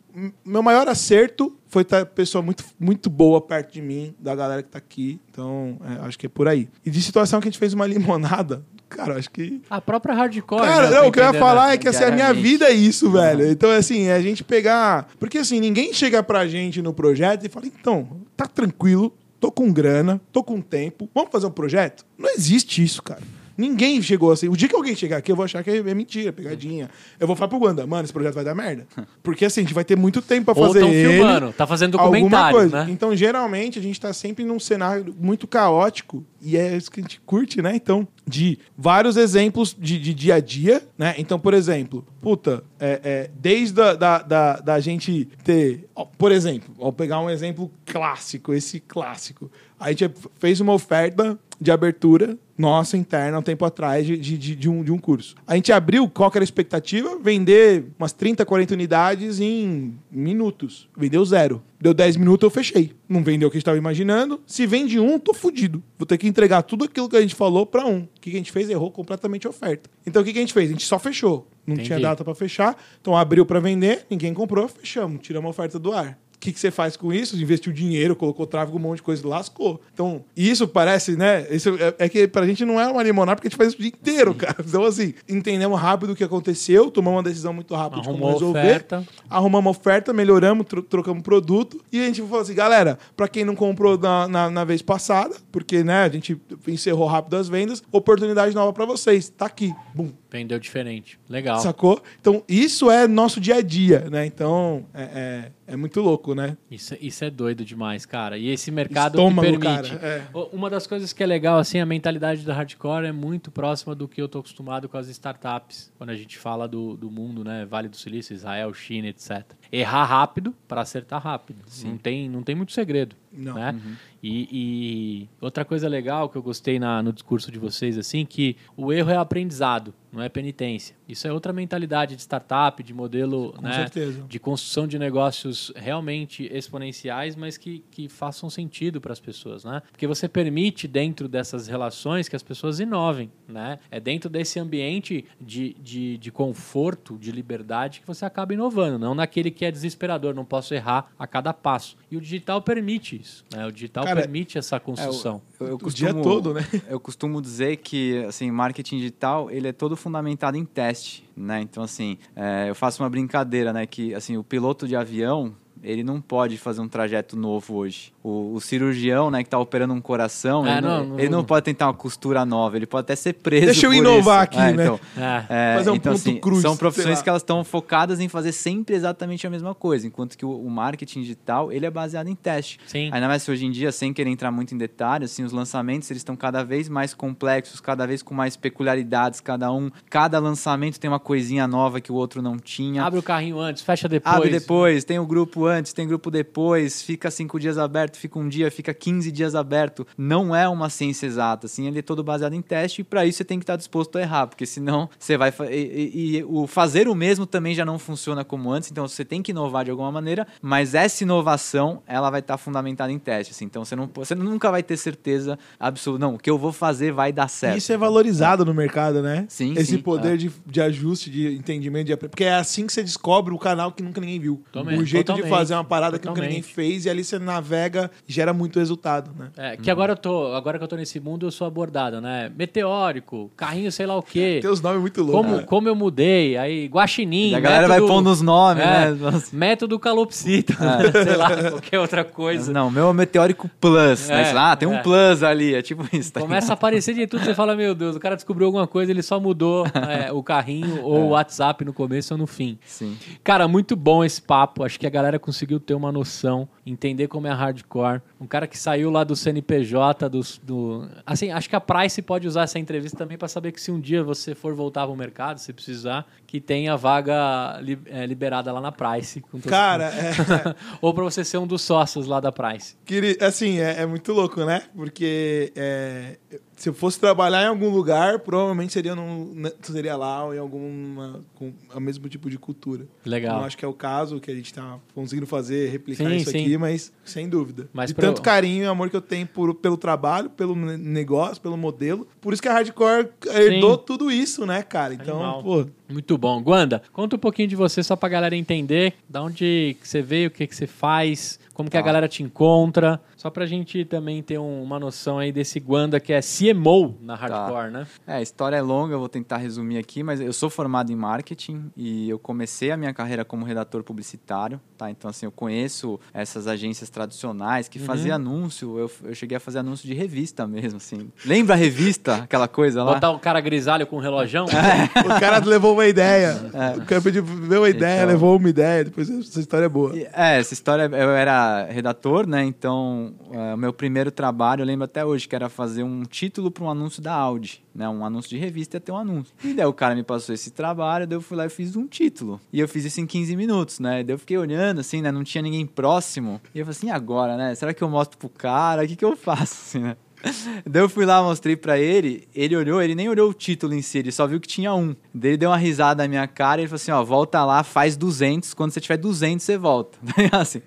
C: meu maior acerto foi ter pessoa muito, muito boa perto de mim, da galera que tá aqui. Então, é, acho que é por aí. E de situação que a gente fez uma limonada, cara, acho que.
B: A própria hardcore.
C: Cara,
B: né,
C: não,
B: tá
C: o que eu ia falar é que assim, a minha vida é isso, velho. Então, assim, é a gente pegar. Porque assim, ninguém chega pra gente no projeto e fala, então, tá tranquilo, tô com grana, tô com tempo, vamos fazer um projeto? Não existe isso, cara. Ninguém chegou assim. O dia que alguém chegar aqui, eu vou achar que é mentira, pegadinha. Eu vou falar pro Wanda, mano, esse projeto vai dar merda. Porque assim, a gente vai ter muito tempo pra
B: Ou
C: fazer
B: tão
C: ele.
B: filmando, tá fazendo documentário,
C: coisa.
B: né?
C: Então, geralmente, a gente tá sempre num cenário muito caótico e é isso que a gente curte, né? Então, de vários exemplos de, de dia a dia, né? Então, por exemplo, puta, é, é, desde a, da, da, da gente ter... ó, por exemplo, vou pegar um exemplo clássico, esse clássico. A gente fez uma oferta de abertura nossa interna um tempo atrás de, de, de- um, de um curso. A gente abriu, qual era a expectativa? Vender umas 30, 40 unidades em minutos. Vendeu zero. Deu 10 minutos, eu fechei. Não vendeu o que a gente estava imaginando. Se vende um, tô fudido. Vou ter que entregar tudo aquilo que a gente falou para um. O que a gente fez? Errou completamente a oferta. Então o que que a gente fez? A gente só fechou. Não
B: Entendi.
C: tinha data para fechar. Então abriu para vender, ninguém comprou, fechamos. Tiramos a oferta do ar. O que, que você faz com isso? Investiu dinheiro, colocou tráfego, um monte de coisa, lascou. Então, isso parece, né? Isso é, é que pra gente não é uma limonada porque a gente faz isso o dia inteiro, cara. Então, assim, entendemos rápido o que aconteceu, tomamos uma decisão muito rápida de como
B: Arrumou
C: resolver.
B: oferta.
C: Arrumamos uma oferta, melhoramos, tro- trocamos produto. E a gente falou assim, galera, pra quem não comprou na, na, na vez passada, porque, né, a gente encerrou rápido as vendas, oportunidade nova pra vocês. Tá aqui. Bum.
B: Vendeu diferente. Legal.
C: Sacou? Então, isso é nosso dia a dia, né? Então, é, é, é muito louco, né?
B: Isso, isso é doido demais, cara. E esse mercado
C: Estômago,
B: que permite.
C: cara, é.
B: Uma das coisas que é legal, assim, a mentalidade do hardcore é muito próxima do que eu tô acostumado com as startups. Quando a gente fala do, do mundo, né? Vale do Silício, Israel, China, etc. Errar rápido para acertar rápido. Não tem, não tem muito segredo.
C: Não.
B: Né? E, e outra coisa legal que eu gostei na- no discurso de vocês, assim, que o erro é aprendizado, não é penitência. Isso é outra mentalidade de startup, de modelo,
C: Com
B: né?
C: certeza.
B: de construção de negócios realmente exponenciais, mas que, que façam sentido para as pessoas, né? Porque você permite dentro dessas relações que as pessoas inovem, né? É dentro desse ambiente de, de, de conforto, de liberdade que você acaba inovando, não naquele que é desesperador, não posso errar a cada passo. E o digital permite isso, né? O digital
C: Cara,
B: permite essa construção.
A: Eu, eu
C: O dia
A: costumo,
C: todo, né?
A: Eu costumo dizer que, assim, marketing digital, ele é todo fundamentado em teste, né? Então, assim, é, eu faço uma brincadeira, né? Que, assim, o piloto de avião, ele não pode fazer um trajeto novo hoje. O, o cirurgião, né, que tá operando um coração,
B: É,
A: ele, não,
B: não, não-
A: ele não pode tentar uma costura nova, ele pode até ser preso
C: Deixa eu
A: por
C: inovar
A: isso.
C: aqui,
A: É,
C: né?
A: então,
B: É.
A: é,
C: Fazer um
A: então,
C: ponto
A: assim,
C: cruz,
A: São profissões que elas estão focadas em fazer sempre exatamente a mesma coisa, enquanto que o, o marketing digital, ele é baseado em teste.
B: Sim.
A: Ainda mais hoje em dia, sem querer entrar muito em detalhes, assim, os lançamentos eles estão cada vez mais complexos, cada vez com mais peculiaridades, cada um, cada lançamento tem uma coisinha nova que o outro não tinha.
B: Abre o carrinho antes, fecha depois.
A: Abre depois, tem o grupo antes, tem grupo depois, fica cinco dias aberto, fica um dia, fica 15 dias aberto. Não é uma ciência exata, assim, ele é todo baseado em teste e para isso você tem que estar disposto a errar, porque senão você vai. fa- E, e- e o fazer o mesmo também já não funciona como antes, então você tem que inovar de alguma maneira, mas essa inovação, ela vai estar fundamentada em teste, assim, então você, não, você nunca vai ter certeza absoluta. Não, o que eu vou fazer vai dar certo.
C: E isso é valorizado no mercado, né?
A: Sim,
C: Esse
A: sim,
C: poder
A: é.
C: de, de ajuste, de entendimento, de porque é assim que você descobre o canal que nunca ninguém viu.
B: Totalmente,
C: o jeito de
B: totalmente,
C: fazer uma parada que nunca ninguém
B: totalmente.
C: fez e ali você navega e gera muito resultado, né?
B: É, que agora eu tô, agora que eu tô nesse mundo, eu sou abordado, né? Meteórico, carrinho sei lá o quê.
C: Tem os nomes muito loucos.
B: Como,
C: né?
B: como eu mudei, aí guaxinim,
A: E a galera vai
B: método-
A: pondo os nomes,
B: é,
A: né? Nossa.
B: Método calopsita, sei lá, qualquer outra coisa.
A: Não, meu é Meteórico Plus, né?
B: É,
A: Sei lá, ah, tem um
B: é.
A: Plus ali, é tipo isso. tá
B: Começa a aparecer de tudo, você fala, meu Deus, o cara descobriu alguma coisa, ele só mudou é, o carrinho ou o WhatsApp no começo ou no fim.
A: Sim.
B: Cara, muito bom esse papo. Acho que a galera conseguiu ter uma noção, entender como é hardcore. Um cara que saiu lá do CNPJ, do, do- assim, acho que a Price pode usar essa entrevista também para saber que se um dia você for voltar ao mercado, se precisar, que tenha vaga li- é, liberada lá na Price.
C: Cara, é,
B: ou para você ser um dos sócios lá da Price.
C: queri- assim, é, é muito louco, né? Porque é, se eu fosse trabalhar em algum lugar, provavelmente seria, num, né, seria lá ou em alguma com o mesmo tipo de cultura.
B: Legal.
C: Não acho que é o caso que a gente tá conseguindo fazer, replicar
B: Sim,
C: isso
B: sim.
C: aqui, mas sem dúvida.
B: Mas
C: de
B: pro-
C: tanto carinho e amor que eu tenho por, pelo trabalho, pelo ne- negócio, pelo modelo. Por isso que a Hardcore herdou tudo isso, né, cara? Então,
B: Animal.
C: pô,
B: Muito bom. Guanda, conta um pouquinho de você só pra galera entender da onde que você veio, o que, que você faz, como que a
A: Tá.
B: galera te encontra. Só pra gente também ter um- uma noção aí desse Guanda que é CMO na Hardcore, né?
A: É, a história é longa, eu vou tentar resumir aqui, mas eu sou formado em marketing e eu comecei a minha carreira como redator publicitário, tá? Então, assim, eu conheço essas agências tradicionais que faziam anúncio, eu, eu cheguei a fazer anúncio de revista mesmo, assim. Lembra a revista, aquela coisa lá?
B: Botar o cara grisalho com um relojão.
C: o cara levou uma ideia. O cara pediu, deu uma ideia,
A: Então-
C: levou uma ideia. Depois essa história é boa.
A: E, É, essa história, eu era redator, né? Então, é, o meu primeiro trabalho, eu lembro até hoje, que era fazer um título para um anúncio da Audi, né? Um anúncio de revista ter um anúncio. E daí o cara me passou esse trabalho, daí eu fui lá e fiz um título. E eu fiz isso em 15 minutos, né? Daí eu fiquei olhando, assim, né? Não tinha ninguém próximo. E eu falei assim, e agora, né? Será que eu mostro pro cara? O que que eu faço, assim, né? Daí eu fui lá, mostrei pra ele, ele olhou, ele nem olhou o título em si, ele só viu que tinha um. Daí ele deu uma risada na minha cara e ele falou assim, ó, volta lá, faz 200, quando você tiver 200 você volta. Daí, assim,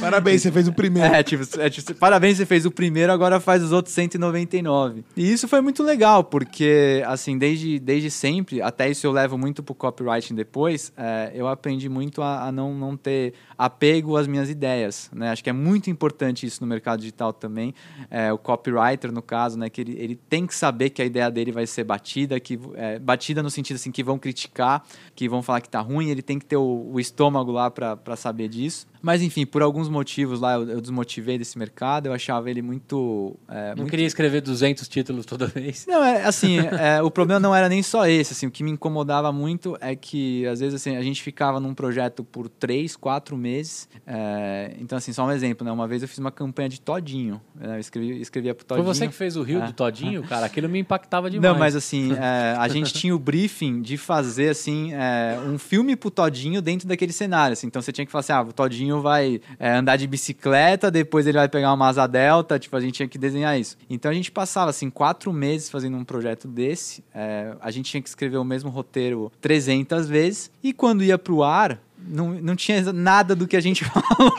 C: Parabéns, você fez o primeiro.
A: é, tipo, é, tipo, parabéns, você fez o primeiro, agora faz os outros 199. E isso foi muito legal, porque, assim, desde, desde sempre, até isso eu levo muito pro copywriting depois, é, eu aprendi muito a, a não, não ter apego às minhas ideias, né? Acho que é muito importante isso no mercado digital também. É, o copywriter, no caso, né? Que ele, ele tem que saber que a ideia dele vai ser batida, que é, batida no sentido, assim, que vão criticar, que vão falar que tá ruim, ele tem que ter o, o estômago lá para saber disso. Mas enfim, por alguns motivos lá eu, eu desmotivei desse mercado, eu achava ele muito. é,
B: Não
A: muito
B: queria escrever 200 títulos toda vez.
A: não, é assim, é, o problema não era nem só esse, assim, o que me incomodava muito é que, às vezes, assim, a gente ficava num projeto por três, quatro meses, é, então, assim, só um exemplo, né, uma vez eu fiz uma campanha de Todinho, né, eu escrevi, escrevia pro
B: Foi
A: Todinho.
B: você que fez o Rio
A: É.
B: do Todinho, cara? Aquilo me impactava demais.
A: Não, mas assim, é, a gente tinha o briefing de fazer, assim, é, um filme pro Todinho dentro daquele cenário, assim. Então você tinha que falar assim, ah, o Todinho vai é, andar de bicicleta, depois ele vai pegar uma asa delta, tipo, a gente tinha que desenhar isso. Então a gente passava, assim, quatro meses fazendo um projeto desse, é, a gente tinha que escrever o mesmo roteiro 300 vezes, e quando ia pro ar, não, não tinha nada do que a gente falou?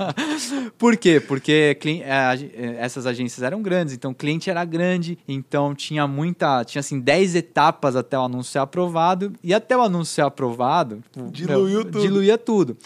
A: Por quê? Porque é, é, essas agências eram grandes, então o cliente era grande, então tinha muita, tinha assim 10 etapas até o anúncio ser aprovado, e até o anúncio ser aprovado, tipo,
C: Diluiu tudo.
A: diluía tudo.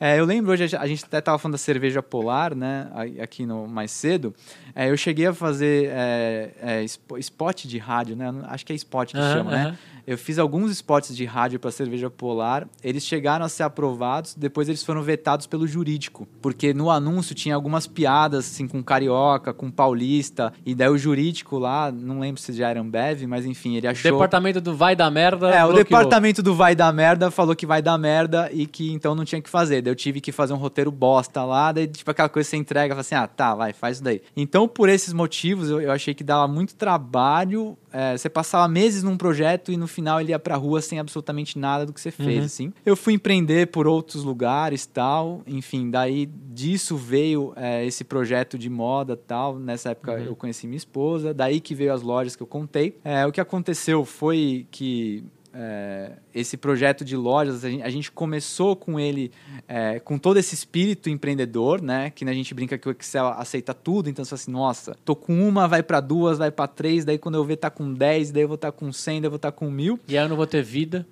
A: É, eu lembro hoje, a gente até tava falando da cerveja polar, né, aqui no mais cedo, é, eu cheguei a fazer é, é, spo- spot de rádio, né, acho que é spot que
B: Aham,
A: chama, né,
B: aham.
A: eu fiz alguns spots de rádio para cerveja polar. Eles chegaram a ser aprovados, depois eles foram vetados pelo jurídico, porque no anúncio tinha algumas piadas assim com carioca, com paulista, e daí o jurídico lá, não lembro se já era Ambev, mas enfim, ele achou
B: Departamento do vai da merda.
A: é, o
B: bloqueou.
A: departamento do vai dar merda falou que vai dar merda e que então não tinha que fazer. Daí eu tive que fazer um roteiro bosta lá, daí tipo aquela coisa que você entrega, fala assim, ah, tá, vai, faz isso daí. Então, por esses motivos, eu, eu achei que dava muito trabalho, é, você passava meses num projeto e no final ele ia pra rua sem absolutamente nada do que você fez,
B: Uhum.
A: assim. Eu fui empreender por outros lugares, tal, enfim, daí disso veio é, esse projeto de moda, tal. Nessa época
B: Uhum.
A: eu conheci minha esposa, daí que veio as lojas que eu contei. É, o que aconteceu foi que é, esse projeto de lojas, a gente, a gente começou com ele é, com todo esse espírito empreendedor, né? Que a gente brinca que o Excel aceita tudo, então você fala assim, nossa, tô com uma, vai para duas, vai para três, daí quando eu ver tá com 10, daí eu vou estar com 100, daí eu vou estar com mil.
B: E aí eu não vou ter vida.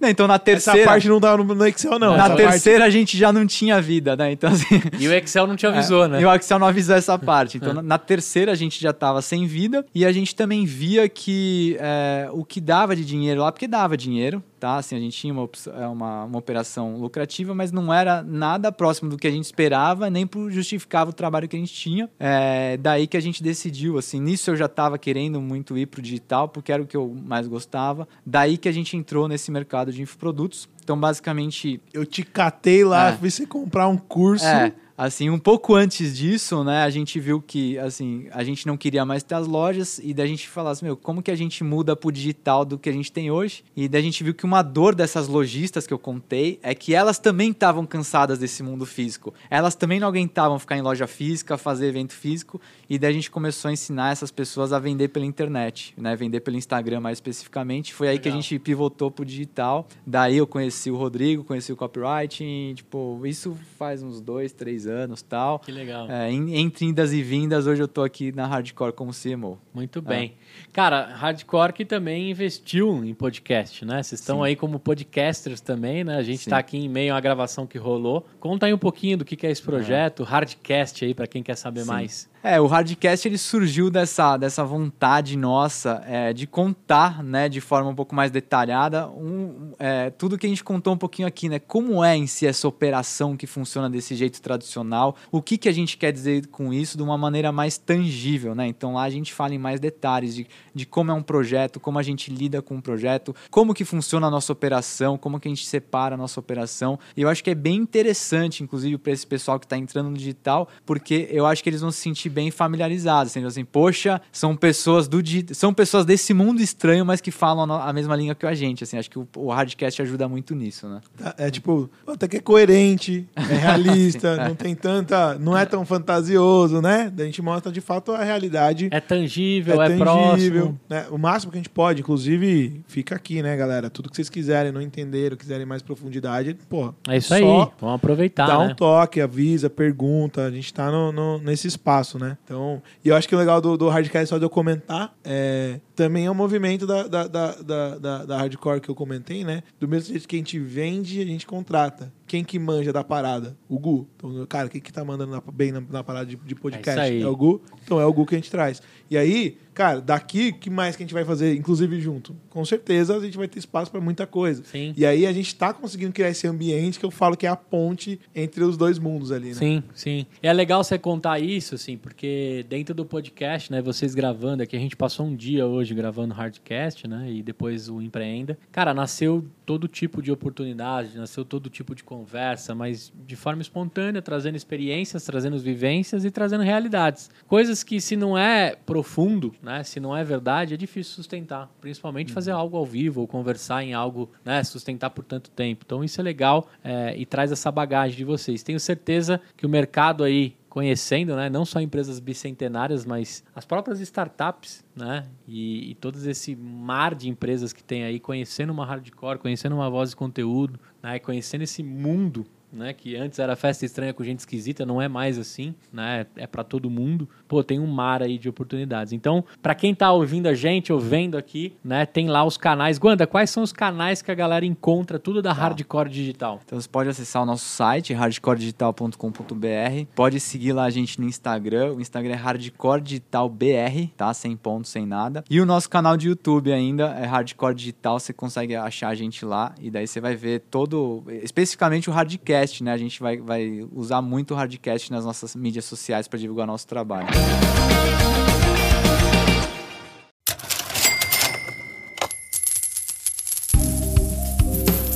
A: Não, então na
C: Essa
A: terceira,
C: parte não dá no, Excel, não.
A: na
C: Essa parte-
A: terceira a gente já não tinha vida, né? Então assim,
B: E o Excel não te avisou,
A: É,
B: né?
A: E o Excel não avisou essa parte. Então, na, na terceira, a gente já estava sem vida. E a gente também via que é, o que dava de dinheiro lá, porque dava dinheiro, tá? Assim, a gente tinha uma, é, uma, uma operação lucrativa, mas não era nada próximo do que a gente esperava, nem justificava o trabalho que a gente tinha. É, daí que a gente decidiu, assim, nisso eu já estava querendo muito ir pro digital, porque era o que eu mais gostava. Daí que a gente entrou nesse mercado de infoprodutos. Então, basicamente,
C: Eu te catei lá,
A: É.
C: fiz você comprar um curso.
A: é, assim, um pouco antes disso, né, a gente viu que, assim, a gente não queria mais ter as lojas e daí a gente falou assim, meu, como que a gente muda pro digital do que a gente tem hoje? E daí a gente viu que uma dor dessas lojistas que eu contei é que elas também estavam cansadas desse mundo físico. Elas também não aguentavam ficar em loja física, fazer evento físico e daí a gente começou a ensinar essas pessoas a vender pela internet, né, vender pelo Instagram mais especificamente. Foi aí que a
B: Legal.
A: gente pivotou pro digital. Daí eu conheci o Rodrigo, conheci o copywriting, tipo, isso faz uns dois, três anos tal.
B: Que legal.
A: É, em- entre indas e vindas, hoje eu tô aqui na Hardcore como CMO.
B: Muito bem. Cara, Hardcore que também investiu em podcast, né? Vocês estão
A: Sim.
B: aí como podcasters também, né? A gente está aqui em meio à gravação que rolou. Conta aí um pouquinho do que que é esse projeto, Hardcast aí, para quem quer saber
A: Sim.
B: mais.
A: É, o Hardcast ele surgiu dessa, dessa vontade nossa é, de contar, né, de forma um pouco mais detalhada, um, é, tudo que a gente contou um pouquinho aqui, né? Como é em si essa operação que funciona desse jeito tradicional, o que, que a gente quer dizer com isso de uma maneira mais tangível, né? Então lá a gente fala em mais detalhes de, de como é um projeto, como a gente lida com um projeto, como que funciona a nossa operação, como que a gente separa a nossa operação. E eu acho que é bem interessante, inclusive, para esse pessoal que está entrando no digital, porque eu acho que eles vão se sentir bem familiarizados, sendo assim, poxa, são pessoas do são pessoas desse mundo estranho, mas que falam a mesma língua que a gente. Assim, acho que o, o Hardcast ajuda muito nisso, né?
C: Tá, É tipo, até que é coerente, é realista,
A: Sim, é.
C: não tem tanta. não é tão fantasioso, né? A gente mostra de fato a realidade.
B: É tangível, é, próximo.
C: né? O máximo que a gente pode, inclusive, fica aqui, né, galera? Tudo que vocês quiserem, não entenderam, quiserem mais profundidade, pô.
B: É isso aí. Vamos aproveitar,
C: Dá
B: né?
C: um toque, avisa, pergunta. A gente tá no, no- nesse espaço, né? Então, e eu acho que o legal do, do Hardcast, só de eu comentar, é, também é um movimento da, da, da, da, da- Hardcore que eu comentei, né? Do mesmo jeito que a gente vende, a gente contrata. quem que manja da parada? O Gu. Então, cara, quem que tá mandando na- bem na, na parada de, de podcast?
B: É aí.
C: o Gu. Então é o Gu que a gente traz. E aí, cara, daqui, o que mais que a gente vai fazer, inclusive junto? Com certeza a gente vai ter espaço para muita coisa.
B: Sim.
C: E aí a gente tá conseguindo criar esse ambiente que eu falo que é a ponte entre os dois mundos ali, né?
B: Sim, sim. E é legal você contar isso, assim, porque dentro do podcast, né, vocês gravando aqui, a gente passou um dia hoje gravando Hardcast, né, e depois o Empreenda. Cara, nasceu todo tipo de oportunidade, nasceu todo tipo de conversa, mas de forma espontânea, trazendo experiências, trazendo vivências e trazendo realidades. Coisas que se não é profundo, né, se não é verdade, é difícil sustentar, principalmente fazer algo ao vivo ou conversar em algo, né, sustentar por tanto tempo. Então isso é legal é, e traz essa bagagem de vocês. Tenho certeza que o mercado aí conhecendo, né, não só empresas bicentenárias, mas as próprias startups, né, e, e todo esse mar de empresas que tem aí, conhecendo uma hardcore, conhecendo uma voz de conteúdo, né, conhecendo esse mundo, né, que antes era festa estranha com gente esquisita, não é mais assim, né, é para todo mundo. Pô, tem um mar aí de oportunidades. Então, para quem tá ouvindo a gente, ou vendo aqui, né, tem lá os canais. Guanda, quais são os canais que a galera encontra tudo da Hardcore Digital?
A: Então você pode acessar o nosso site, hardcoredigital.com.br. Pode seguir lá a gente no Instagram. O Instagram é Hardcore Digital BR, tá? Sem ponto, sem nada. E o nosso canal de YouTube ainda é Hardcore Digital. Você consegue achar a gente lá. E daí você vai ver todo. Especificamente o Hardcast, né? A gente vai, vai usar muito o Hardcast nas nossas mídias sociais para divulgar nosso trabalho.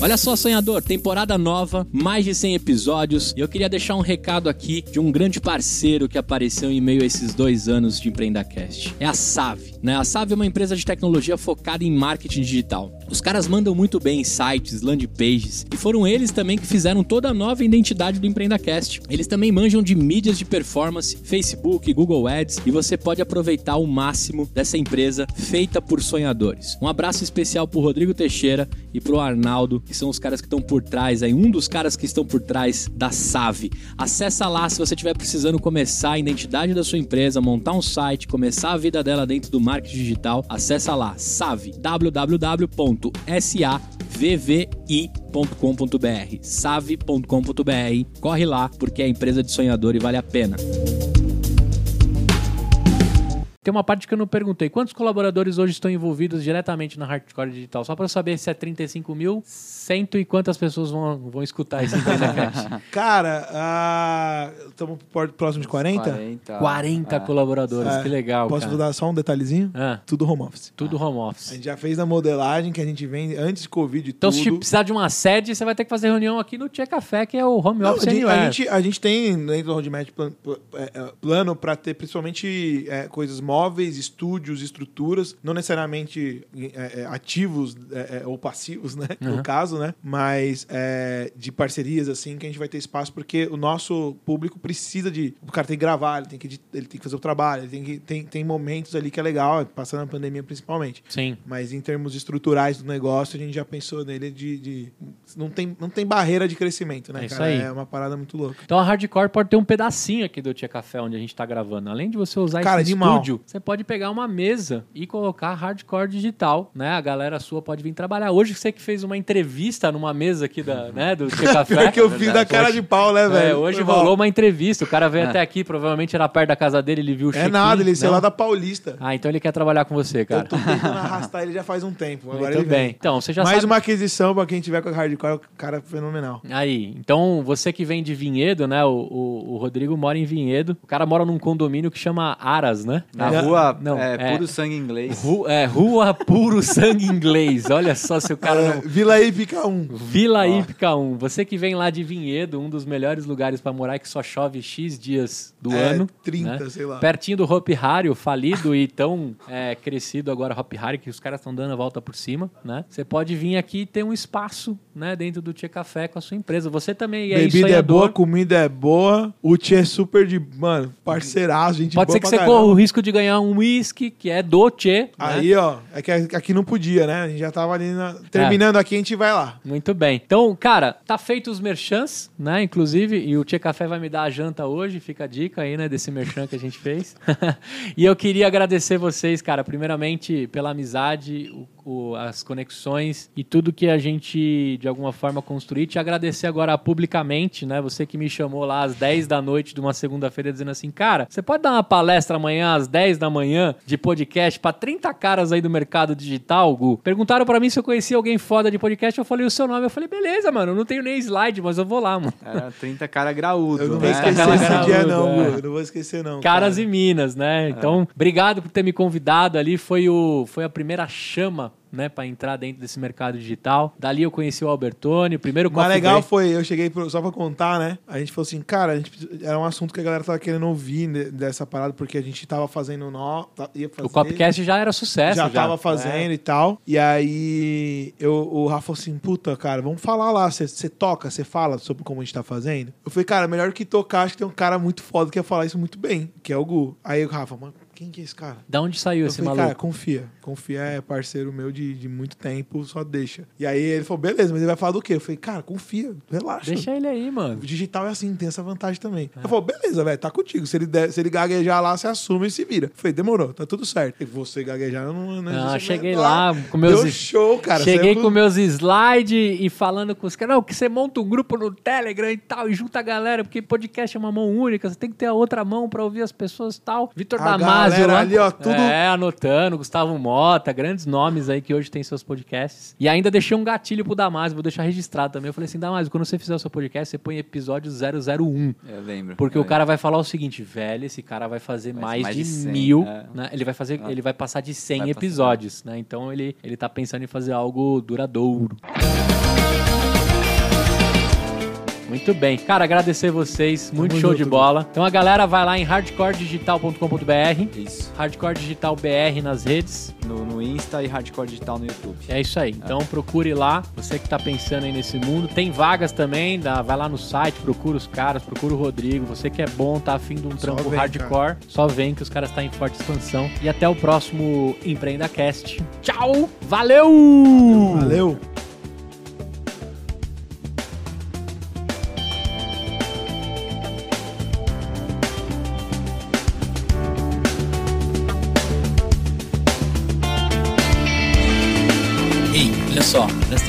D: Olha só, sonhador, temporada nova, mais de 100 episódios. E eu queria deixar um recado aqui de um grande parceiro que apareceu em meio a esses dois anos de EmpreendaCast. É a Save. Né? A Save é uma empresa de tecnologia focada em marketing digital. Os caras mandam muito bem em sites, landing pages, e foram eles também que fizeram toda a nova identidade do EmpreendaCast. Eles também manjam de mídias de performance, Facebook, Google Ads, e você pode aproveitar o máximo dessa empresa feita por sonhadores. Um abraço especial pro Rodrigo Teixeira e pro Arnaldo, que são os caras que estão por trás aí, um dos caras que estão por trás da Save. Acessa lá se você estiver precisando começar a identidade da sua empresa, montar um site, começar a vida dela dentro do marketing digital. Acessa lá, Save, www.savvi.com.br, save.com.br, corre lá porque é empresa de sonhador e vale a pena.
B: Tem uma parte que eu não perguntei. Quantos colaboradores hoje estão envolvidos diretamente na Hardcore Digital? Só para eu saber se é 35 mil, cento e quantas pessoas vão, vão escutar esse?
C: Cara, estamos próximo de 40?
A: 40.
B: 40
A: É.
B: colaboradores,
C: É.
B: que legal,
C: Posso
B: cara.
C: dar só um detalhezinho?
B: Ah,
C: Tudo home office.
B: tudo home
C: A
B: office.
C: gente já fez a modelagem que a gente vem antes de Covid e
B: Então,
C: tudo.
B: se precisar de uma sede, você vai ter que fazer reunião aqui no Tia Café, que é o home
C: Não,
B: office
C: a, gente, a, gente, a gente tem dentro do Roadmap é, é, plano para ter principalmente é, coisas móveis, estúdios, estruturas, não necessariamente é, é, ativos é, é, ou passivos, né?
B: Uhum.
C: No caso, né? Mas é, de parcerias, assim, que a gente vai ter espaço, porque o nosso público precisa de. O cara tem que gravar, ele tem que, ele tem que fazer o trabalho, ele tem, que, tem, tem momentos ali que é legal, passando a pandemia principalmente.
B: Sim.
C: Mas em termos estruturais do negócio, a gente já pensou nele de. de- não, tem, não tem barreira de crescimento, né,
B: É isso
C: cara?
B: aí.
C: É uma parada muito louca.
B: Então a Hardcore pode ter um pedacinho aqui do Tia Café onde a gente tá gravando. Além de você usar
C: Cara,
B: esse
C: animal.
B: estúdio, você pode pegar uma mesa e colocar Hardcore Digital, né? A galera sua pode vir trabalhar. Hoje você que fez uma entrevista numa mesa aqui da, né, do Café.
C: Pior que eu fiz da cara
B: Hoje-
C: de pau, né,
B: É,
C: velho?
B: hoje
C: Foi mal.
B: rolou uma entrevista. O cara veio
A: É.
B: até aqui, provavelmente era perto da casa dele, ele viu o
C: É nada, ele saiu lá da Paulista.
B: Ah, então ele quer trabalhar com você, cara.
C: Eu tô tentando arrastar ele já faz um tempo. Agora
B: Muito
C: ele
B: bem.
C: vem.
B: Então, você já
C: Mais
B: sabe...
C: uma aquisição pra quem tiver com a hardcore, o cara é fenomenal.
B: Aí, então você que vem de Vinhedo, né? O, o, o Rodrigo mora em Vinhedo. O cara mora num condomínio que chama Aras, né?
A: Na
C: É.
A: rua,
B: Não,
A: é,
B: é-
A: puro sangue inglês.
B: Ru- é, Rua Puro Sangue Inglês. Olha só se o cara
C: É,
B: não.
C: Vila aí fica um.
B: Vila Ípica 1. Você que vem lá de Vinhedo, um dos melhores lugares pra morar que só chove X dias do
C: É,
B: ano.
C: 30,
B: né?
C: sei lá.
B: Pertinho do Hop Harry, o falido e tão é, crescido agora Hop Harry, que os caras estão dando a volta por cima, né? Você pode vir aqui e ter um espaço, né, dentro do Tia Café com a sua empresa. Você também é
C: Bebida é boa, comida é boa. O Tia é super de. Mano, parceiraço, gente
B: Pode
C: boa
B: ser que você
C: caramba.
B: corra o risco de ganhar um whisky, que é do Tchê. né?
C: Aí, ó, é que aqui não podia, né? A gente já tava ali na- terminando aqui, a gente vai lá.
B: Muito bem. Então, cara, tá feito os merchans, né? Inclusive, e o Tia Café vai me dar a janta hoje, fica a dica aí, né, desse merchan que a gente fez. e eu queria agradecer vocês, cara, primeiramente pela amizade, o o- as conexões e tudo que a gente, de alguma forma, construir. Te agradecer agora publicamente, né? Você que me chamou lá às 10 da noite de uma segunda-feira dizendo assim, cara, você pode dar uma palestra amanhã às 10 da manhã de podcast pra 30 caras aí do mercado digital, Gu? Perguntaram pra mim se eu conhecia alguém foda de podcast, eu falei o seu nome. Eu falei, beleza, mano, eu não tenho nem slide, mas eu vou lá, mano.
A: Era 30 cara graúdo,
C: Eu não
A: né?
C: vou esquecer esse dia, não,
B: é.
C: Gu. Eu não vou esquecer, não.
B: Caras
C: cara.
B: e Minas, né? Então, obrigado por ter me convidado ali. Foi, o, foi a primeira chama, né, pra entrar dentro desse mercado digital. Dali eu conheci o Albertone, o primeiro coffee
C: legal
B: break.
C: foi, eu cheguei pro- só pra contar, né? A gente falou assim, cara, a gente, era um assunto que a galera tava querendo ouvir né, dessa parada, porque a gente tava fazendo nó, tá- ia fazer.
B: O Copcast já era sucesso.
C: já
B: Já,
C: tava fazendo
B: É.
C: e tal. E aí eu, o Rafa falou assim: puta, cara, vamos falar lá. Você toca, você fala sobre como a gente tá fazendo. Eu falei, cara, melhor que tocar, acho que tem um cara muito foda que ia falar isso muito bem, que é o Gu. Aí o Rafa, mano, quem que é esse cara?
B: Da onde saiu
C: Eu
B: esse
C: falei,
B: maluco?
C: cara, confia. Confia, é parceiro meu de, de muito tempo, só deixa. E aí ele falou, beleza, mas ele vai falar do quê? Eu falei, cara, confia, relaxa.
B: Deixa ele aí, mano.
C: O digital é assim, tem essa vantagem também.
B: É.
C: Eu falei, beleza, velho, tá contigo. Se ele, der, se ele gaguejar lá, você assume e se vira. Eu falei, demorou, tá tudo certo. E você gaguejar, não... Não,
B: Não,
C: você
B: cheguei
C: vai-
B: lá com meus.
C: Deu show, cara.
B: Cheguei com meus slides e falando com os caras. Não, que você monta um grupo no Telegram e tal, e junta a galera, porque podcast é uma mão única, você tem que ter a outra mão pra ouvir as pessoas e tal. Vitor
C: A
B: Damasio
C: galera
B: lá.
C: ali, ó, tudo-
B: É, anotando, Gustavo Mota, grandes nomes aí que hoje tem seus podcasts. E ainda deixei um gatilho pro Damasio, vou deixar registrado também. Eu falei assim, Damasio, quando você fizer o seu podcast, você põe episódio 001.
A: Eu lembro.
B: Porque
A: eu
B: o cara vai falar o seguinte, velho, esse cara vai fazer
A: Vai
B: mais,
A: mais
B: de,
A: de 100,
B: mil,
A: é.
B: né? Ele vai fazer,
A: Ah.
B: ele vai passar de 100
A: Vai passar.
B: episódios, né? Então ele, ele tá pensando em fazer algo duradouro. Muito bem. Cara, agradecer vocês. Muito
C: Tamo
B: show
C: junto,
B: de bola. Então a galera vai lá em hardcoredigital.com.br.
A: Isso.
B: Hardcore Digital BR nas redes.
A: No, no Insta e Hardcore Digital no YouTube.
B: É isso aí. Então procure lá, você que tá pensando aí nesse mundo. Tem vagas também, dá, vai lá no site, procura os caras, procura o Rodrigo. Você que é bom, tá afim de um trampo
C: vem,
B: hardcore, só vem que os caras estão em forte expansão. E até o próximo EmpreendaCast. Tchau! Valeu!
C: Valeu.